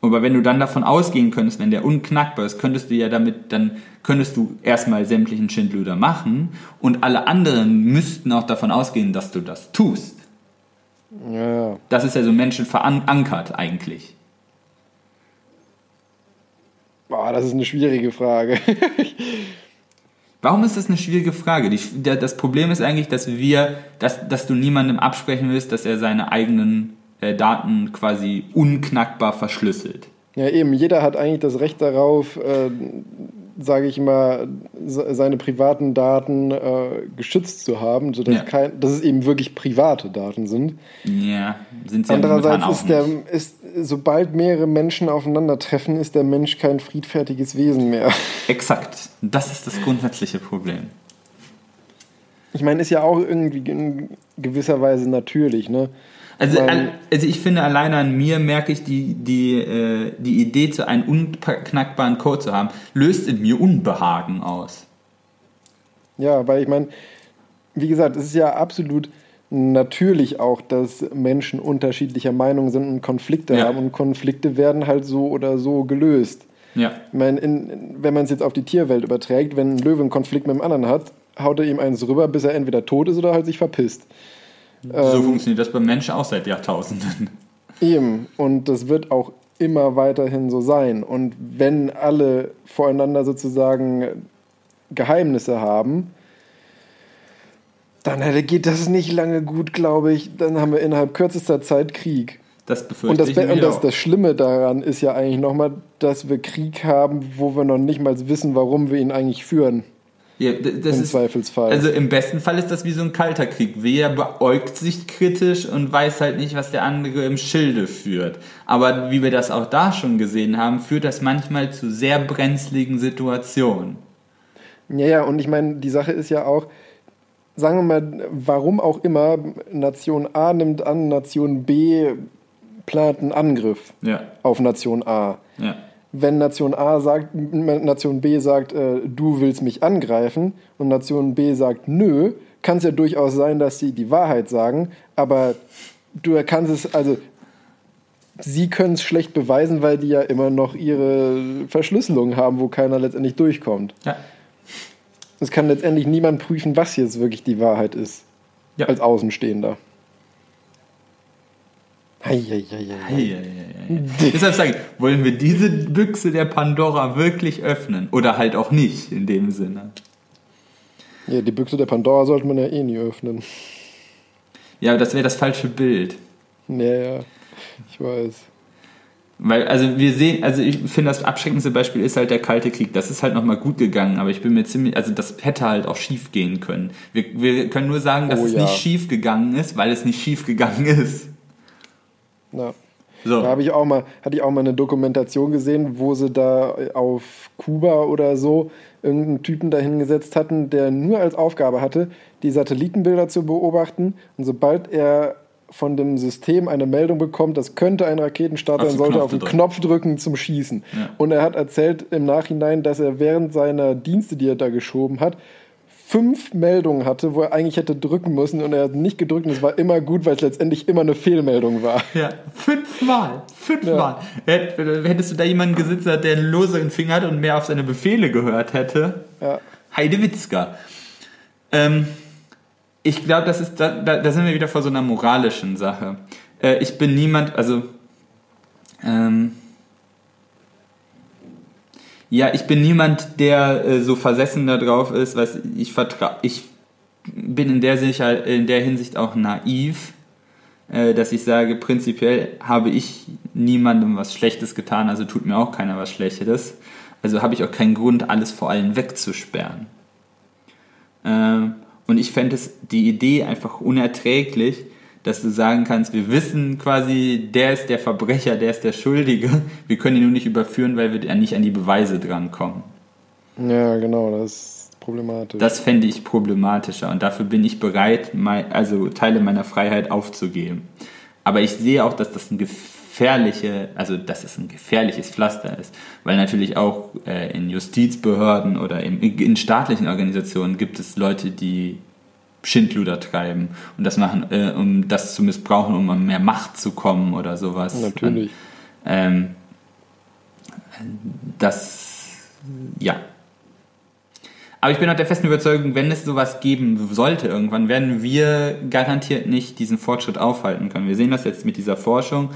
aber wenn du dann davon ausgehen könntest, wenn der unknackbar ist, könntest du ja damit, dann könntest du erstmal sämtlichen Schindluder machen und alle anderen müssten auch davon ausgehen, dass du das tust. ja. Das ist ja so Menschen verankert eigentlich. Boah, das ist eine schwierige Frage. (laughs) Warum ist das eine schwierige Frage? Die, der, das Problem ist eigentlich, dass wir, dass, dass du niemandem absprechen willst, dass er seine eigenen äh, Daten quasi unknackbar verschlüsselt. Ja, eben, jeder hat eigentlich das Recht darauf, äh, sage ich mal, seine privaten Daten äh, geschützt zu haben, sodass ja. kein, dass es eben wirklich private Daten sind. Ja, sind sie Andererseits ja ist der, ist, sobald mehrere Menschen aufeinandertreffen, ist der Mensch kein friedfertiges Wesen mehr. Exakt. Das ist das grundsätzliche Problem. Ich meine, ist ja auch irgendwie in gewisser Weise natürlich, ne? Also, also ich finde, alleine an mir merke ich, die, die, äh, die Idee, zu einem unknackbaren Code zu haben, löst in mir Unbehagen aus. Ja, weil ich meine, wie gesagt, es ist ja absolut natürlich auch, dass Menschen unterschiedlicher Meinung sind und Konflikte ja. haben und Konflikte werden halt so oder so gelöst. Ja. Ich meine, in, wenn man es jetzt auf die Tierwelt überträgt, wenn ein Löwe einen Konflikt mit dem anderen hat, haut er ihm eins rüber, bis er entweder tot ist oder halt sich verpisst. So ähm, funktioniert das beim Menschen auch seit Jahrtausenden. Eben, und das wird auch immer weiterhin so sein. Und wenn alle voreinander sozusagen Geheimnisse haben, dann geht das nicht lange gut, glaube ich. Dann haben wir innerhalb kürzester Zeit Krieg. Das befürchte und das, ich Und das, das Schlimme daran ist ja eigentlich nochmal, dass wir Krieg haben, wo wir noch nicht mal wissen, warum wir ihn eigentlich führen. Ja, das Im ist, Zweifelsfall. Also im besten Fall ist das wie so ein kalter Krieg. Wer beäugt sich kritisch und weiß halt nicht, was der andere im Schilde führt. Aber wie wir das auch da schon gesehen haben, führt das manchmal zu sehr brenzligen Situationen. Ja, ja, und ich meine, die Sache ist ja auch, sagen wir mal, warum auch immer, Nation A nimmt an, Nation B plant einen Angriff ja. auf Nation A. Ja wenn Nation A sagt, Nation B sagt, äh, du willst mich angreifen und Nation B sagt, nö, kann es ja durchaus sein, dass sie die Wahrheit sagen, aber du kannst es, also sie können es schlecht beweisen, weil die ja immer noch ihre Verschlüsselung haben, wo keiner letztendlich durchkommt. Ja. Es kann letztendlich niemand prüfen, was jetzt wirklich die Wahrheit ist. Ja. Als Außenstehender. Deshalb sage ich, wollen wir diese Büchse der Pandora wirklich öffnen? Oder halt auch nicht in dem Sinne? Ja, die Büchse der Pandora sollte man ja eh nie öffnen. Ja, das wäre das falsche Bild. Ja, ja, ich weiß. Weil, also wir sehen, also ich finde, das abschreckendste Beispiel ist halt der Kalte Krieg. Das ist halt nochmal gut gegangen, aber ich bin mir ziemlich, also das hätte halt auch schief gehen können. Wir, wir können nur sagen, dass oh, es ja. nicht schief gegangen ist, weil es nicht schief gegangen ist. Ja. So. Da habe ich auch mal, hatte ich auch mal eine Dokumentation gesehen, wo sie da auf Kuba oder so irgendeinen Typen dahingesetzt hatten, der nur als Aufgabe hatte, die Satellitenbilder zu beobachten. Und sobald er von dem System eine Meldung bekommt, das könnte ein Raketenstart sein, sollte auf den drücken. Knopf drücken zum Schießen. Ja. Und er hat erzählt im Nachhinein, dass er während seiner Dienste, die er da geschoben hat, fünf Meldungen hatte, wo er eigentlich hätte drücken müssen und er hat nicht gedrückt und es war immer gut, weil es letztendlich immer eine Fehlmeldung war. Ja, fünfmal. Fünfmal. Ja. Hättest du da jemanden gesitzt, der einen loseren Finger hat und mehr auf seine Befehle gehört hätte? Ja. Heidewitzka. Ähm, ich glaube, das ist, da, da, sind wir wieder vor so einer moralischen Sache. Äh, ich bin niemand, also, ähm, ja, ich bin niemand, der äh, so versessen da drauf ist, was ich vertraue. Ich bin in der, Sicher in der Hinsicht auch naiv, äh, dass ich sage, prinzipiell habe ich niemandem was Schlechtes getan, also tut mir auch keiner was Schlechtes. Also habe ich auch keinen Grund, alles vor allen wegzusperren. Äh, und ich fände es die Idee einfach unerträglich, dass du sagen kannst, wir wissen quasi, der ist der Verbrecher, der ist der Schuldige. Wir können ihn nur nicht überführen, weil wir nicht an die Beweise drankommen. Ja, genau, das ist problematisch. Das fände ich problematischer und dafür bin ich bereit, also Teile meiner Freiheit aufzugeben. Aber ich sehe auch, dass das ein gefährliche, also dass es ein gefährliches Pflaster ist, weil natürlich auch äh, in Justizbehörden oder in, in staatlichen Organisationen gibt es Leute, die Schindluder treiben und das machen, äh, um das zu missbrauchen, um an mehr Macht zu kommen oder sowas. Natürlich. Ähm, das, ja. Aber ich bin auch der festen Überzeugung, wenn es sowas geben sollte irgendwann, werden wir garantiert nicht diesen Fortschritt aufhalten können. Wir sehen das jetzt mit dieser Forschung.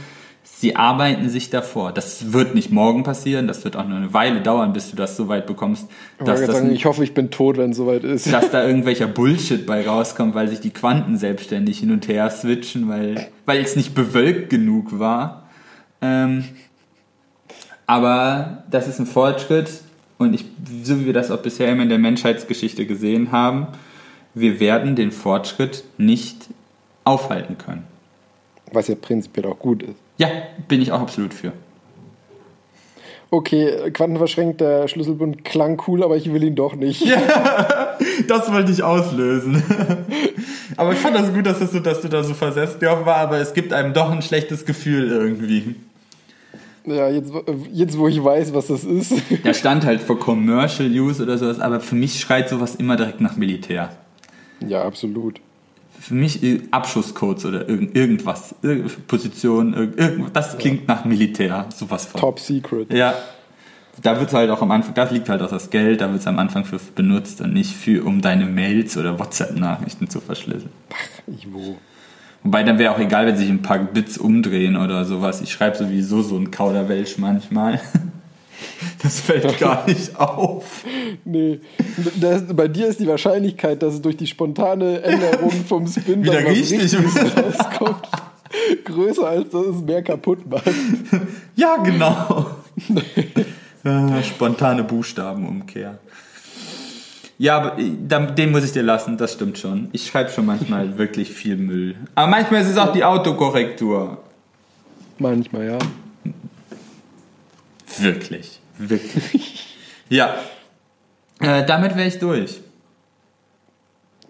Sie arbeiten sich davor. Das wird nicht morgen passieren, das wird auch nur eine Weile dauern, bis du das so weit bekommst. Dass ich, das sagen, ich hoffe, ich bin tot, wenn es soweit ist. Dass da (laughs) irgendwelcher Bullshit bei rauskommt, weil sich die Quanten selbstständig hin und her switchen, weil, weil es nicht bewölkt genug war. Ähm, aber das ist ein Fortschritt und ich, so wie wir das auch bisher immer in der Menschheitsgeschichte gesehen haben, wir werden den Fortschritt nicht aufhalten können. Was ja prinzipiell auch gut ist. Ja, bin ich auch absolut für. Okay, quantenverschränkter Schlüsselbund klang cool, aber ich will ihn doch nicht. Ja, (laughs) das wollte ich auslösen. (laughs) aber ich fand das gut, dass, das so, dass du da so versetzt war, aber es gibt einem doch ein schlechtes Gefühl irgendwie. Ja, jetzt, jetzt wo ich weiß, was das ist. Da (laughs) stand halt für Commercial Use oder sowas, aber für mich schreit sowas immer direkt nach Militär. Ja, absolut für mich Abschusscodes oder irgend, irgendwas, Position, irgend, das klingt nach Militär, sowas von. Top Secret. Ja. Da wird halt auch am Anfang, das liegt halt auch das Geld, da wird es am Anfang für benutzt und nicht für, um deine Mails oder WhatsApp-Nachrichten zu verschlüsseln. Ach, wo. Wobei dann wäre auch egal, wenn sich ein paar Bits umdrehen oder sowas. Ich schreibe sowieso so ein Kauderwelsch manchmal. (laughs) Das fällt (laughs) gar nicht auf. Nee. Das, bei dir ist die Wahrscheinlichkeit, dass es durch die spontane Änderung (laughs) vom Spin wieder richtig (laughs) rauskommt, größer als dass es mehr kaputt macht. Ja, genau. Spontane Buchstabenumkehr. Ja, aber äh, den muss ich dir lassen, das stimmt schon. Ich schreibe schon manchmal wirklich viel Müll. Aber manchmal ist es auch die Autokorrektur. Manchmal, ja. Wirklich. Wirklich. (laughs) ja. Äh, damit wäre ich durch.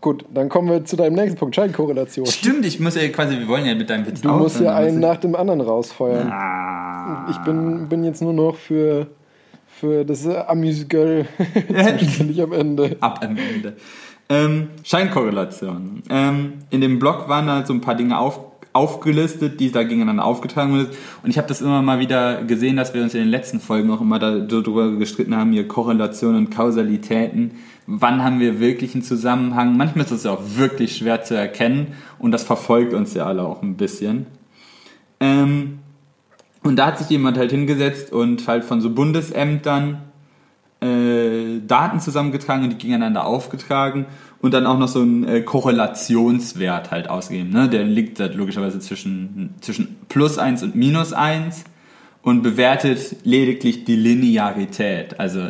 Gut, dann kommen wir zu deinem nächsten Punkt, Scheinkorrelation. Stimmt, ich muss ja quasi, wir wollen ja mit deinem Witz Du musst ja einen nach dem anderen rausfeuern. Ah. Ich bin, bin jetzt nur noch für, für das Amüsgöl (laughs) (laughs) zuständig am Ende. Ab am Ende. Ähm, Scheinkorrelation. Ähm, in dem Blog waren da so ein paar Dinge auf, aufgelistet, die da gegeneinander aufgetragen wurden. Und ich habe das immer mal wieder gesehen, dass wir uns in den letzten Folgen auch immer darüber gestritten haben, hier Korrelationen und Kausalitäten. Wann haben wir wirklich einen Zusammenhang? Manchmal ist es ja auch wirklich schwer zu erkennen und das verfolgt uns ja alle auch ein bisschen. Ähm, und da hat sich jemand halt hingesetzt und halt von so Bundesämtern äh, Daten zusammengetragen und die gegeneinander aufgetragen und dann auch noch so einen äh, Korrelationswert halt ausgeben. Ne? Der liegt halt logischerweise zwischen, zwischen plus 1 und minus 1 und bewertet lediglich die Linearität. Also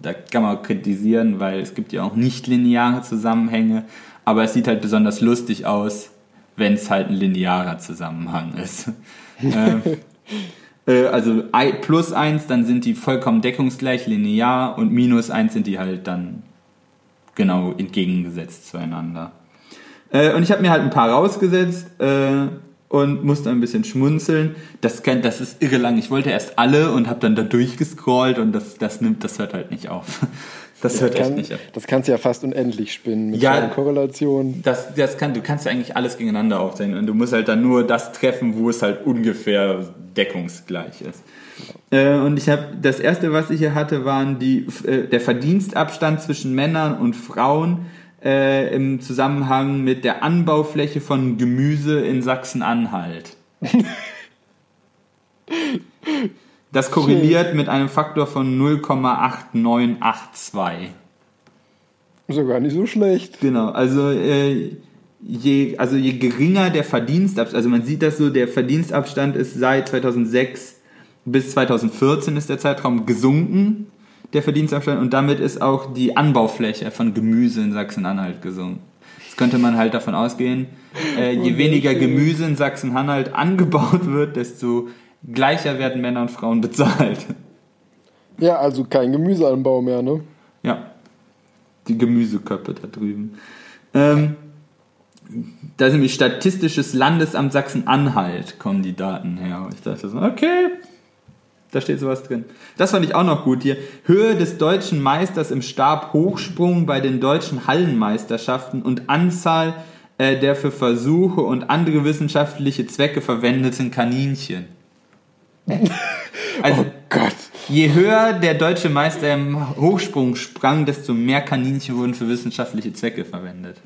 da kann man kritisieren, weil es gibt ja auch nicht lineare Zusammenhänge, aber es sieht halt besonders lustig aus, wenn es halt ein linearer Zusammenhang ist. (laughs) ähm, äh, also plus 1, dann sind die vollkommen deckungsgleich linear und minus 1 sind die halt dann genau entgegengesetzt zueinander. Äh, und ich habe mir halt ein paar rausgesetzt äh, und musste ein bisschen schmunzeln. Das, kann, das ist irre lang. Ich wollte erst alle und habe dann da durchgescrollt und das, das nimmt, das hört halt nicht auf. (laughs) Das hört kann, echt nicht auf. Das kannst du ja fast unendlich spinnen mit ja, Korrelationen. Das, das kann, du kannst ja eigentlich alles gegeneinander aufzählen und du musst halt dann nur das treffen, wo es halt ungefähr deckungsgleich ist. Äh, und ich habe das erste, was ich hier hatte, waren die, äh, der Verdienstabstand zwischen Männern und Frauen äh, im Zusammenhang mit der Anbaufläche von Gemüse in Sachsen-Anhalt. (laughs) Das korreliert mit einem Faktor von 0,8982. Ist ja gar nicht so schlecht. Genau, also äh, je, also je geringer der Verdienstabstand, also man sieht das so, der Verdienstabstand ist seit 2006 bis 2014 ist der Zeitraum gesunken, der Verdienstabstand, und damit ist auch die Anbaufläche von Gemüse in Sachsen-Anhalt gesunken. Jetzt könnte man halt davon ausgehen, äh, je weniger Gemüse in Sachsen-Anhalt angebaut wird, desto gleicher werden Männer und Frauen bezahlt. Ja, also kein Gemüseanbau mehr, ne? Ja, die Gemüseköpfe da drüben. Ähm, da ist nämlich Statistisches Landesamt Sachsen-Anhalt, kommen die Daten her. Ich dachte so, okay, da steht sowas drin. Das fand ich auch noch gut hier. Höhe des deutschen Meisters im Stabhochsprung bei den deutschen Hallenmeisterschaften und Anzahl äh, der für Versuche und andere wissenschaftliche Zwecke verwendeten Kaninchen. Also, oh Gott. Je höher der deutsche Meister im Hochsprung sprang, desto mehr Kaninchen wurden für wissenschaftliche Zwecke verwendet.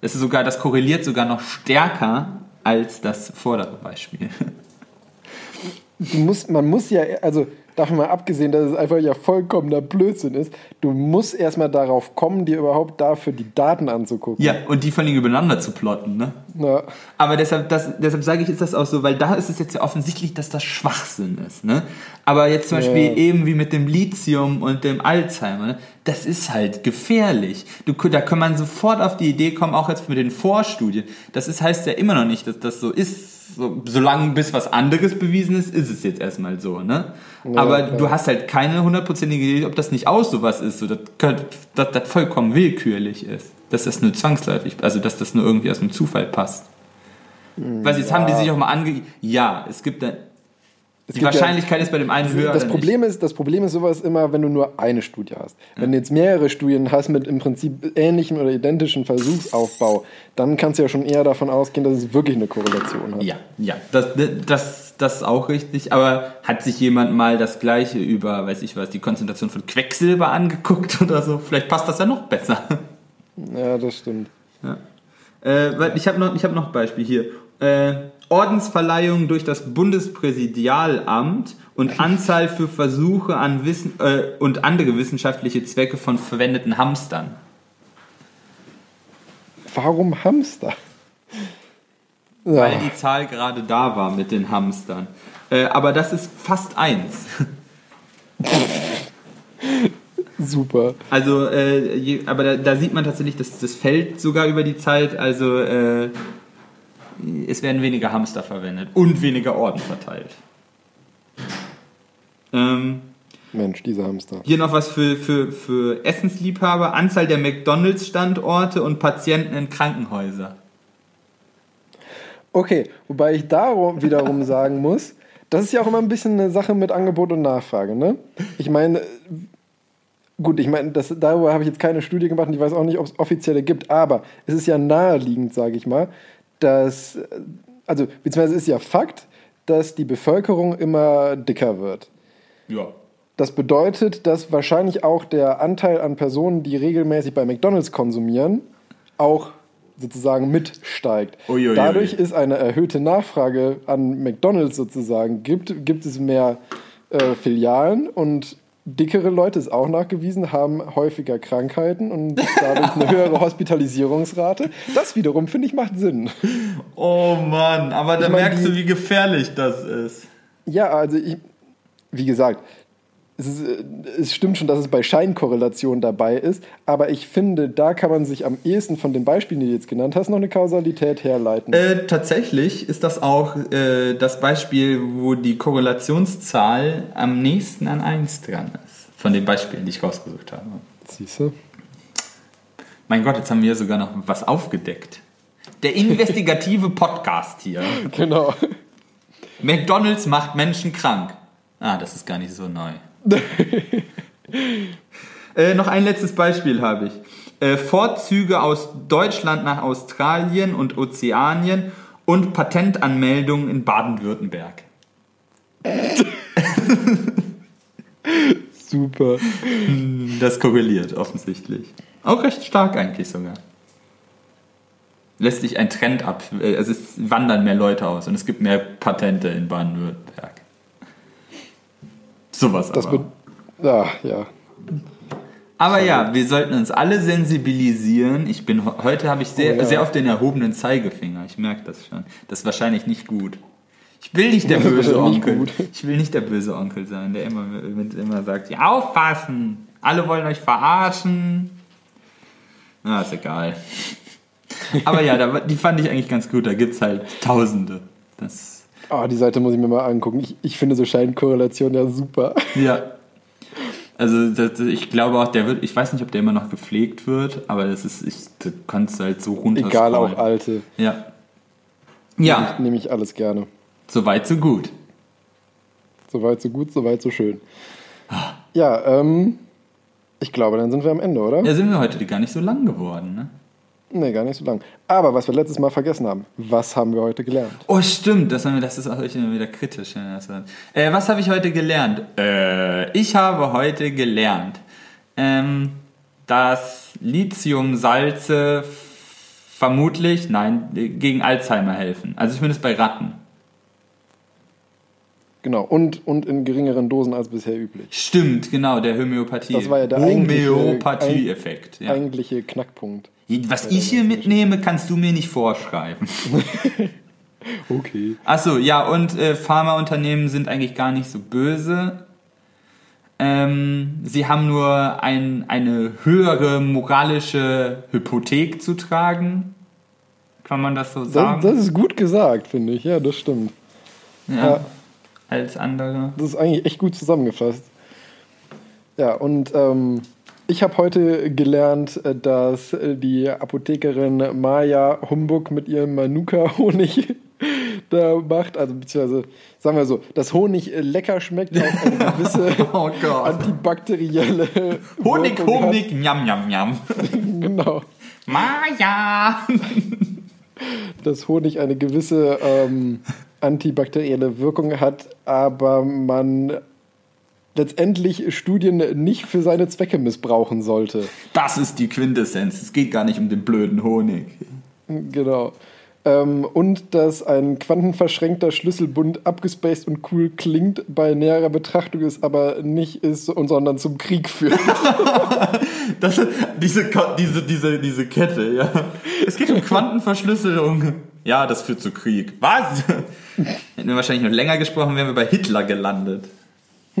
Es ist sogar, das korreliert sogar noch stärker als das vordere Beispiel. (laughs) Du musst, man muss ja, also davon mal abgesehen, dass es einfach ja vollkommener Blödsinn ist, du musst erstmal darauf kommen, dir überhaupt dafür die Daten anzugucken. Ja, und die von denen übereinander zu plotten, ne? Ja. Aber deshalb, das, deshalb sage ich, ist das auch so, weil da ist es jetzt ja offensichtlich, dass das Schwachsinn ist, ne? Aber jetzt zum Beispiel Ja. eben wie mit dem Lithium und dem Alzheimer, ne? das ist halt gefährlich. Du, da kann man sofort auf die Idee kommen, auch jetzt mit den Vorstudien. Das ist, heißt ja immer noch nicht, dass das so ist. So, solange bis was anderes bewiesen ist, ist es jetzt erstmal so, ne? Ja, Aber klar. du hast halt keine hundertprozentige Idee, ob das nicht auch sowas ist, so, dass, dass das vollkommen willkürlich ist. Dass das nur zwangsläufig, also dass das nur irgendwie aus dem Zufall passt. Weil jetzt haben die sich auch mal ange... Ja, es gibt da... Die gibt ja- Wahrscheinlichkeit ist bei dem einen höher Das Problem, ist, das Problem ist sowas immer, wenn du nur eine Studie hast. Wenn du jetzt mehrere Studien hast mit im Prinzip ähnlichem oder identischen Versuchsaufbau, dann kannst du ja schon eher davon ausgehen, dass es wirklich eine Korrelation hat. Ja, ja, das, das, das ist auch richtig. Aber hat sich jemand mal das Gleiche über, weiß ich was, die Konzentration von Quecksilber angeguckt (laughs) oder so? Vielleicht passt das ja noch besser. Ja, das stimmt. Ja. Äh, ich habe noch, ich hab noch ein Beispiel hier. Äh, Ordensverleihung durch das Bundespräsidialamt und (laughs) Anzahl für Versuche an Wissen äh, und andere wissenschaftliche Zwecke von verwendeten Hamstern. Warum Hamster? Weil Ja, die Zahl gerade da war mit den Hamstern. Äh, aber das ist fast eins. (laughs) super. Also, äh, je, aber da, da sieht man tatsächlich, dass das fällt sogar über die Zeit. Also, äh, es werden weniger Hamster verwendet und weniger Orden verteilt. Ähm, Mensch, dieser Hamster. hier noch was für, für, für Essensliebhaber: Anzahl der McDonalds-Standorte und Patienten in Krankenhäuser. Okay, wobei ich darum wiederum sagen muss, das ist ja auch immer ein bisschen eine Sache mit Angebot und Nachfrage, ne? Ich meine, gut, ich meine, das, darüber habe ich jetzt keine Studie gemacht und ich weiß auch nicht, ob es offizielle gibt, aber es ist ja naheliegend, sage ich mal, dass, also, beziehungsweise ist ja Fakt, dass die Bevölkerung immer dicker wird. Ja. Das bedeutet, dass wahrscheinlich auch der Anteil an Personen, die regelmäßig bei McDonalds konsumieren, auch sozusagen mitsteigt. Uiuiui. Dadurch ist eine erhöhte Nachfrage an McDonalds sozusagen gibt, gibt es mehr äh, Filialen und dickere Leute ist auch nachgewiesen, haben häufiger Krankheiten und dadurch eine höhere (laughs) Hospitalisierungsrate. Das wiederum, finde ich, macht Sinn. Oh Mann, aber da Ich mein, merkst du, die- wie gefährlich das ist. Ja, also ich, wie gesagt, es, ist, äh, es stimmt schon, dass es bei Scheinkorrelation dabei ist, aber ich finde, da kann man sich am ehesten von den Beispielen, die du jetzt genannt hast, noch eine Kausalität herleiten. Äh, tatsächlich ist das auch äh, das Beispiel, wo die Korrelationszahl am nächsten an 1 dran ist. Von den Beispielen, die ich rausgesucht habe. Siehst du? Mein Gott, jetzt haben wir sogar noch was aufgedeckt. Der investigative Podcast hier. (laughs) Genau. McDonalds macht Menschen krank. Ah, das ist gar nicht so neu. (laughs) äh, noch ein letztes Beispiel habe ich. Äh, Vorzüge aus Deutschland nach Australien und Ozeanien und Patentanmeldungen in Baden-Württemberg. (laughs) Super. Das korreliert offensichtlich. Auch recht stark eigentlich sogar. Lässt sich ein Trend ab. äh, Also es wandern mehr Leute aus und es gibt mehr Patente in Baden-Württemberg. Sowas Das aber. be ja, ja. Aber ja, wir sollten uns alle sensibilisieren. Ich bin heute habe ich sehr, Oh ja. sehr auf den erhobenen Zeigefinger. Ich merke das schon. Das ist wahrscheinlich nicht gut. Ich will nicht der ist böse Onkel. Ich will nicht der böse Onkel sein, der immer, immer sagt, ja, aufpassen. Alle wollen euch verarschen. Na, ist egal. (laughs) Aber ja, da, die fand ich eigentlich ganz gut. Da gibt es halt Tausende. Das, Ah, die Seite muss ich mir mal angucken. Ich, ich finde so Scheinkorrelation ja super. ja. Also das, ich glaube auch, der wird, ich weiß nicht, ob der immer noch gepflegt wird, aber das ist, ich, du kannst halt so runter. Egal, auch alte. Ja. Ja, Nehme ich alles gerne. soweit so gut. Soweit so gut, soweit so schön. Ja, ähm, ich glaube, dann sind wir am Ende, oder? Ja, sind wir heute gar nicht so lang geworden, ne? Nee, gar nicht so lang. Aber was wir letztes Mal vergessen haben, was haben wir heute gelernt? Oh, stimmt, das, das ist auch immer wieder kritisch. Äh, was habe ich heute gelernt? Äh, ich habe heute gelernt, ähm, dass Lithiumsalze vermutlich, nein, gegen Alzheimer helfen. Also zumindest bei Ratten. Genau, und, und in geringeren Dosen als bisher üblich. Stimmt, genau, der Homöopathie. Das war ja der Homöopathie-Effekt. Ja. Eigentliche Knackpunkt. Was ich hier mitnehme, kannst du mir nicht vorschreiben. (laughs) okay. Achso, ja, und äh, Pharmaunternehmen sind eigentlich gar nicht so böse. Ähm, sie haben nur ein, eine höhere moralische Hypothek zu tragen. Kann man das so sagen? Das, das ist gut gesagt, finde ich. Ja, das stimmt. ja. Ja. Als andere. Das ist eigentlich echt gut zusammengefasst. Ja, und ähm, ich habe heute gelernt, dass die Apothekerin Maya Humbug mit ihrem Manuka-Honig (laughs) da macht, also beziehungsweise sagen wir so, dass Honig lecker schmeckt, auch eine (laughs) gewisse Oh antibakterielle (laughs) Honig, Wirkung hat. Honig, njam, njam, njam. Genau. Maja! dass Honig eine gewisse ähm, antibakterielle Wirkung hat, aber man letztendlich Studien nicht für seine Zwecke missbrauchen sollte. Das ist die Quintessenz. Es geht gar nicht um den blöden Honig. Genau. Ähm, und dass ein quantenverschränkter Schlüsselbund abgespaced und cool klingt, bei näherer Betrachtung ist aber nicht ist, und sondern zum Krieg führt. (laughs) Das diese, diese, diese, diese Kette, ja. Es geht um Quantenverschlüsselung. Ja, das führt zu Krieg. Was? Hätten wir wahrscheinlich noch länger gesprochen, wären wir bei Hitler gelandet.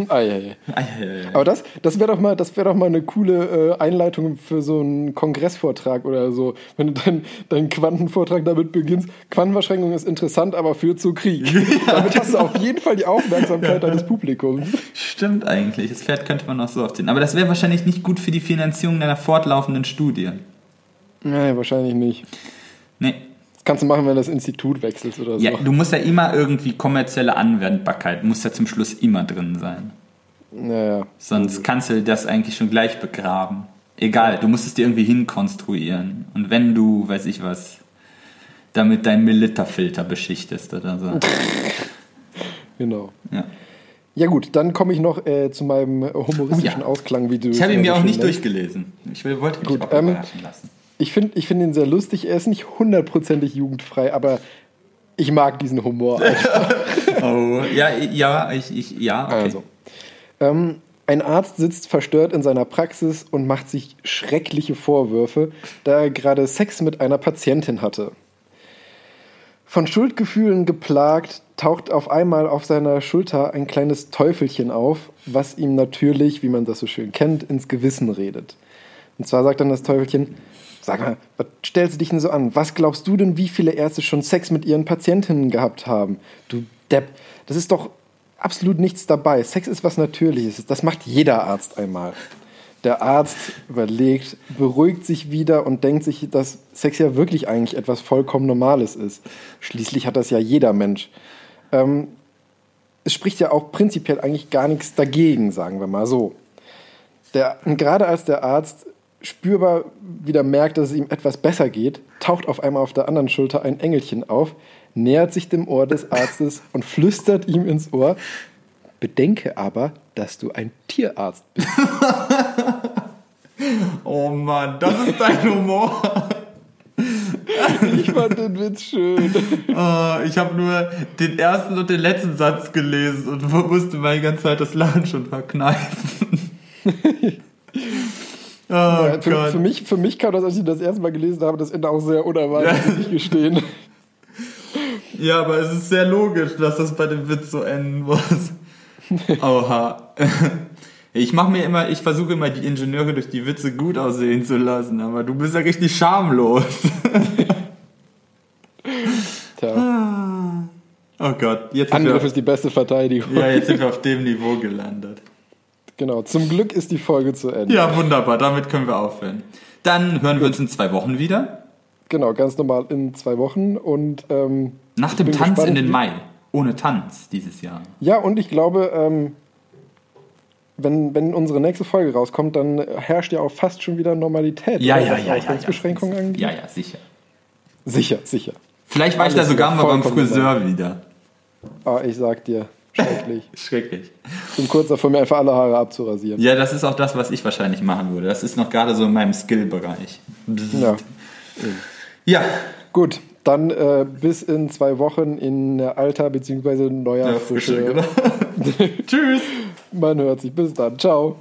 Ei, ei, ei. Ei, ei, ei. Aber das, das wäre doch mal, das wäre doch mal eine coole äh, Einleitung für so einen Kongressvortrag oder so. Wenn du deinen dein Quantenvortrag damit beginnst, Quantenverschränkung ist interessant, aber führt zu Krieg. (laughs) damit hast du auf jeden Fall die Aufmerksamkeit deines Publikums. Stimmt eigentlich. Das Pferd könnte man auch so aufziehen. Aber das wäre wahrscheinlich nicht gut für die Finanzierung deiner fortlaufenden Studie. Nee, wahrscheinlich nicht. Nee. Kannst du machen, wenn du das Institut wechselst oder so. Ja, du musst ja immer irgendwie kommerzielle Anwendbarkeit, muss ja zum Schluss immer drin sein. Naja. Sonst kannst du das eigentlich schon gleich begraben. Egal, du musst es dir irgendwie hinkonstruieren. Und wenn du, weiß ich was, damit deinen Melitta-Filter beschichtest oder so. (laughs) Genau. Ja. Ja gut, dann komme ich noch äh, zu meinem humoristischen Oh ja. Ausklang, wie du Ich habe ihn mir auch nicht nennst. durchgelesen. Ich wollte mich Gut, auch ähm, überraschen lassen. Ich finde ich find ihn sehr lustig. Er ist nicht hundertprozentig jugendfrei, aber ich mag diesen Humor. (laughs) Oh, ja, ja, ich, ich, ja, okay. Also, ähm, ein Arzt sitzt verstört in seiner Praxis und macht sich schreckliche Vorwürfe, da er gerade Sex mit einer Patientin hatte. Von Schuldgefühlen geplagt, taucht auf einmal auf seiner Schulter ein kleines Teufelchen auf, was ihm natürlich, wie man das so schön kennt, ins Gewissen redet. Und zwar sagt dann das Teufelchen, sag mal, was stellst du dich denn so an? Was glaubst du denn, wie viele Ärzte schon Sex mit ihren Patientinnen gehabt haben? Du Depp, das ist doch absolut nichts dabei. Sex ist was Natürliches. Das macht jeder Arzt einmal. Der Arzt überlegt, beruhigt sich wieder und denkt sich, dass Sex ja wirklich eigentlich etwas vollkommen Normales ist. Schließlich hat das ja jeder Mensch. Ähm, es spricht ja auch prinzipiell eigentlich gar nichts dagegen, sagen wir mal so. Der, gerade als der Arzt spürbar wieder merkt, dass es ihm etwas besser geht, taucht auf einmal auf der anderen Schulter ein Engelchen auf, nähert sich dem Ohr des Arztes und flüstert ihm ins Ohr, bedenke aber, dass du ein Tierarzt bist. (laughs) Oh Mann, das ist dein Humor. Ich fand den Witz schön. Äh, ich habe nur den ersten und den letzten Satz gelesen und (laughs) musste meine ganze Zeit das Lachen schon verkneifen. (laughs) oh Ja, für, für, mich, für mich kam das, als ich das erste Mal gelesen habe, das Ende auch sehr unerwartet, Ja. muss ich gestehen. Ja, aber es ist sehr logisch, dass das bei dem Witz so enden muss. Oha. Ich mache mir immer, ich versuche immer die Ingenieure durch die Witze gut aussehen zu lassen, aber du bist ja richtig schamlos. Tja, Oh Gott, jetzt Angriff wir, ist die beste Verteidigung. ja, jetzt sind wir auf dem Niveau gelandet. Genau, zum Glück ist die Folge zu Ende. Ja, wunderbar, damit können wir aufhören. Dann hören wir uns in zwei Wochen wieder. Genau, ganz normal in zwei Wochen. Und ähm, Nach dem Tanz gespannt, in den Mai. Ohne Tanz dieses Jahr. Ja, und ich glaube, ähm, wenn, wenn unsere nächste Folge rauskommt, dann herrscht ja auch fast schon wieder Normalität. Ja, ja, ja. ja, Ausgangsbeschränkungen ja. angeht. Ja, ja, sicher. Sicher, sicher. Vielleicht war ich da Alles sogar mal beim Friseur wieder. Ah, ich sag dir, schrecklich. (laughs) Schrecklich. bin kurz davor, mir einfach alle Haare abzurasieren. Ja, das ist auch das, was ich wahrscheinlich machen würde. Das ist noch gerade so in meinem Skill-Bereich. Ja. Ja. Gut, dann äh, bis in zwei Wochen in alter bzw. neuer Ja, Frische. Frische, genau. (laughs) (laughs) Tschüss. Man hört sich. Bis dann. Ciao.